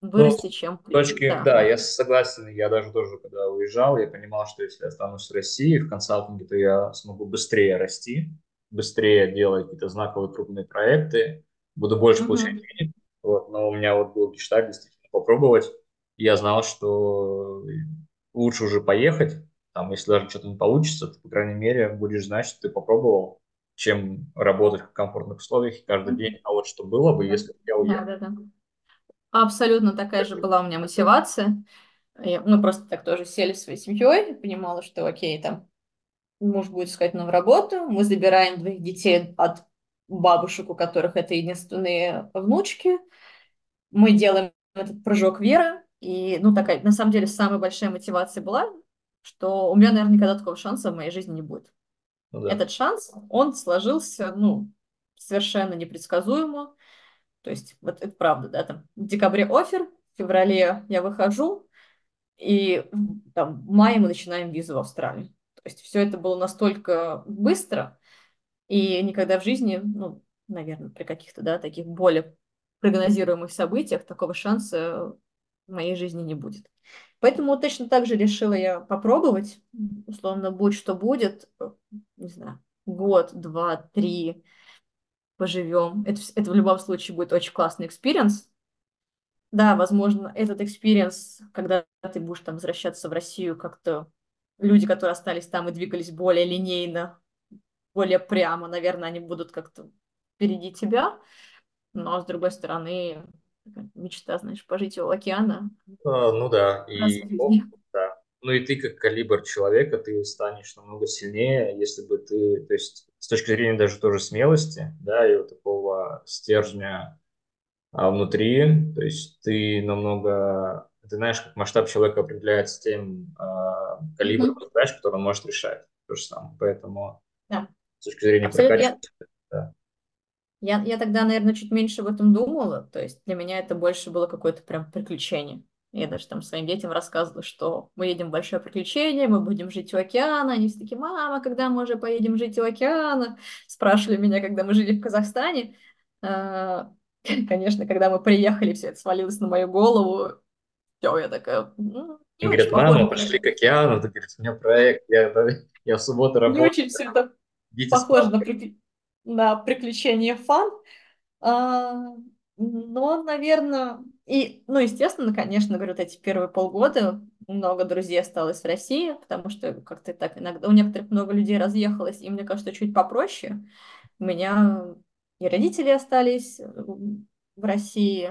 вырасти, ну, чем... Точки, да. да, я согласен, я даже тоже, когда уезжал, я понимал, что если я останусь в России в консалтинге, то я смогу быстрее расти, быстрее делать какие-то знаковые крупные проекты, буду больше получать Мгм. денег. Вот, но у меня вот был гештальт действительно попробовать. Я знал, что лучше уже поехать, там, если даже что-то не получится, ты, по крайней мере, будешь знать, что ты попробовал, чем работать в комфортных условиях каждый день. А вот что было бы, Да, если бы я да, уехал? да. да. Абсолютно такая же была у меня мотивация. Я- мы просто так тоже сели своей семьей, понимала, что окей, там муж будет искать новую работу, мы забираем двоих детей от бабушек, у которых это единственные внучки, мы делаем этот прыжок веры, и, ну, такая, на самом деле, самая большая мотивация была, что у меня, наверное, никогда такого шанса в моей жизни не будет. Ну да. Этот шанс, он сложился, ну, совершенно непредсказуемо, то есть, вот это правда, да, там, в декабре офер, в феврале я выхожу, и там, в мае мы начинаем визу в Австралию. То есть все это было настолько быстро, и никогда в жизни, ну, наверное, при каких-то, да, таких более прогнозируемых событиях такого шанса в моей жизни не будет. Поэтому точно так же решила я попробовать, условно, будь что будет, не знаю, год, два, три, поживем. Это, это в любом случае будет очень классный experience. Да, возможно, этот experience, когда ты будешь там возвращаться в Россию, как-то люди, которые остались там и двигались более линейно, более прямо, наверное, они будут как-то впереди тебя. Но, с другой стороны, мечта, знаешь, пожить у океана А, ну да, и да. Ну и ты как калибр человека, ты станешь намного сильнее, если бы ты, то есть с точки зрения даже тоже смелости, да, и вот такого стержня а, внутри, то есть ты намного, ты знаешь, как масштаб человека определяется тем а, калибром Мгм. задач, который он может решать, то же самое. Поэтому Да, с точки зрения абсолютно. Я, прокачивания, да. Я, я тогда, наверное, чуть меньше об этом думала. То есть для меня это больше было какое-то прям приключение. Я даже там своим детям рассказывала, что мы едем в большое приключение, мы будем жить у океана. Они все такие, мама, когда мы уже поедем жить у океана? Спрашивали меня, когда мы жили в Казахстане. А, Конечно, когда мы приехали, все это свалилось на мою голову. Все, я такая, «Ну, не похоже, мама, пошли к океану, ты говоришь, у меня проект, я, я в субботу не работаю, очень все это похоже на, прикли- на приключение фан. А, но, наверное, и, ну, естественно, конечно, говорю, вот эти первые полгода много друзей осталось в России, потому что как-то так иногда у некоторых много людей разъехалось, и мне кажется, чуть попроще. У меня и родители остались э, в России,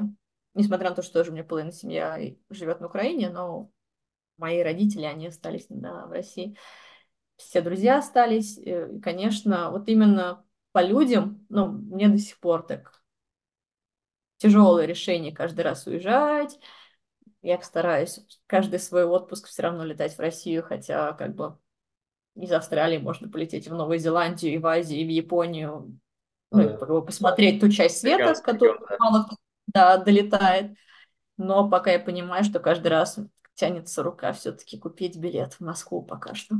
несмотря на то, что тоже у меня половина семья живет на Украине, но мои родители, они остались, да, в России. Все друзья остались. э, И, конечно, вот именно по людям, ну, мне до сих пор так тяжелое решение каждый раз уезжать. Я стараюсь каждый свой отпуск все равно летать в Россию, хотя как бы из Австралии можно полететь в Новую Зеландию, и в Азию, и в Японию, Ну да. как бы посмотреть ту часть света, которая регион, да. мало кто да, долетает. Но пока я понимаю, что каждый раз тянется рука все-таки купить билет в Москву пока что.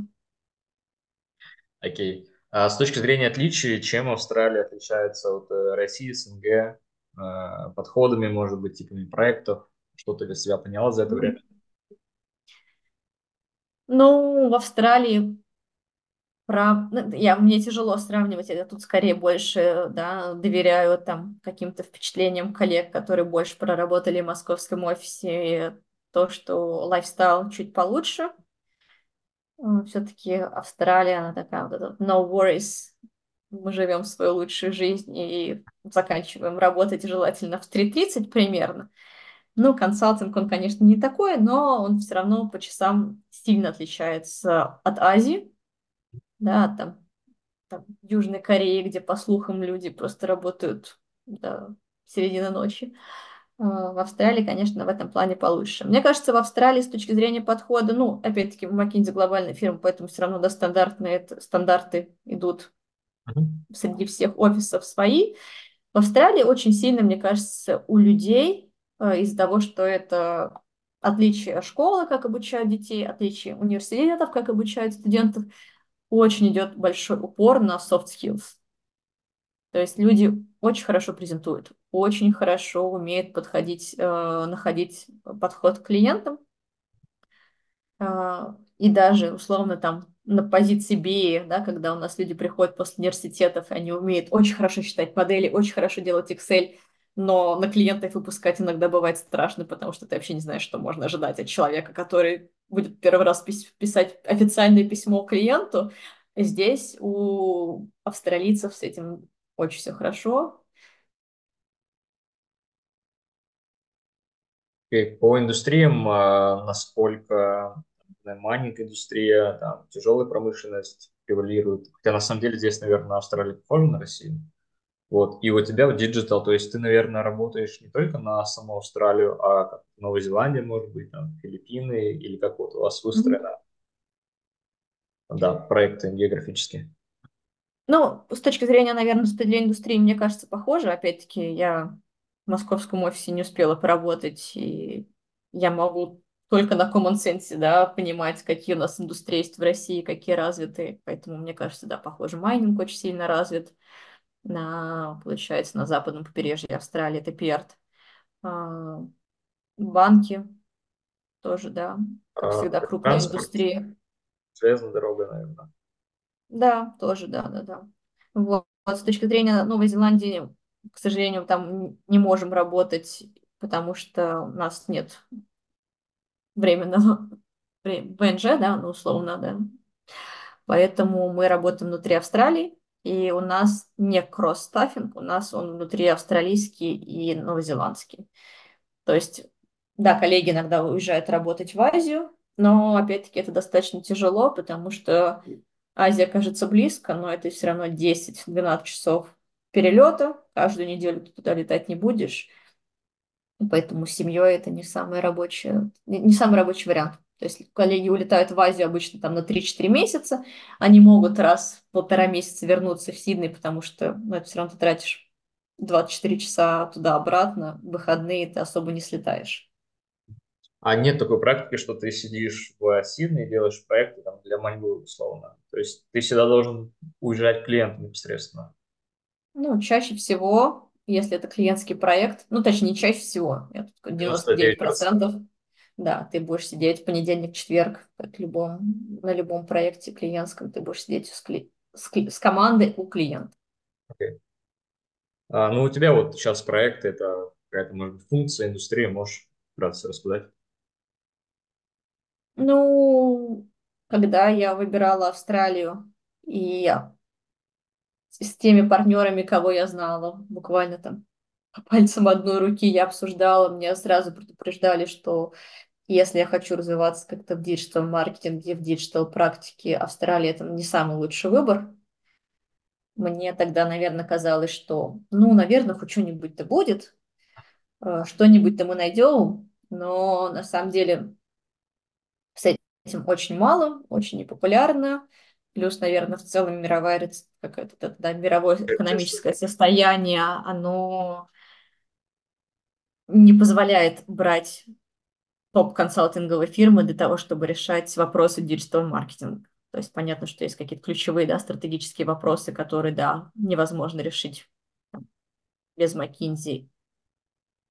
Окей. А с точки зрения отличий, чем Австралия отличается от э, России, СНГ, э, подходами, может быть, типами проектов? Что ты для себя поняла за это время? Ну, в Австралии Прав... ну, Я, мне тяжело сравнивать, я тут скорее больше да, доверяю там каким-то впечатлениям коллег, которые больше проработали в московском офисе, то, что лайфстайл чуть получше. Все-таки Австралия, она такая вот эта no worries, мы живем свою лучшую жизнь и заканчиваем работать желательно в 3.30 примерно. Ну, консалтинг, он, конечно, не такой, но он все равно по часам сильно отличается от Азии, да, там там, Южной Корее, где, по слухам, люди просто работают до середины ночи. А, В Австралии, конечно, в этом плане получше. Мне кажется, в Австралии с точки зрения подхода, ну, опять-таки, в McKinsey глобальная фирма, поэтому все равно да, стандартные это- стандарты идут Мгм. среди всех офисов свои. В Австралии очень сильно, мне кажется, у людей э, из-за того, что это отличие школы, как обучают детей, отличие университетов, как обучают студентов, очень идет большой упор на soft skills. То есть люди очень хорошо презентуют, очень хорошо умеют подходить, э, находить подход к клиентам. Э, и даже, условно, там на позиции BA, да, когда у нас люди приходят после университетов, они умеют очень хорошо считать модели, очень хорошо делать Excel, но на клиентов выпускать иногда бывает страшно, потому что ты вообще не знаешь, что можно ожидать от человека, который будет первый раз писать официальное письмо клиенту. Здесь у австралийцев с этим очень все хорошо. По индустриям, а, насколько майнинг индустрия, там, тяжелая промышленность превалирует. Хотя на самом деле здесь, наверное, Австралия похожа на Россию. Вот. И у тебя в digital, то есть ты, наверное, работаешь не только на саму Австралию, а как Новая Зеландия, может быть, там, Филиппины, или как вот у вас выстроено, mm-hmm. да, проекты географические. Ну, с точки зрения, наверное, распределения индустрии, мне кажется, похоже. Опять-таки, я в московском офисе не успела поработать, и я могу только на common sense, да, понимать, какие у нас индустрии есть в России, какие развиты. Поэтому, мне кажется, да, похоже, майнинг очень сильно развит на, получается, на западном побережье Австралии, это Перт. А, банки тоже, да, как а, всегда, крупная индустрия. Железная дорога, наверное. Да, тоже, да, да, да. Вот. С точки зрения Новой Зеландии, к сожалению, там не можем работать, потому что у нас нет временного ВНЖ, да, ну, условно, да. Поэтому мы работаем внутри Австралии, и у нас не кросс-стаффинг, у нас он внутри австралийский и новозеландский. То есть, да, коллеги иногда уезжают работать в Азию, но, опять-таки, это достаточно тяжело, потому что Азия кажется близко, но это все равно 10-12 часов перелета. Каждую неделю ты туда летать не будешь. Поэтому с семьей это не самый рабочий, не самый рабочий вариант. То есть коллеги улетают в Азию обычно там на 3-4 месяца, они могут раз в полтора месяца вернуться в Сидней, потому что ну, это все равно ты тратишь 24 часа туда-обратно, в выходные ты особо не слетаешь. А нет такой практики, что ты сидишь в Сиднее и делаешь проекты там, для Маньбы условно. То есть ты всегда должен уезжать к клиенту непосредственно. Ну, чаще всего, если это клиентский проект, ну, точнее, не чаще всего, 99%, 99%. Да, ты будешь сидеть в понедельник, четверг, как любом, на любом проекте клиентском, ты будешь сидеть с, кли... с, кли... с командой у клиента. Okay. А, ну, у тебя вот сейчас проект, это какая-то, может быть, функция, индустрия, можешь вкратце рассказать? Ну, когда я выбирала Австралию, и с теми партнерами, кого я знала, буквально там по пальцам одной руки я обсуждала, мне сразу предупреждали, что если я хочу развиваться как-то в digital -маркетинге, в digital -практике, Австралия – это не самый лучший выбор. Мне тогда, наверное, казалось, что, ну, наверное, хоть что-нибудь-то будет, э, что-нибудь-то мы найдем, но на самом деле этим очень мало, очень непопулярно. Плюс, наверное, в целом мировая, как это, да, мировое экономическое состояние, оно не позволяет брать топ-консалтинговой фирмы для того, чтобы решать вопросы digital -маркетинга. То есть понятно, что есть какие-то ключевые, да, стратегические вопросы, которые, да, невозможно решить там, без McKinsey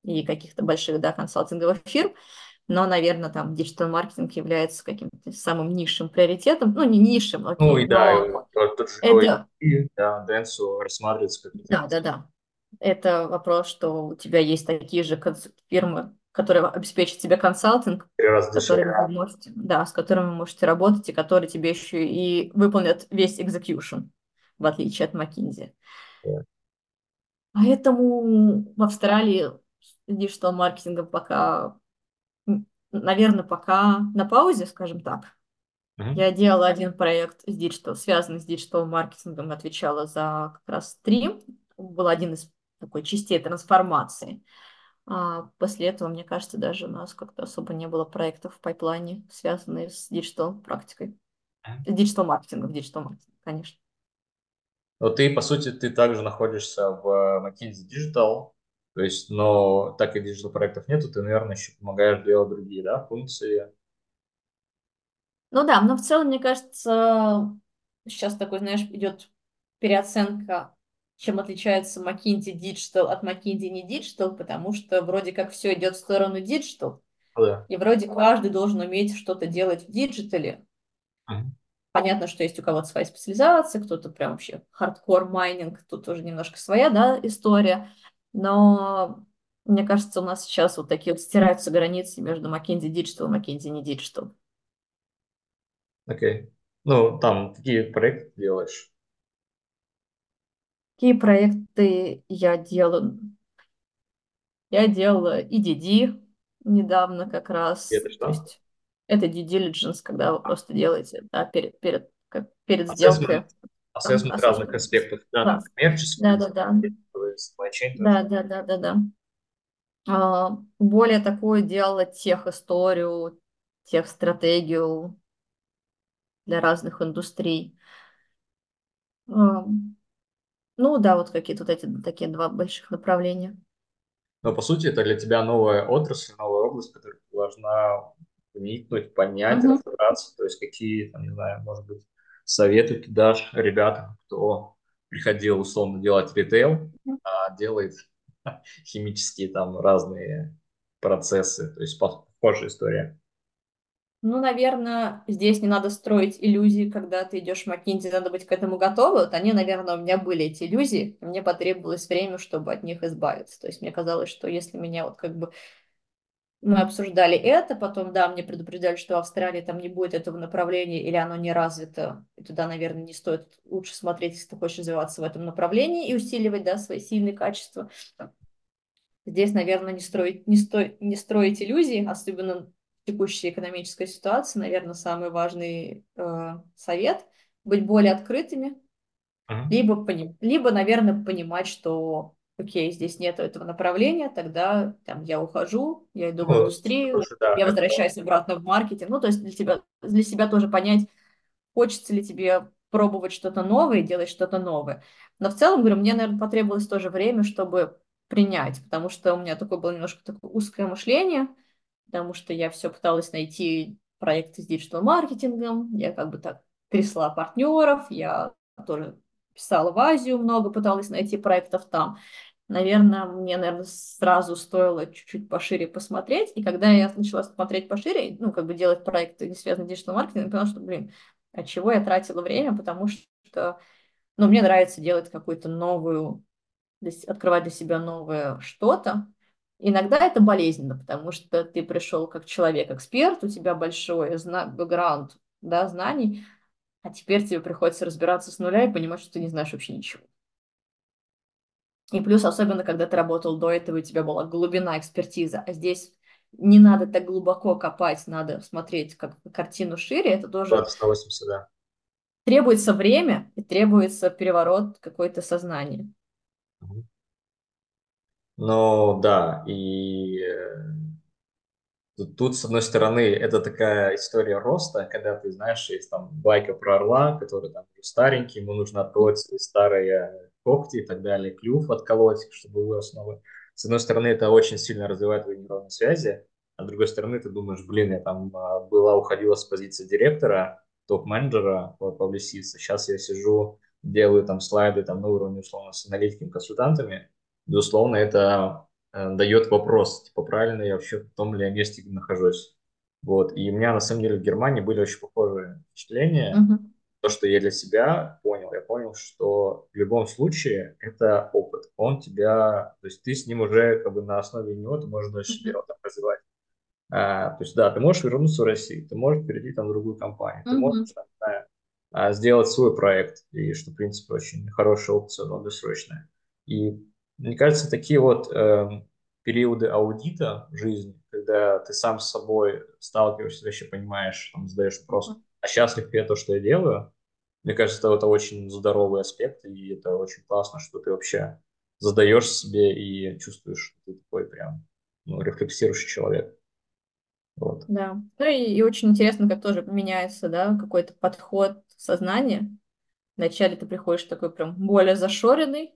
и каких-то больших, да, консалтинговых фирм. Но, наверное, там digital -маркетинг является каким-то самым низшим приоритетом. Ну, не низшим, окей, Ну, и да, тот же это... да, Dentsu рассматривается как... Да, да, да. Это вопрос, что у тебя есть такие же фирмы, которые обеспечат тебе консалтинг, с которыми вы можете, да, с которыми вы можете работать, и которые тебе еще и выполнят весь execution, в отличие от McKinsey. Yeah. Поэтому в Австралии digital -маркетингом пока, наверное, пока на паузе, скажем так. Uh-huh. Я делала один проект с digital, связанный с digital -маркетингом, отвечала за как раз три. Был один из такой частей трансформации. А после этого, мне кажется, даже у нас как-то особо не было проектов в pipeline е, связанных с digital практикой. С digital маркетингом, digital маркетинг, конечно. Но ты, по сути, ты также находишься в McKinsey Digital, то есть, но так как digital проектов нету, ты, наверное, еще помогаешь делать другие, да, функции. Ну да, но в целом, мне кажется, сейчас такой, знаешь, идет переоценка чем отличается McKinsey Digital от McKinsey не Digital, потому что вроде как все идет в сторону Digital, да. и вроде каждый должен уметь что-то делать в digital е. Uh-huh. Понятно, что есть у кого-то своя специализация, кто-то прям вообще хардкор майнинг, тут уже немножко своя, да, история. Но мне кажется, у нас сейчас вот такие вот стираются границы между McKinsey Digital и McKinsey не Digital. Окей. Okay. Ну, там какие проекты делаешь? Какие проекты я делаю? Я делала EDD недавно как раз. Это что? То есть это due diligence, когда вы просто делаете да, перед, перед, как, перед сделкой. Ассессмент разных аспектов, да, да. коммерческий, да, да, да. Да, да, да, да, да. А, более такое делала тех историю, тех стратегию для разных индустрий. А, ну да, вот какие-то вот эти такие два больших направления. Но по сути это для тебя новая отрасль, новая область, которую ты должна вникнуть, понять, uh-huh. разобраться. То есть какие, там, не знаю, может быть, советы ты дашь ребятам, кто приходил условно делать ритейл, а делает химические там разные процессы. То есть похожая история. Ну, наверное, здесь не надо строить иллюзии, когда ты идешь в McKinsey, надо быть к этому готовы. Вот они, наверное, у меня были эти иллюзии, мне потребовалось время, чтобы от них избавиться. То есть мне казалось, что если меня вот как бы мы обсуждали это, потом, да, мне предупреждали, что в Австралии там не будет этого направления или оно не развито, и туда, наверное, не стоит лучше смотреть, если ты хочешь развиваться в этом направлении и усиливать, да, свои сильные качества. Здесь, наверное, не строить, не, сто, не строить иллюзии, особенно в текущей экономической ситуации, наверное, самый важный э, совет – быть более открытыми, uh-huh. либо, поним, либо, наверное, понимать, что окей, здесь нет этого направления, тогда там я ухожу, я иду в ну, индустрию, да, я возвращаюсь обратно в маркетинг. Ну, то есть для тебя, для себя тоже понять, хочется ли тебе пробовать что-то новое, делать что-то новое. Но в целом, говорю, мне, наверное, потребовалось тоже время, чтобы принять, потому что у меня такое было немножко такое узкое мышление, потому что я все пыталась найти проекты с digital -маркетингом, я как бы так трясла партнеров, я тоже писала в Азию много, пыталась найти проектов там. Наверное, мне, наверное, сразу стоило чуть-чуть пошире посмотреть. И когда я начала смотреть пошире, ну, как бы делать проекты, не связанные с digital -маркетингом, поняла, что, блин, от чего я тратила время, потому что, ну, мне нравится делать какую-то новую, открывать для себя новое что-то. Иногда это болезненно, потому что ты пришел как человек-эксперт, у тебя большой бэкграунд да, знаний, а теперь тебе приходится разбираться с нуля и понимать, что ты не знаешь вообще ничего. И плюс, особенно, когда ты работал до этого, у тебя была глубина экспертиза, а здесь не надо так глубоко копать, надо смотреть как картину шире, это тоже... 180, да. Требуется время и требуется переворот какое-то сознание. Ну, да, и э, Тут, с одной стороны, это такая история роста, когда ты знаешь, есть там байка про орла, который там старенький, ему нужно отколоть свои старые когти и так далее, клюв отколоть, чтобы вырос новый. С одной стороны, это очень сильно развивает твои нейронные связи, а с другой стороны, ты думаешь, блин, я там а, была, уходила с позиции директора, топ-менеджера по Publicis, сейчас я сижу, делаю там слайды там на уровне, условно, с аналитиками, консультантами, безусловно, это Э, дает вопрос, типа, правильно я вообще в том ли я месте нахожусь. Вот. И у меня, на самом деле, в Германии были очень похожие впечатления. Uh-huh. То, что я для себя понял, я понял, что в любом случае это опыт. Он тебя, то есть ты с ним уже как бы на основе него ты можешь дальше uh-huh. там развивать. А, то есть да, ты можешь вернуться в Россию, ты можешь перейти там в другую компанию, ты можешь там, знаю, а, сделать свой проект, и что, в принципе, очень хорошая опция долгосрочная. И мне кажется, такие вот э, периоды аудита в жизни, когда ты сам с собой сталкиваешься, вообще понимаешь, там, задаешь вопрос, а счастлив ли я то, что я делаю? Мне кажется, это, очень здоровый аспект, и это очень классно, что ты вообще задаешь себе и чувствуешь, что ты такой прям ну, рефлексирующий человек. Вот. Да. Ну и, и очень интересно, как тоже меняется, да, какой-то подход сознания. Вначале ты приходишь такой прям более зашоренный,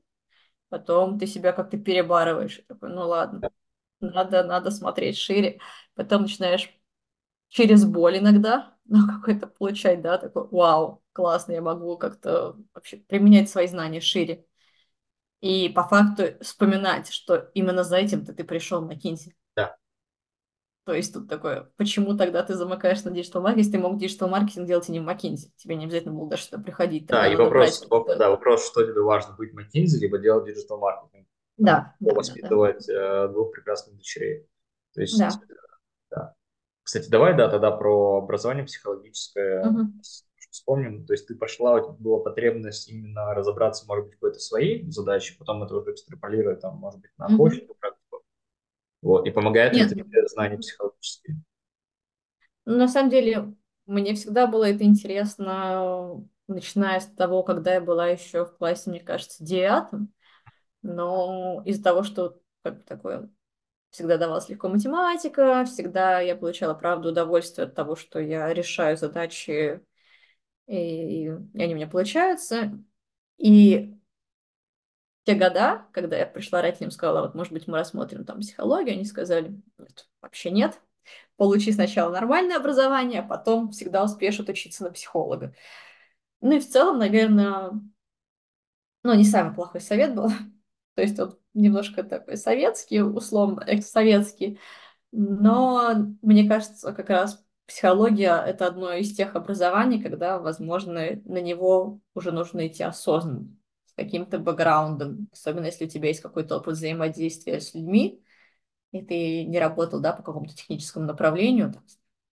потом ты себя как-то перебарываешь. Такой, ну ладно, надо, надо смотреть шире. Потом начинаешь через боль иногда, ну, какой-то получать, да, такой, вау, классно, я могу как-то вообще применять свои знания шире. И по факту вспоминать, что именно за этим ты, пришел в McKinsey. Да. То есть тут такое, почему тогда ты замыкаешь на digital -маркетинг, если ты мог digital -маркетинг делать и не в McKinsey? Тебе не обязательно было даже сюда приходить. Да, и вопрос, брать... да, вопрос, что тебе важно, быть McKinsey, либо делать digital -маркетинг. Да, да, воспитывать да, да. двух прекрасных дочерей. То есть, да. да. Кстати, давай, да, тогда про образование психологическое угу. Вспомним. То есть ты пошла, у тебя была потребность именно разобраться, может быть, какой-то своей задаче, потом это уже экстраполирует, там, может быть, на угу. практику. Вот, и помогает ли тебе знания психологические? Ну, на самом деле, мне всегда было это интересно, начиная с того, когда я была еще в классе, мне кажется, девятом. Но из-за того, что как бы такое всегда давалась легко математика, всегда я получала, правда, удовольствие от того, что я решаю задачи, и, и они у меня получаются. И те года, когда я пришла родителям, сказала, вот, может быть, мы рассмотрим там психологию, они сказали, нет, вообще нет. Получи сначала нормальное образование, а потом всегда успеешь отучиться на психолога. Ну и в целом, наверное, ну, не самый плохой совет был. То есть вот немножко такой советский, условно, экс-советский. Но мне кажется, как раз психология — это одно из тех образований, когда, возможно, на него уже нужно идти осознанно, с каким-то бэкграундом, особенно если у тебя есть какой-то опыт взаимодействия с людьми, и ты не работал, да, по какому-то техническому направлению, там,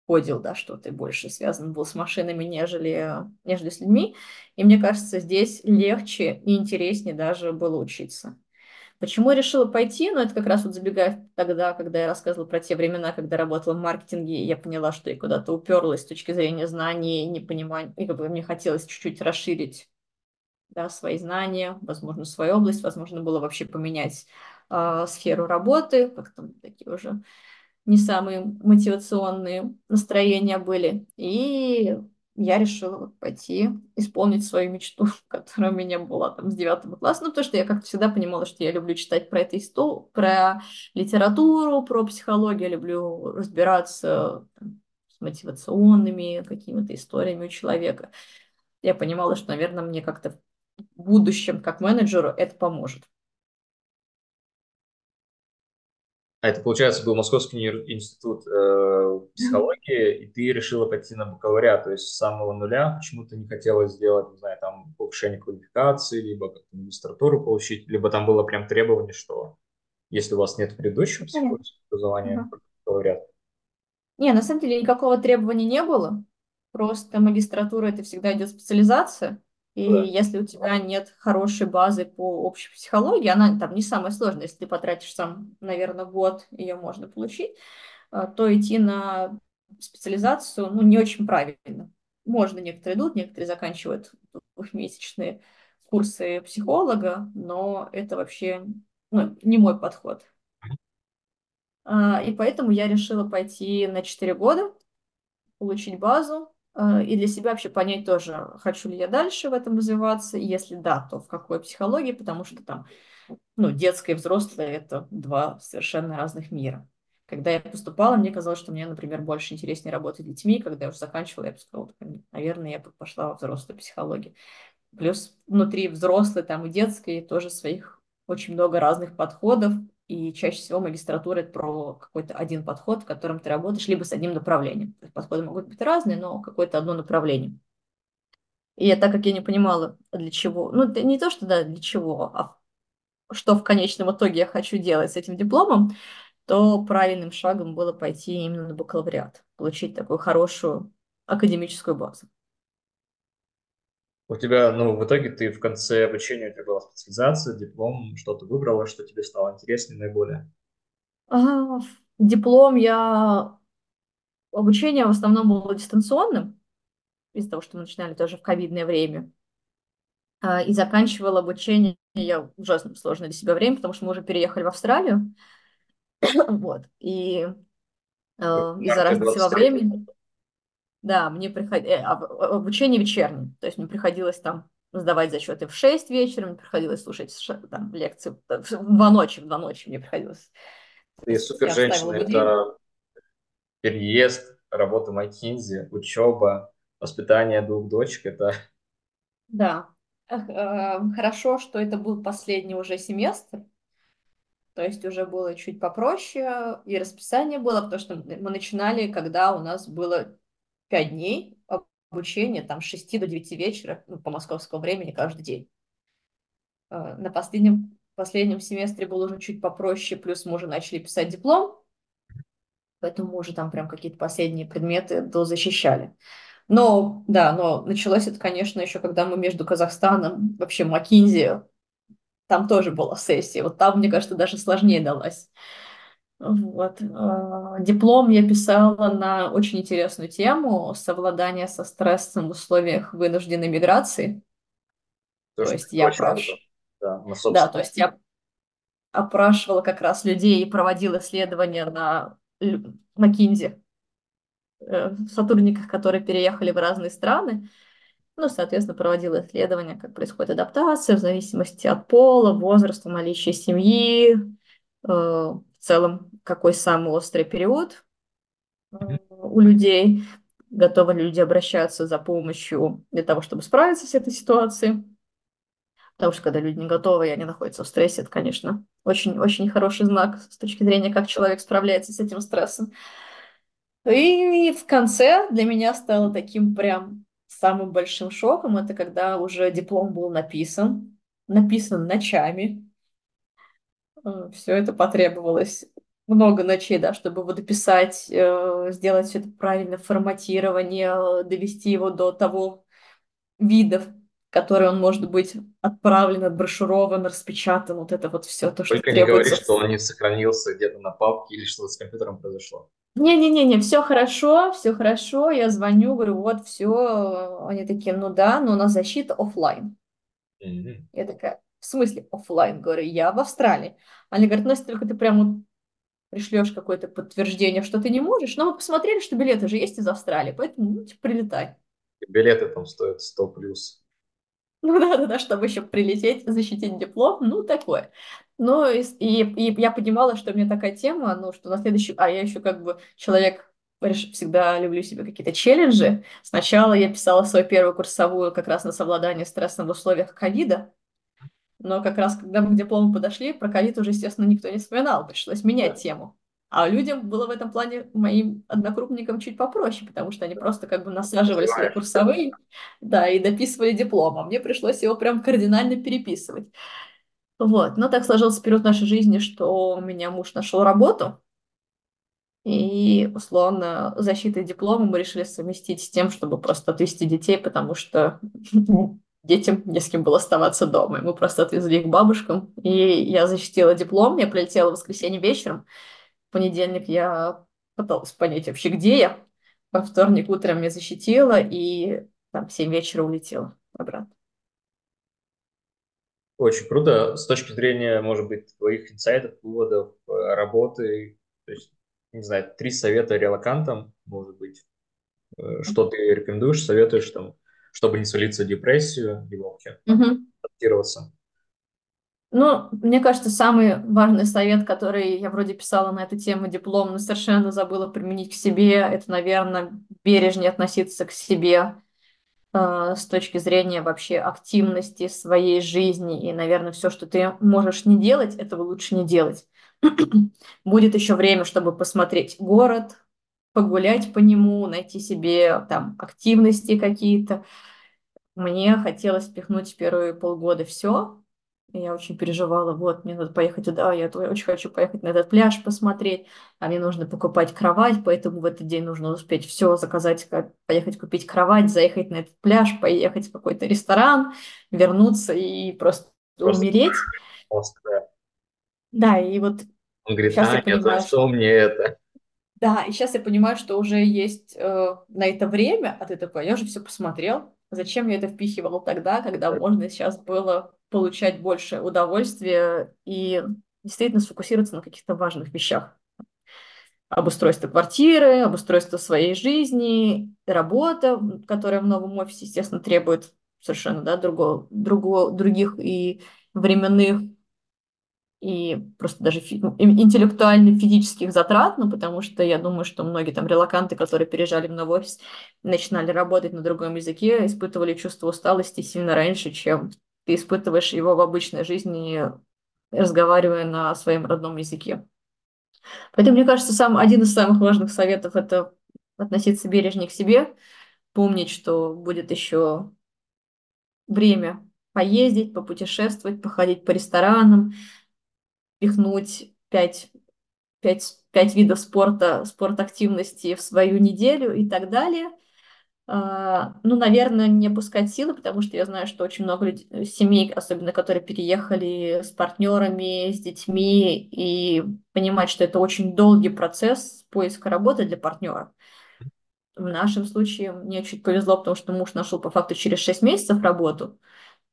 кодил, да, что ты больше связан был с машинами, нежели, нежели с людьми. И мне кажется, здесь легче и интереснее даже было учиться. Почему я решила пойти? Ну, это как раз вот забегая тогда, когда я рассказывала про те времена, когда работала в маркетинге, я поняла, что я куда-то уперлась с точки зрения знаний, непонимания, и как бы мне хотелось чуть-чуть расширить да, свои знания, возможно, свою область, возможно, было вообще поменять э, сферу работы, как там такие уже не самые мотивационные настроения были. И я решила пойти исполнить свою мечту, которая у меня была там с девятого класса. Ну, потому что я как-то всегда понимала, что я люблю читать про это историю, про литературу, про психологию, люблю разбираться там, с мотивационными какими-то историями у человека. Я понимала, что, наверное, мне как-то в будущем, как менеджеру, это поможет. А это, получается, был Московский институт э, психологии, и ты решила пойти на бакалавриат, то есть с самого нуля почему-то не хотела сделать, не знаю, там, повышение квалификации, либо как-то магистратуру получить, либо там было прям требование, что если у вас нет предыдущего психологического образования, uh-huh. бакалавриат. Не, на самом деле никакого требования не было, просто магистратура – это всегда идет специализация, и да. если у тебя нет хорошей базы по общей психологии, она там не самая сложная. Если ты потратишь сам, наверное, год, ее можно получить, а, то идти на специализацию, ну, не очень правильно. Можно, некоторые идут, некоторые заканчивают двухмесячные курсы психолога, но это вообще ну, не мой подход. А, и поэтому я решила пойти на 4 года, получить базу, и для себя вообще понять тоже, хочу ли я дальше в этом развиваться, и если да, то в какой психологии, потому что там, ну, детское и взрослое – это два совершенно разных мира. Когда я поступала, мне казалось, что мне, например, больше интереснее работать с детьми. Когда я уже заканчивала, я бы сказала, наверное, я бы пошла во взрослую психологию. Плюс внутри взрослой там и детской тоже своих очень много разных подходов, и чаще всего магистратура – это про какой-то один подход, в котором ты работаешь, либо с одним направлением. Подходы могут быть разные, но какое-то одно направление. И я, так как я не понимала, для чего, ну, не то, что да, для чего, а что в конечном итоге я хочу делать с этим дипломом, то правильным шагом было пойти именно на бакалавриат, получить такую хорошую академическую базу. У тебя, ну, в итоге ты в конце обучения, у тебя была специализация, диплом, что ты выбрала, что тебе стало интереснее наиболее? А, диплом я... Обучение в основном было дистанционным, из-за того, что мы начинали тоже в ковидное время. А, и заканчивала обучение я ужасно сложное для себя время, потому что мы уже переехали в Австралию. вот. И э, из-за разницы во времени... Да, мне приходилось... Э, обучение вечернее. То есть мне приходилось там сдавать зачеты в 6 вечера, мне приходилось слушать там, лекции в 2 ночи, в 2 ночи мне приходилось. Ты супер женщина, это переезд, работа в McKinsey, учеба, воспитание двух дочек, это... Да, э, хорошо, что это был последний уже семестр, то есть уже было чуть попроще, и расписание было, потому что мы начинали, когда у нас было 5 дней обучения, там с 6 до 9 вечера ну, по московскому времени каждый день. Э, на последнем, последнем семестре было уже чуть попроще, плюс мы уже начали писать диплом, поэтому мы уже там прям какие-то последние предметы дозащищали. Но, да, но началось это, конечно, еще когда мы между Казахстаном, вообще Макинзи, там тоже была сессия. Вот там, мне кажется, даже сложнее далась. Вот. А, диплом я писала на очень интересную тему совладания со стрессом в условиях вынужденной миграции. То, то есть я опраш... да, да, то есть я опрашивала как раз людей и проводила исследования на McKinsey Э, сотрудниках, которые переехали в разные страны. Ну, соответственно, проводила исследования, как происходит адаптация в зависимости от пола, возраста, наличия семьи, э, в целом, какой самый острый период э, у людей, готовы ли люди обращаться за помощью для того, чтобы справиться с этой ситуацией. Потому что когда люди не готовы и они находятся в стрессе, это, конечно, очень-очень хороший знак с точки зрения, как человек справляется с этим стрессом. И в конце для меня стало таким прям самым большим шоком, это когда уже диплом был написан, написан ночами. Э, все это потребовалось много ночей, да, чтобы его дописать, э, сделать все это правильно, форматирование, довести его до того вида, который он может быть отправлен, отброшурован, распечатан, вот это вот все то, что Только требуется. не говори, что он не сохранился где-то на папке или что-то с компьютером произошло. Не-не-не, все хорошо, все хорошо. Я звоню, говорю, вот все. Они такие, ну да, но у нас защита офлайн. Mm-hmm. Я такая, в смысле офлайн? Говорю, я в Австралии. Они говорят, ну если только ты прямо пришлешь какое-то подтверждение, что ты не можешь. Но мы посмотрели, что билеты же есть из Австралии, поэтому ну, типа, прилетай. Билеты там стоят 100 плюс. Ну да, да, да, чтобы еще прилететь, защитить диплом, ну такое. Ну и, и, и я понимала, что у меня такая тема, ну что на следующий, а я еще как бы человек, всегда люблю себе какие-то челленджи. Сначала я писала свою первую курсовую как раз на совладание стрессом в условиях ковида, но как раз когда мы к диплому подошли, про ковид уже, естественно, никто не вспоминал, пришлось менять тему. А людям было в этом плане, моим однокрупникам, чуть попроще, потому что они просто как бы насаживали свои курсовые, да, и дописывали диплом, а мне пришлось его прям кардинально переписывать. Вот, но так сложился период нашей жизни, что у меня муж нашел работу, и, условно, защитой диплома мы решили совместить с тем, чтобы просто отвезти детей, потому что детям не с кем было оставаться дома. И мы просто отвезли их к бабушкам, и я защитила диплом, я прилетела в воскресенье вечером, понедельник я пыталась понять вообще, где я. Во вторник утром я защитила и там в 7 вечера улетела обратно. Очень круто. С точки зрения, может быть, твоих инсайтов, выводов, э, работы, то есть, не знаю, три совета релакантам, может быть, э, что ты рекомендуешь, советуешь, там, чтобы не свалиться в депрессию, либо вообще адаптироваться? Ну, мне кажется, самый важный совет, который я вроде писала на эту тему диплом, но совершенно забыла применить к себе, это, наверное, бережнее относиться к себе э, с точки зрения вообще активности своей жизни. И, наверное, все, что ты можешь не делать, этого лучше не делать. Будет еще время, чтобы посмотреть город, погулять по нему, найти себе там активности какие-то. Мне хотелось впихнуть первые полгода все, я очень переживала, вот, мне надо поехать туда, я очень хочу поехать на этот пляж посмотреть, а мне нужно покупать кровать, поэтому в этот день нужно успеть все заказать, поехать купить кровать, заехать на этот пляж, поехать в какой-то ресторан, вернуться и просто, просто умереть. Просто. Да, и вот Он говорит, сейчас а, понимаю, нет, что мне это? Да, и сейчас я понимаю, что уже есть э, на это время, а ты такой, я уже все посмотрел, зачем я это впихивала тогда, когда можно сейчас было получать больше удовольствия и действительно сфокусироваться на каких-то важных вещах. Обустройство квартиры, обустройство своей жизни, работа, которая в новом офисе, естественно, требует совершенно да, другого, другого, других и временных, и просто даже фи- интеллектуально физических затрат, ну, потому что я думаю, что многие там релаканты, которые переезжали в новый офис, начинали работать на другом языке, испытывали чувство усталости сильно раньше, чем ты испытываешь его в обычной жизни разговаривая на своем родном языке. Поэтому, мне кажется, сам, один из самых важных советов – это относиться бережнее к себе, помнить, что будет еще время поездить, попутешествовать, походить по ресторанам, пихнуть пять, пять, пять видов спорта, спорт-активности в свою неделю и так далее – а, ну, наверное, не опускать силы, потому что я знаю, что очень много людей, семей, особенно которые переехали с партнерами, с детьми, и понимать, что это очень долгий процесс поиска работы для партнера. В нашем случае мне чуть повезло, потому что муж нашел по факту через 6 месяцев работу,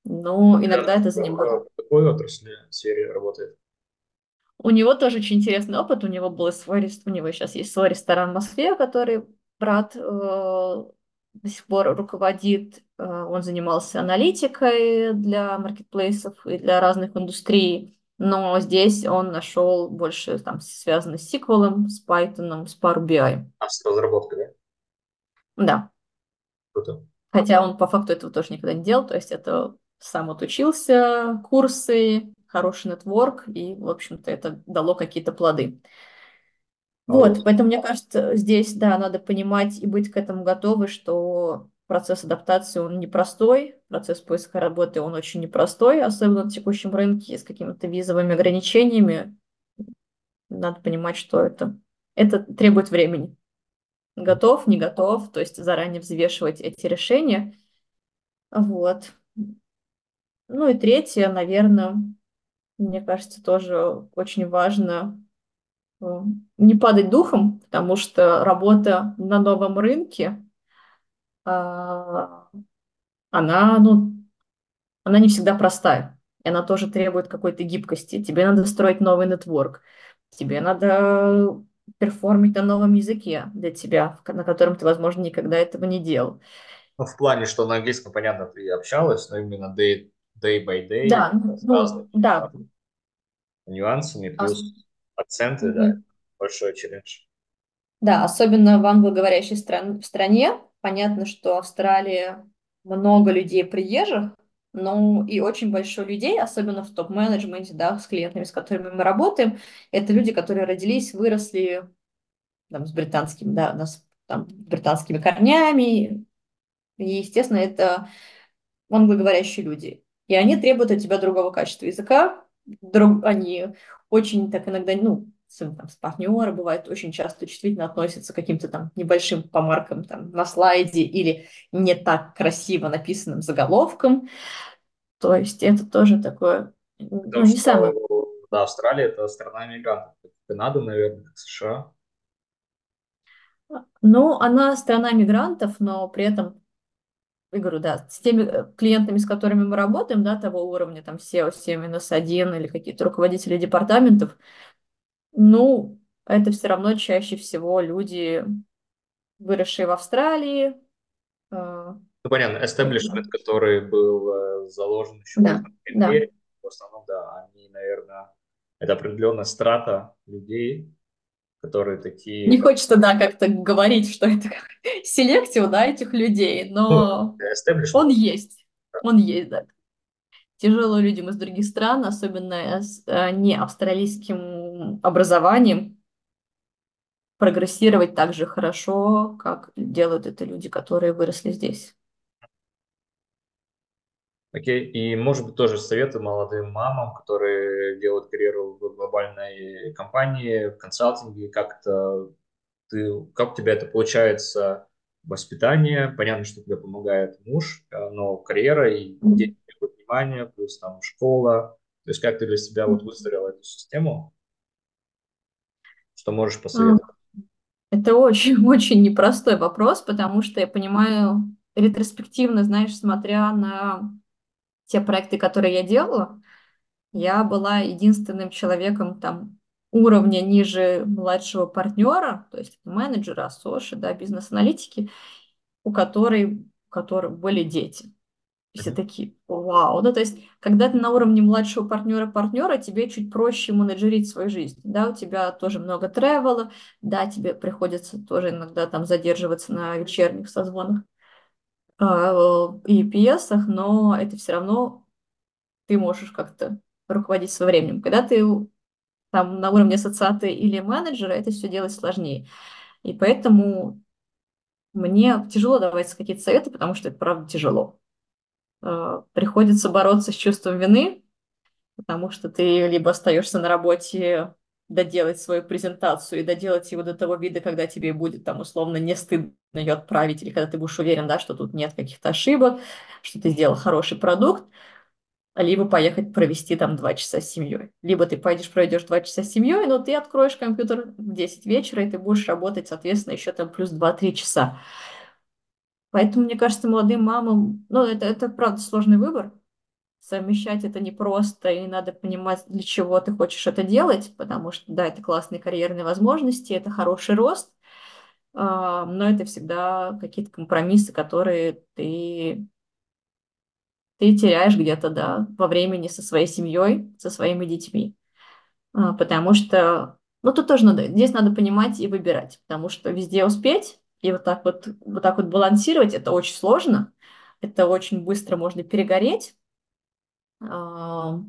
но иногда это занимало. В какой отрасли, сфере работает? У него тоже очень интересный опыт. У него был свой, у него сейчас есть свой ресторан в Москве, который брат э, до сих пор руководит. Э, он занимался аналитикой для маркетплейсов и для разных индустрий. Но здесь он нашел больше там связано с SQL, с Python, с Power BI. А с разработкой, да? Да. Круто. Хотя он по факту этого тоже никогда не делал, то есть это сам отучился, курсы, хороший нетворк, и, в общем-то, это дало какие-то плоды. Вот, поэтому, мне кажется, здесь, да, надо понимать и быть к этому готовы, что процесс адаптации, он непростой, процесс поиска работы, он очень непростой, особенно на текущем рынке с какими-то визовыми ограничениями. Надо понимать, что это, это требует времени. Готов, не готов, то есть заранее взвешивать эти решения. Вот. Ну и третье, наверное, мне кажется, тоже очень важно Э, не падать духом, потому что работа на новом рынке, а, она, ну, она не всегда простая. И она тоже требует какой-то гибкости. Тебе надо строить новый нетворк. Тебе надо перформить на новом языке для тебя, на котором ты, возможно, никогда этого не делал. Ну, в плане, что на английском, понятно, ты общалась, но именно day, day by day. Да, ну, да. Нюансами, плюс акценты, mm-hmm. да, большой челлендж. Да, особенно в англоговорящей стран, в стране. Понятно, что Австралия много людей приезжих, но и очень большой людей, особенно в топ-менеджменте, да, с клиентами, с которыми мы работаем, это люди, которые родились, выросли там, с британским, да, нас, там, британскими корнями, и, естественно, это англоговорящие люди. И они требуют от тебя другого качества языка, друг, они очень так иногда, ну, там, с партнера бывает очень часто чувствительно относятся к каким-то там небольшим помаркам там на слайде или не так красиво написанным заголовком. То есть это тоже такое, Потому ну, не самое... Да, Австралия – это страна мигрантов. Канада, наверное, как США. Ну, она страна мигрантов, но при этом я говорю, да, с теми э, клиентами, с которыми мы работаем, да, того уровня, там, SEO 7-1 или какие-то руководители департаментов, ну, это все равно чаще всего люди, выросшие в Австралии. Э, ну, понятно, establishment, который был э, заложен еще да, в да. в основном, да, они, наверное, это определенная страта людей, которые такие... Не хочется, да, как-то говорить, что это селектив, да, этих людей, но ну, он есть, он есть, да. Тяжело людям из других стран, особенно с э, не австралийским образованием, прогрессировать так же хорошо, как делают это люди, которые выросли здесь. Окей, и может быть тоже советы молодым мамам, которые делают карьеру в глобальной компании, в консалтинге, как это ты, как у тебя это получается воспитание, понятно, что тебе помогает муж, э, но карьера и дети требуют внимания, плюс там школа, то есть как ты для себя вот выстроила эту систему, что можешь посоветовать? Это очень-очень непростой вопрос, потому что я понимаю ретроспективно, знаешь, смотря на те проекты, которые я делала, я была единственным человеком там уровня ниже младшего партнера, то есть менеджера, соши, да, бизнес-аналитики, у которой, у которых были дети. Все такие, вау, да, то есть, когда ты на уровне младшего партнера-партнера, тебе чуть проще менеджерить свою жизнь, да, у тебя тоже много тревела, да, тебе приходится тоже иногда там задерживаться на вечерних созвонах а, и PS, но это все равно ты можешь как-то руководить своим временем. Когда ты там на уровне ассоциаты или менеджера, это все делать сложнее. И поэтому мне тяжело давать какие-то советы, потому что это правда тяжело. Э, приходится бороться с чувством вины, потому что ты либо остаешься на работе доделать свою презентацию и доделать его до того вида, когда тебе будет там условно не стыдно ее отправить, или когда ты будешь уверен, да, что тут нет каких-то ошибок, что ты сделал хороший продукт, либо поехать провести там два часа с семьей. Либо ты пойдешь, проведешь два часа с семьей, но ты откроешь компьютер в 10 вечера, и ты будешь работать, соответственно, еще там плюс 2-3 часа. Поэтому, мне кажется, молодым мамам, ну, это, это правда сложный выбор. Совмещать это непросто, и надо понимать, для чего ты хочешь это делать, потому что, да, это классные карьерные возможности, это хороший рост, а, но это всегда какие-то компромиссы, которые ты, ты теряешь где-то, да, во времени со своей семьей, со своими детьми. А, потому что, ну, тут тоже надо, здесь надо понимать и выбирать, потому что везде успеть и вот так вот, вот так вот балансировать, это очень сложно, это очень быстро можно перегореть. А,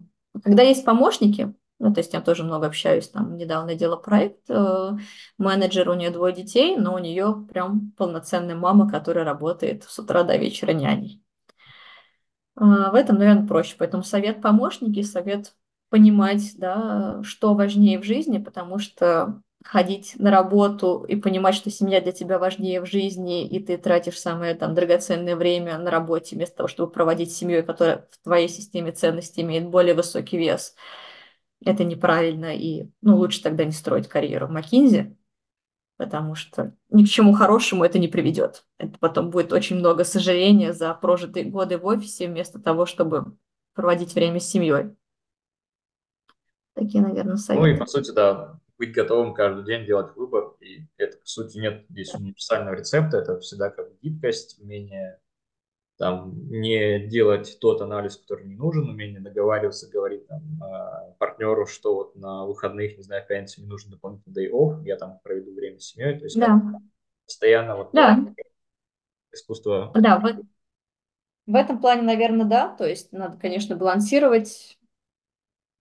когда есть помощники, ну, то есть я тоже много общаюсь, там недавно делала проект, э, менеджер, у нее двое детей, но у нее прям полноценная мама, которая работает с утра до вечера няней. А, в этом, наверное, проще. Поэтому совет помощники, совет понимать, да, что важнее в жизни, потому что ходить на работу и понимать, что семья для тебя важнее в жизни, и ты тратишь самое там драгоценное время на работе вместо того, чтобы проводить с семьей, которая в твоей системе ценностей имеет более высокий вес. Это неправильно, и ну, лучше тогда не строить карьеру в Макинзи, потому что ни к чему хорошему это не приведет. Это потом будет очень много сожаления за прожитые годы в офисе вместо того, чтобы проводить время с семьей. Такие, наверное, советы. Ну и, по сути, да, быть готовым каждый день делать выбор. И это, по сути, нет здесь универсального рецепта. Это всегда как гибкость, умение там, не делать тот анализ, который не нужен, умение договариваться, говорить там, партнеру, что вот на выходных, не знаю, пятницу мне нужен дополнительный day off, я там проведу время с семьей. То есть да. постоянно вот да. искусство. Да, в, в этом плане, наверное, да. То есть надо, конечно, балансировать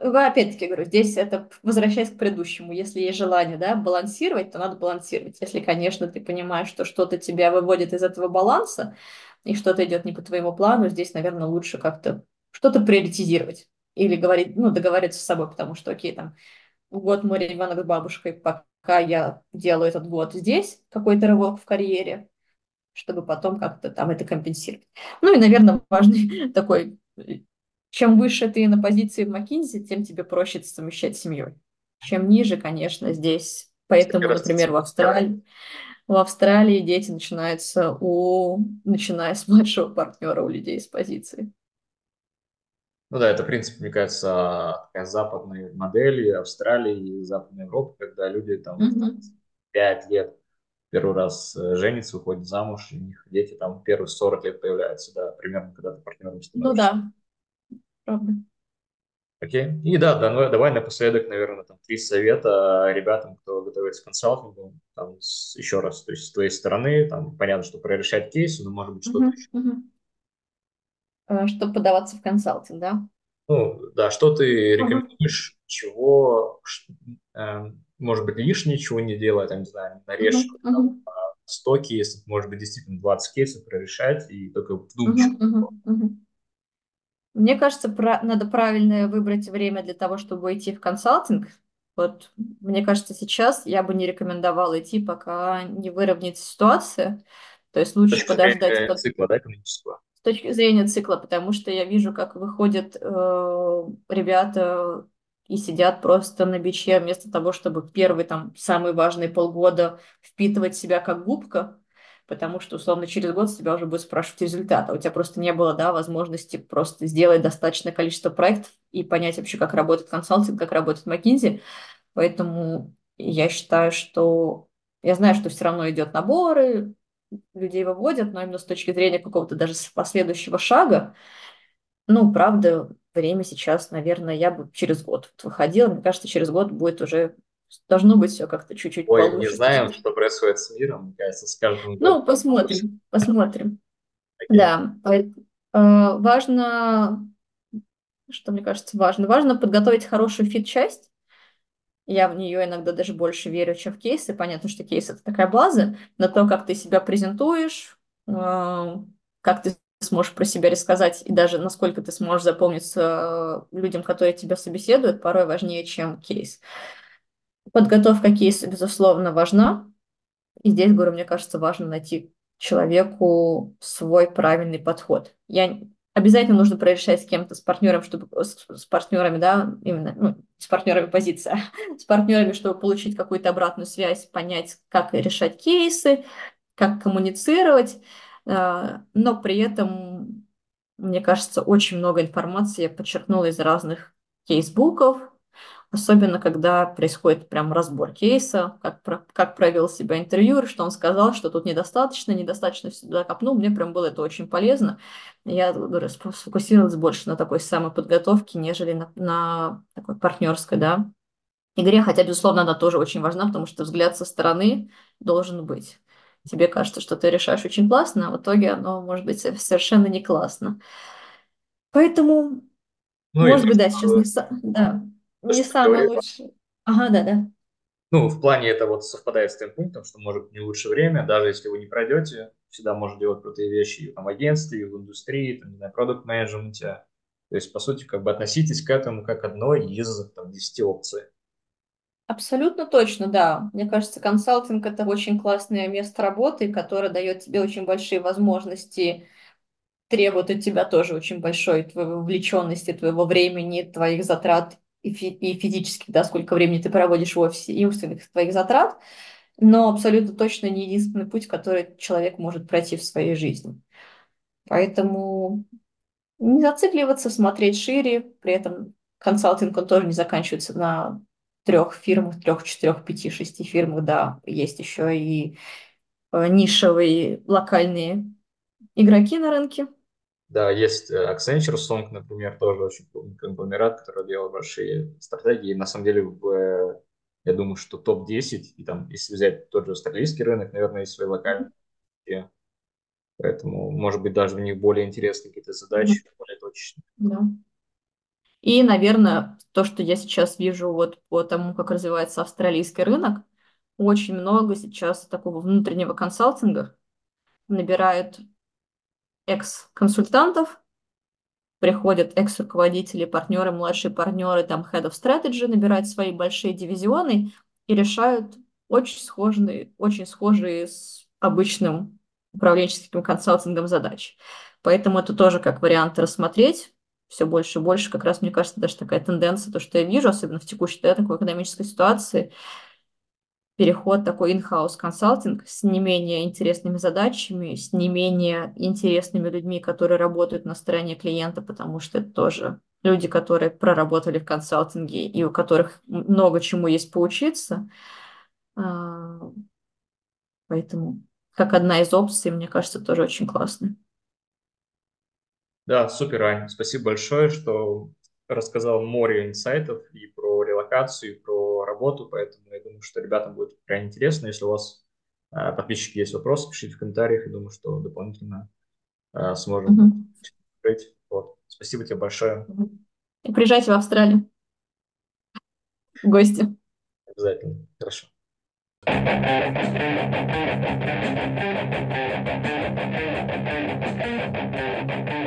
Опять-таки говорю, здесь это возвращаясь к предыдущему. Если есть желание да, балансировать, то надо балансировать. Если, конечно, ты понимаешь, что что-то тебя выводит из этого баланса, и что-то идет не по твоему плану, здесь, наверное, лучше как-то что-то приоритизировать. Или говорить, ну, договориться с собой, потому что, окей, там, год мой ребенок с бабушкой, пока я делаю этот год здесь, какой-то рывок в карьере, чтобы потом как-то там это компенсировать. Ну и, наверное, важный такой чем выше ты на позиции в McKinsey, тем тебе проще совмещать с семьей. Чем ниже, конечно, здесь. Поэтому, например, в Австралии, в Австралии дети начинаются у, начиная с младшего партнера у людей с позиции. Ну да, это, в принципе, мне кажется, такая западная модель Австралии и Западной Европы, когда люди там mm-hmm. 5 лет первый раз э, женятся, выходят замуж, и у них дети там первые 40 лет появляются, да, примерно когда ты партнером становишься. Ну да, правда. Окей. И да, да, давай напоследок, наверное, там три совета ребятам, кто готовится к консалтингу, там, еще раз, то есть с твоей стороны, там, понятно, что прорешать кейсы, но, может быть, что-то uh-huh, еще. Uh-huh. Чтобы подаваться в консалтинг, да? Ну, да, что ты рекомендуешь, uh-huh. чего, э, может быть, лишнее чего не делать, там, не знаю, нарежь uh-huh. там, 100 кейсов, может быть, действительно 20 кейсов прорешать и только вдумчиво. Uh-huh, uh-huh, uh-huh. Мне кажется, про... надо правильно выбрать время для того, чтобы идти в консалтинг. Вот, мне кажется, сейчас я бы не рекомендовала идти, пока не выровняется ситуация. То есть лучше Точка подождать. Зрения под... цикла, да, экономического? С точки зрения цикла, потому что я вижу, как выходят э, ребята и сидят просто на биче вместо того, чтобы первый там самый важный полгода впитывать себя как губка, потому что, условно, через год с тебя уже будет спрашивать результат, а у тебя просто не было, да, возможности просто сделать достаточное количество проектов и понять вообще, как работает консалтинг, как работает McKinsey, поэтому я считаю, что я знаю, что все равно идет наборы, людей выводят, но именно с точки зрения какого-то даже последующего шага, ну, правда, время сейчас, наверное, я бы через год выходила. Мне кажется, через год будет уже должно быть все как-то чуть-чуть Ой, получше. не знаем, что происходит с миром, мне кажется, с каждым годом. Ну, посмотрим, посмотрим. Okay. Да, э, важно что мне кажется важно. Важно подготовить хорошую фит-часть. Я в нее иногда даже больше верю, чем в кейсы. Понятно, что кейс — это такая база, но то, как ты себя презентуешь, э, как ты сможешь про себя рассказать, и даже насколько ты сможешь запомниться людям, которые тебя собеседуют, порой важнее, чем кейс. Подготовка кейса, безусловно, важна. И здесь, говорю, мне кажется, важно найти человеку свой правильный подход. Я обязательно нужно прорешать с кем-то, с партнером, чтобы с, с партнерами, да, именно, ну, с партнерами позиция, с партнерами, чтобы получить какую-то обратную связь, понять, как решать кейсы, как коммуницировать, э, но при этом, мне кажется, очень много информации я подчеркнула из разных кейсбуков, Особенно, когда происходит прям разбор кейса, как, про, как провел себя интервьюер, что он сказал, что тут недостаточно, недостаточно сюда копнул. Мне прям было это очень полезно. Я говорю, сфокусировалась больше на такой самой подготовке, нежели на, на такой партнерской, да, игре. Хотя, безусловно, она тоже очень важна, потому что взгляд со стороны должен быть. Тебе кажется, что ты решаешь очень классно, а в итоге оно может быть совершенно не классно. Поэтому, ну, может быть, да, сейчас не... Да, то, не самый лучший. Ага, да, да. Ну, в плане это вот совпадает с тем пунктом, что может быть не лучшее время, даже если вы не пройдете, всегда можно делать крутые вещи и там, в агентстве, и в индустрии, там, не знаю, продукт менеджменте То есть, по сути, как бы относитесь к этому как одной из там, 10 опций. Абсолютно точно, да. Мне кажется, консалтинг – это очень классное место работы, которое дает тебе очень большие возможности требует от тебя тоже очень большой твоей вовлеченности, твоего времени, твоих затрат и, фи и физических, да, сколько времени ты проводишь в офисе, и умственных твоих затрат, но абсолютно точно не единственный путь, который человек может пройти в своей жизни. Поэтому не зацикливаться, смотреть шире, при этом консалтинг он тоже не заканчивается на трех фирмах, трех, четырех, пяти, шести фирмах, да, есть еще и э, нишевые локальные игроки на рынке, да, есть э, Accenture Song, например, тоже очень крупный конгломерат, который делает большие стратегии. На самом деле, в, э, я думаю, что топ-10, и там, если взять тот же австралийский рынок, наверное, есть свои локальные. Поэтому, может быть, даже в них более интересные какие-то задачи, mm-hmm. более точечные. Да. И, наверное, то, что я сейчас вижу вот по тому, как развивается австралийский рынок, очень много сейчас такого внутреннего консалтинга набирают экс-консультантов, приходят экс-руководители, партнеры, младшие партнеры, там, head of strategy, набирают свои большие дивизионы и решают очень схожие, очень схожие с обычным управленческим консалтингом задачи. Поэтому это тоже как вариант рассмотреть. Все больше и больше, как раз, мне кажется, даже такая тенденция, то, что я вижу, особенно в текущей да, такой экономической ситуации, переход такой in-house консалтинг с не менее интересными задачами, с не менее интересными людьми, которые работают на стороне клиента, потому что это тоже люди, которые проработали в консалтинге и у которых много чему есть поучиться. А, поэтому как одна из опций, мне кажется, тоже очень классная. Да, супер, Ань. Спасибо большое, что рассказал море инсайтов и про релокацию, и про работу, поэтому я думаю, что ребятам будет крайне интересно. Если у вас, э, подписчики, есть вопросы, пишите в комментариях. Я думаю, что дополнительно э, сможем угу. открыть. Вот. Спасибо тебе большое. И приезжайте в Австралию. В гости. Обязательно. Хорошо. Thank you.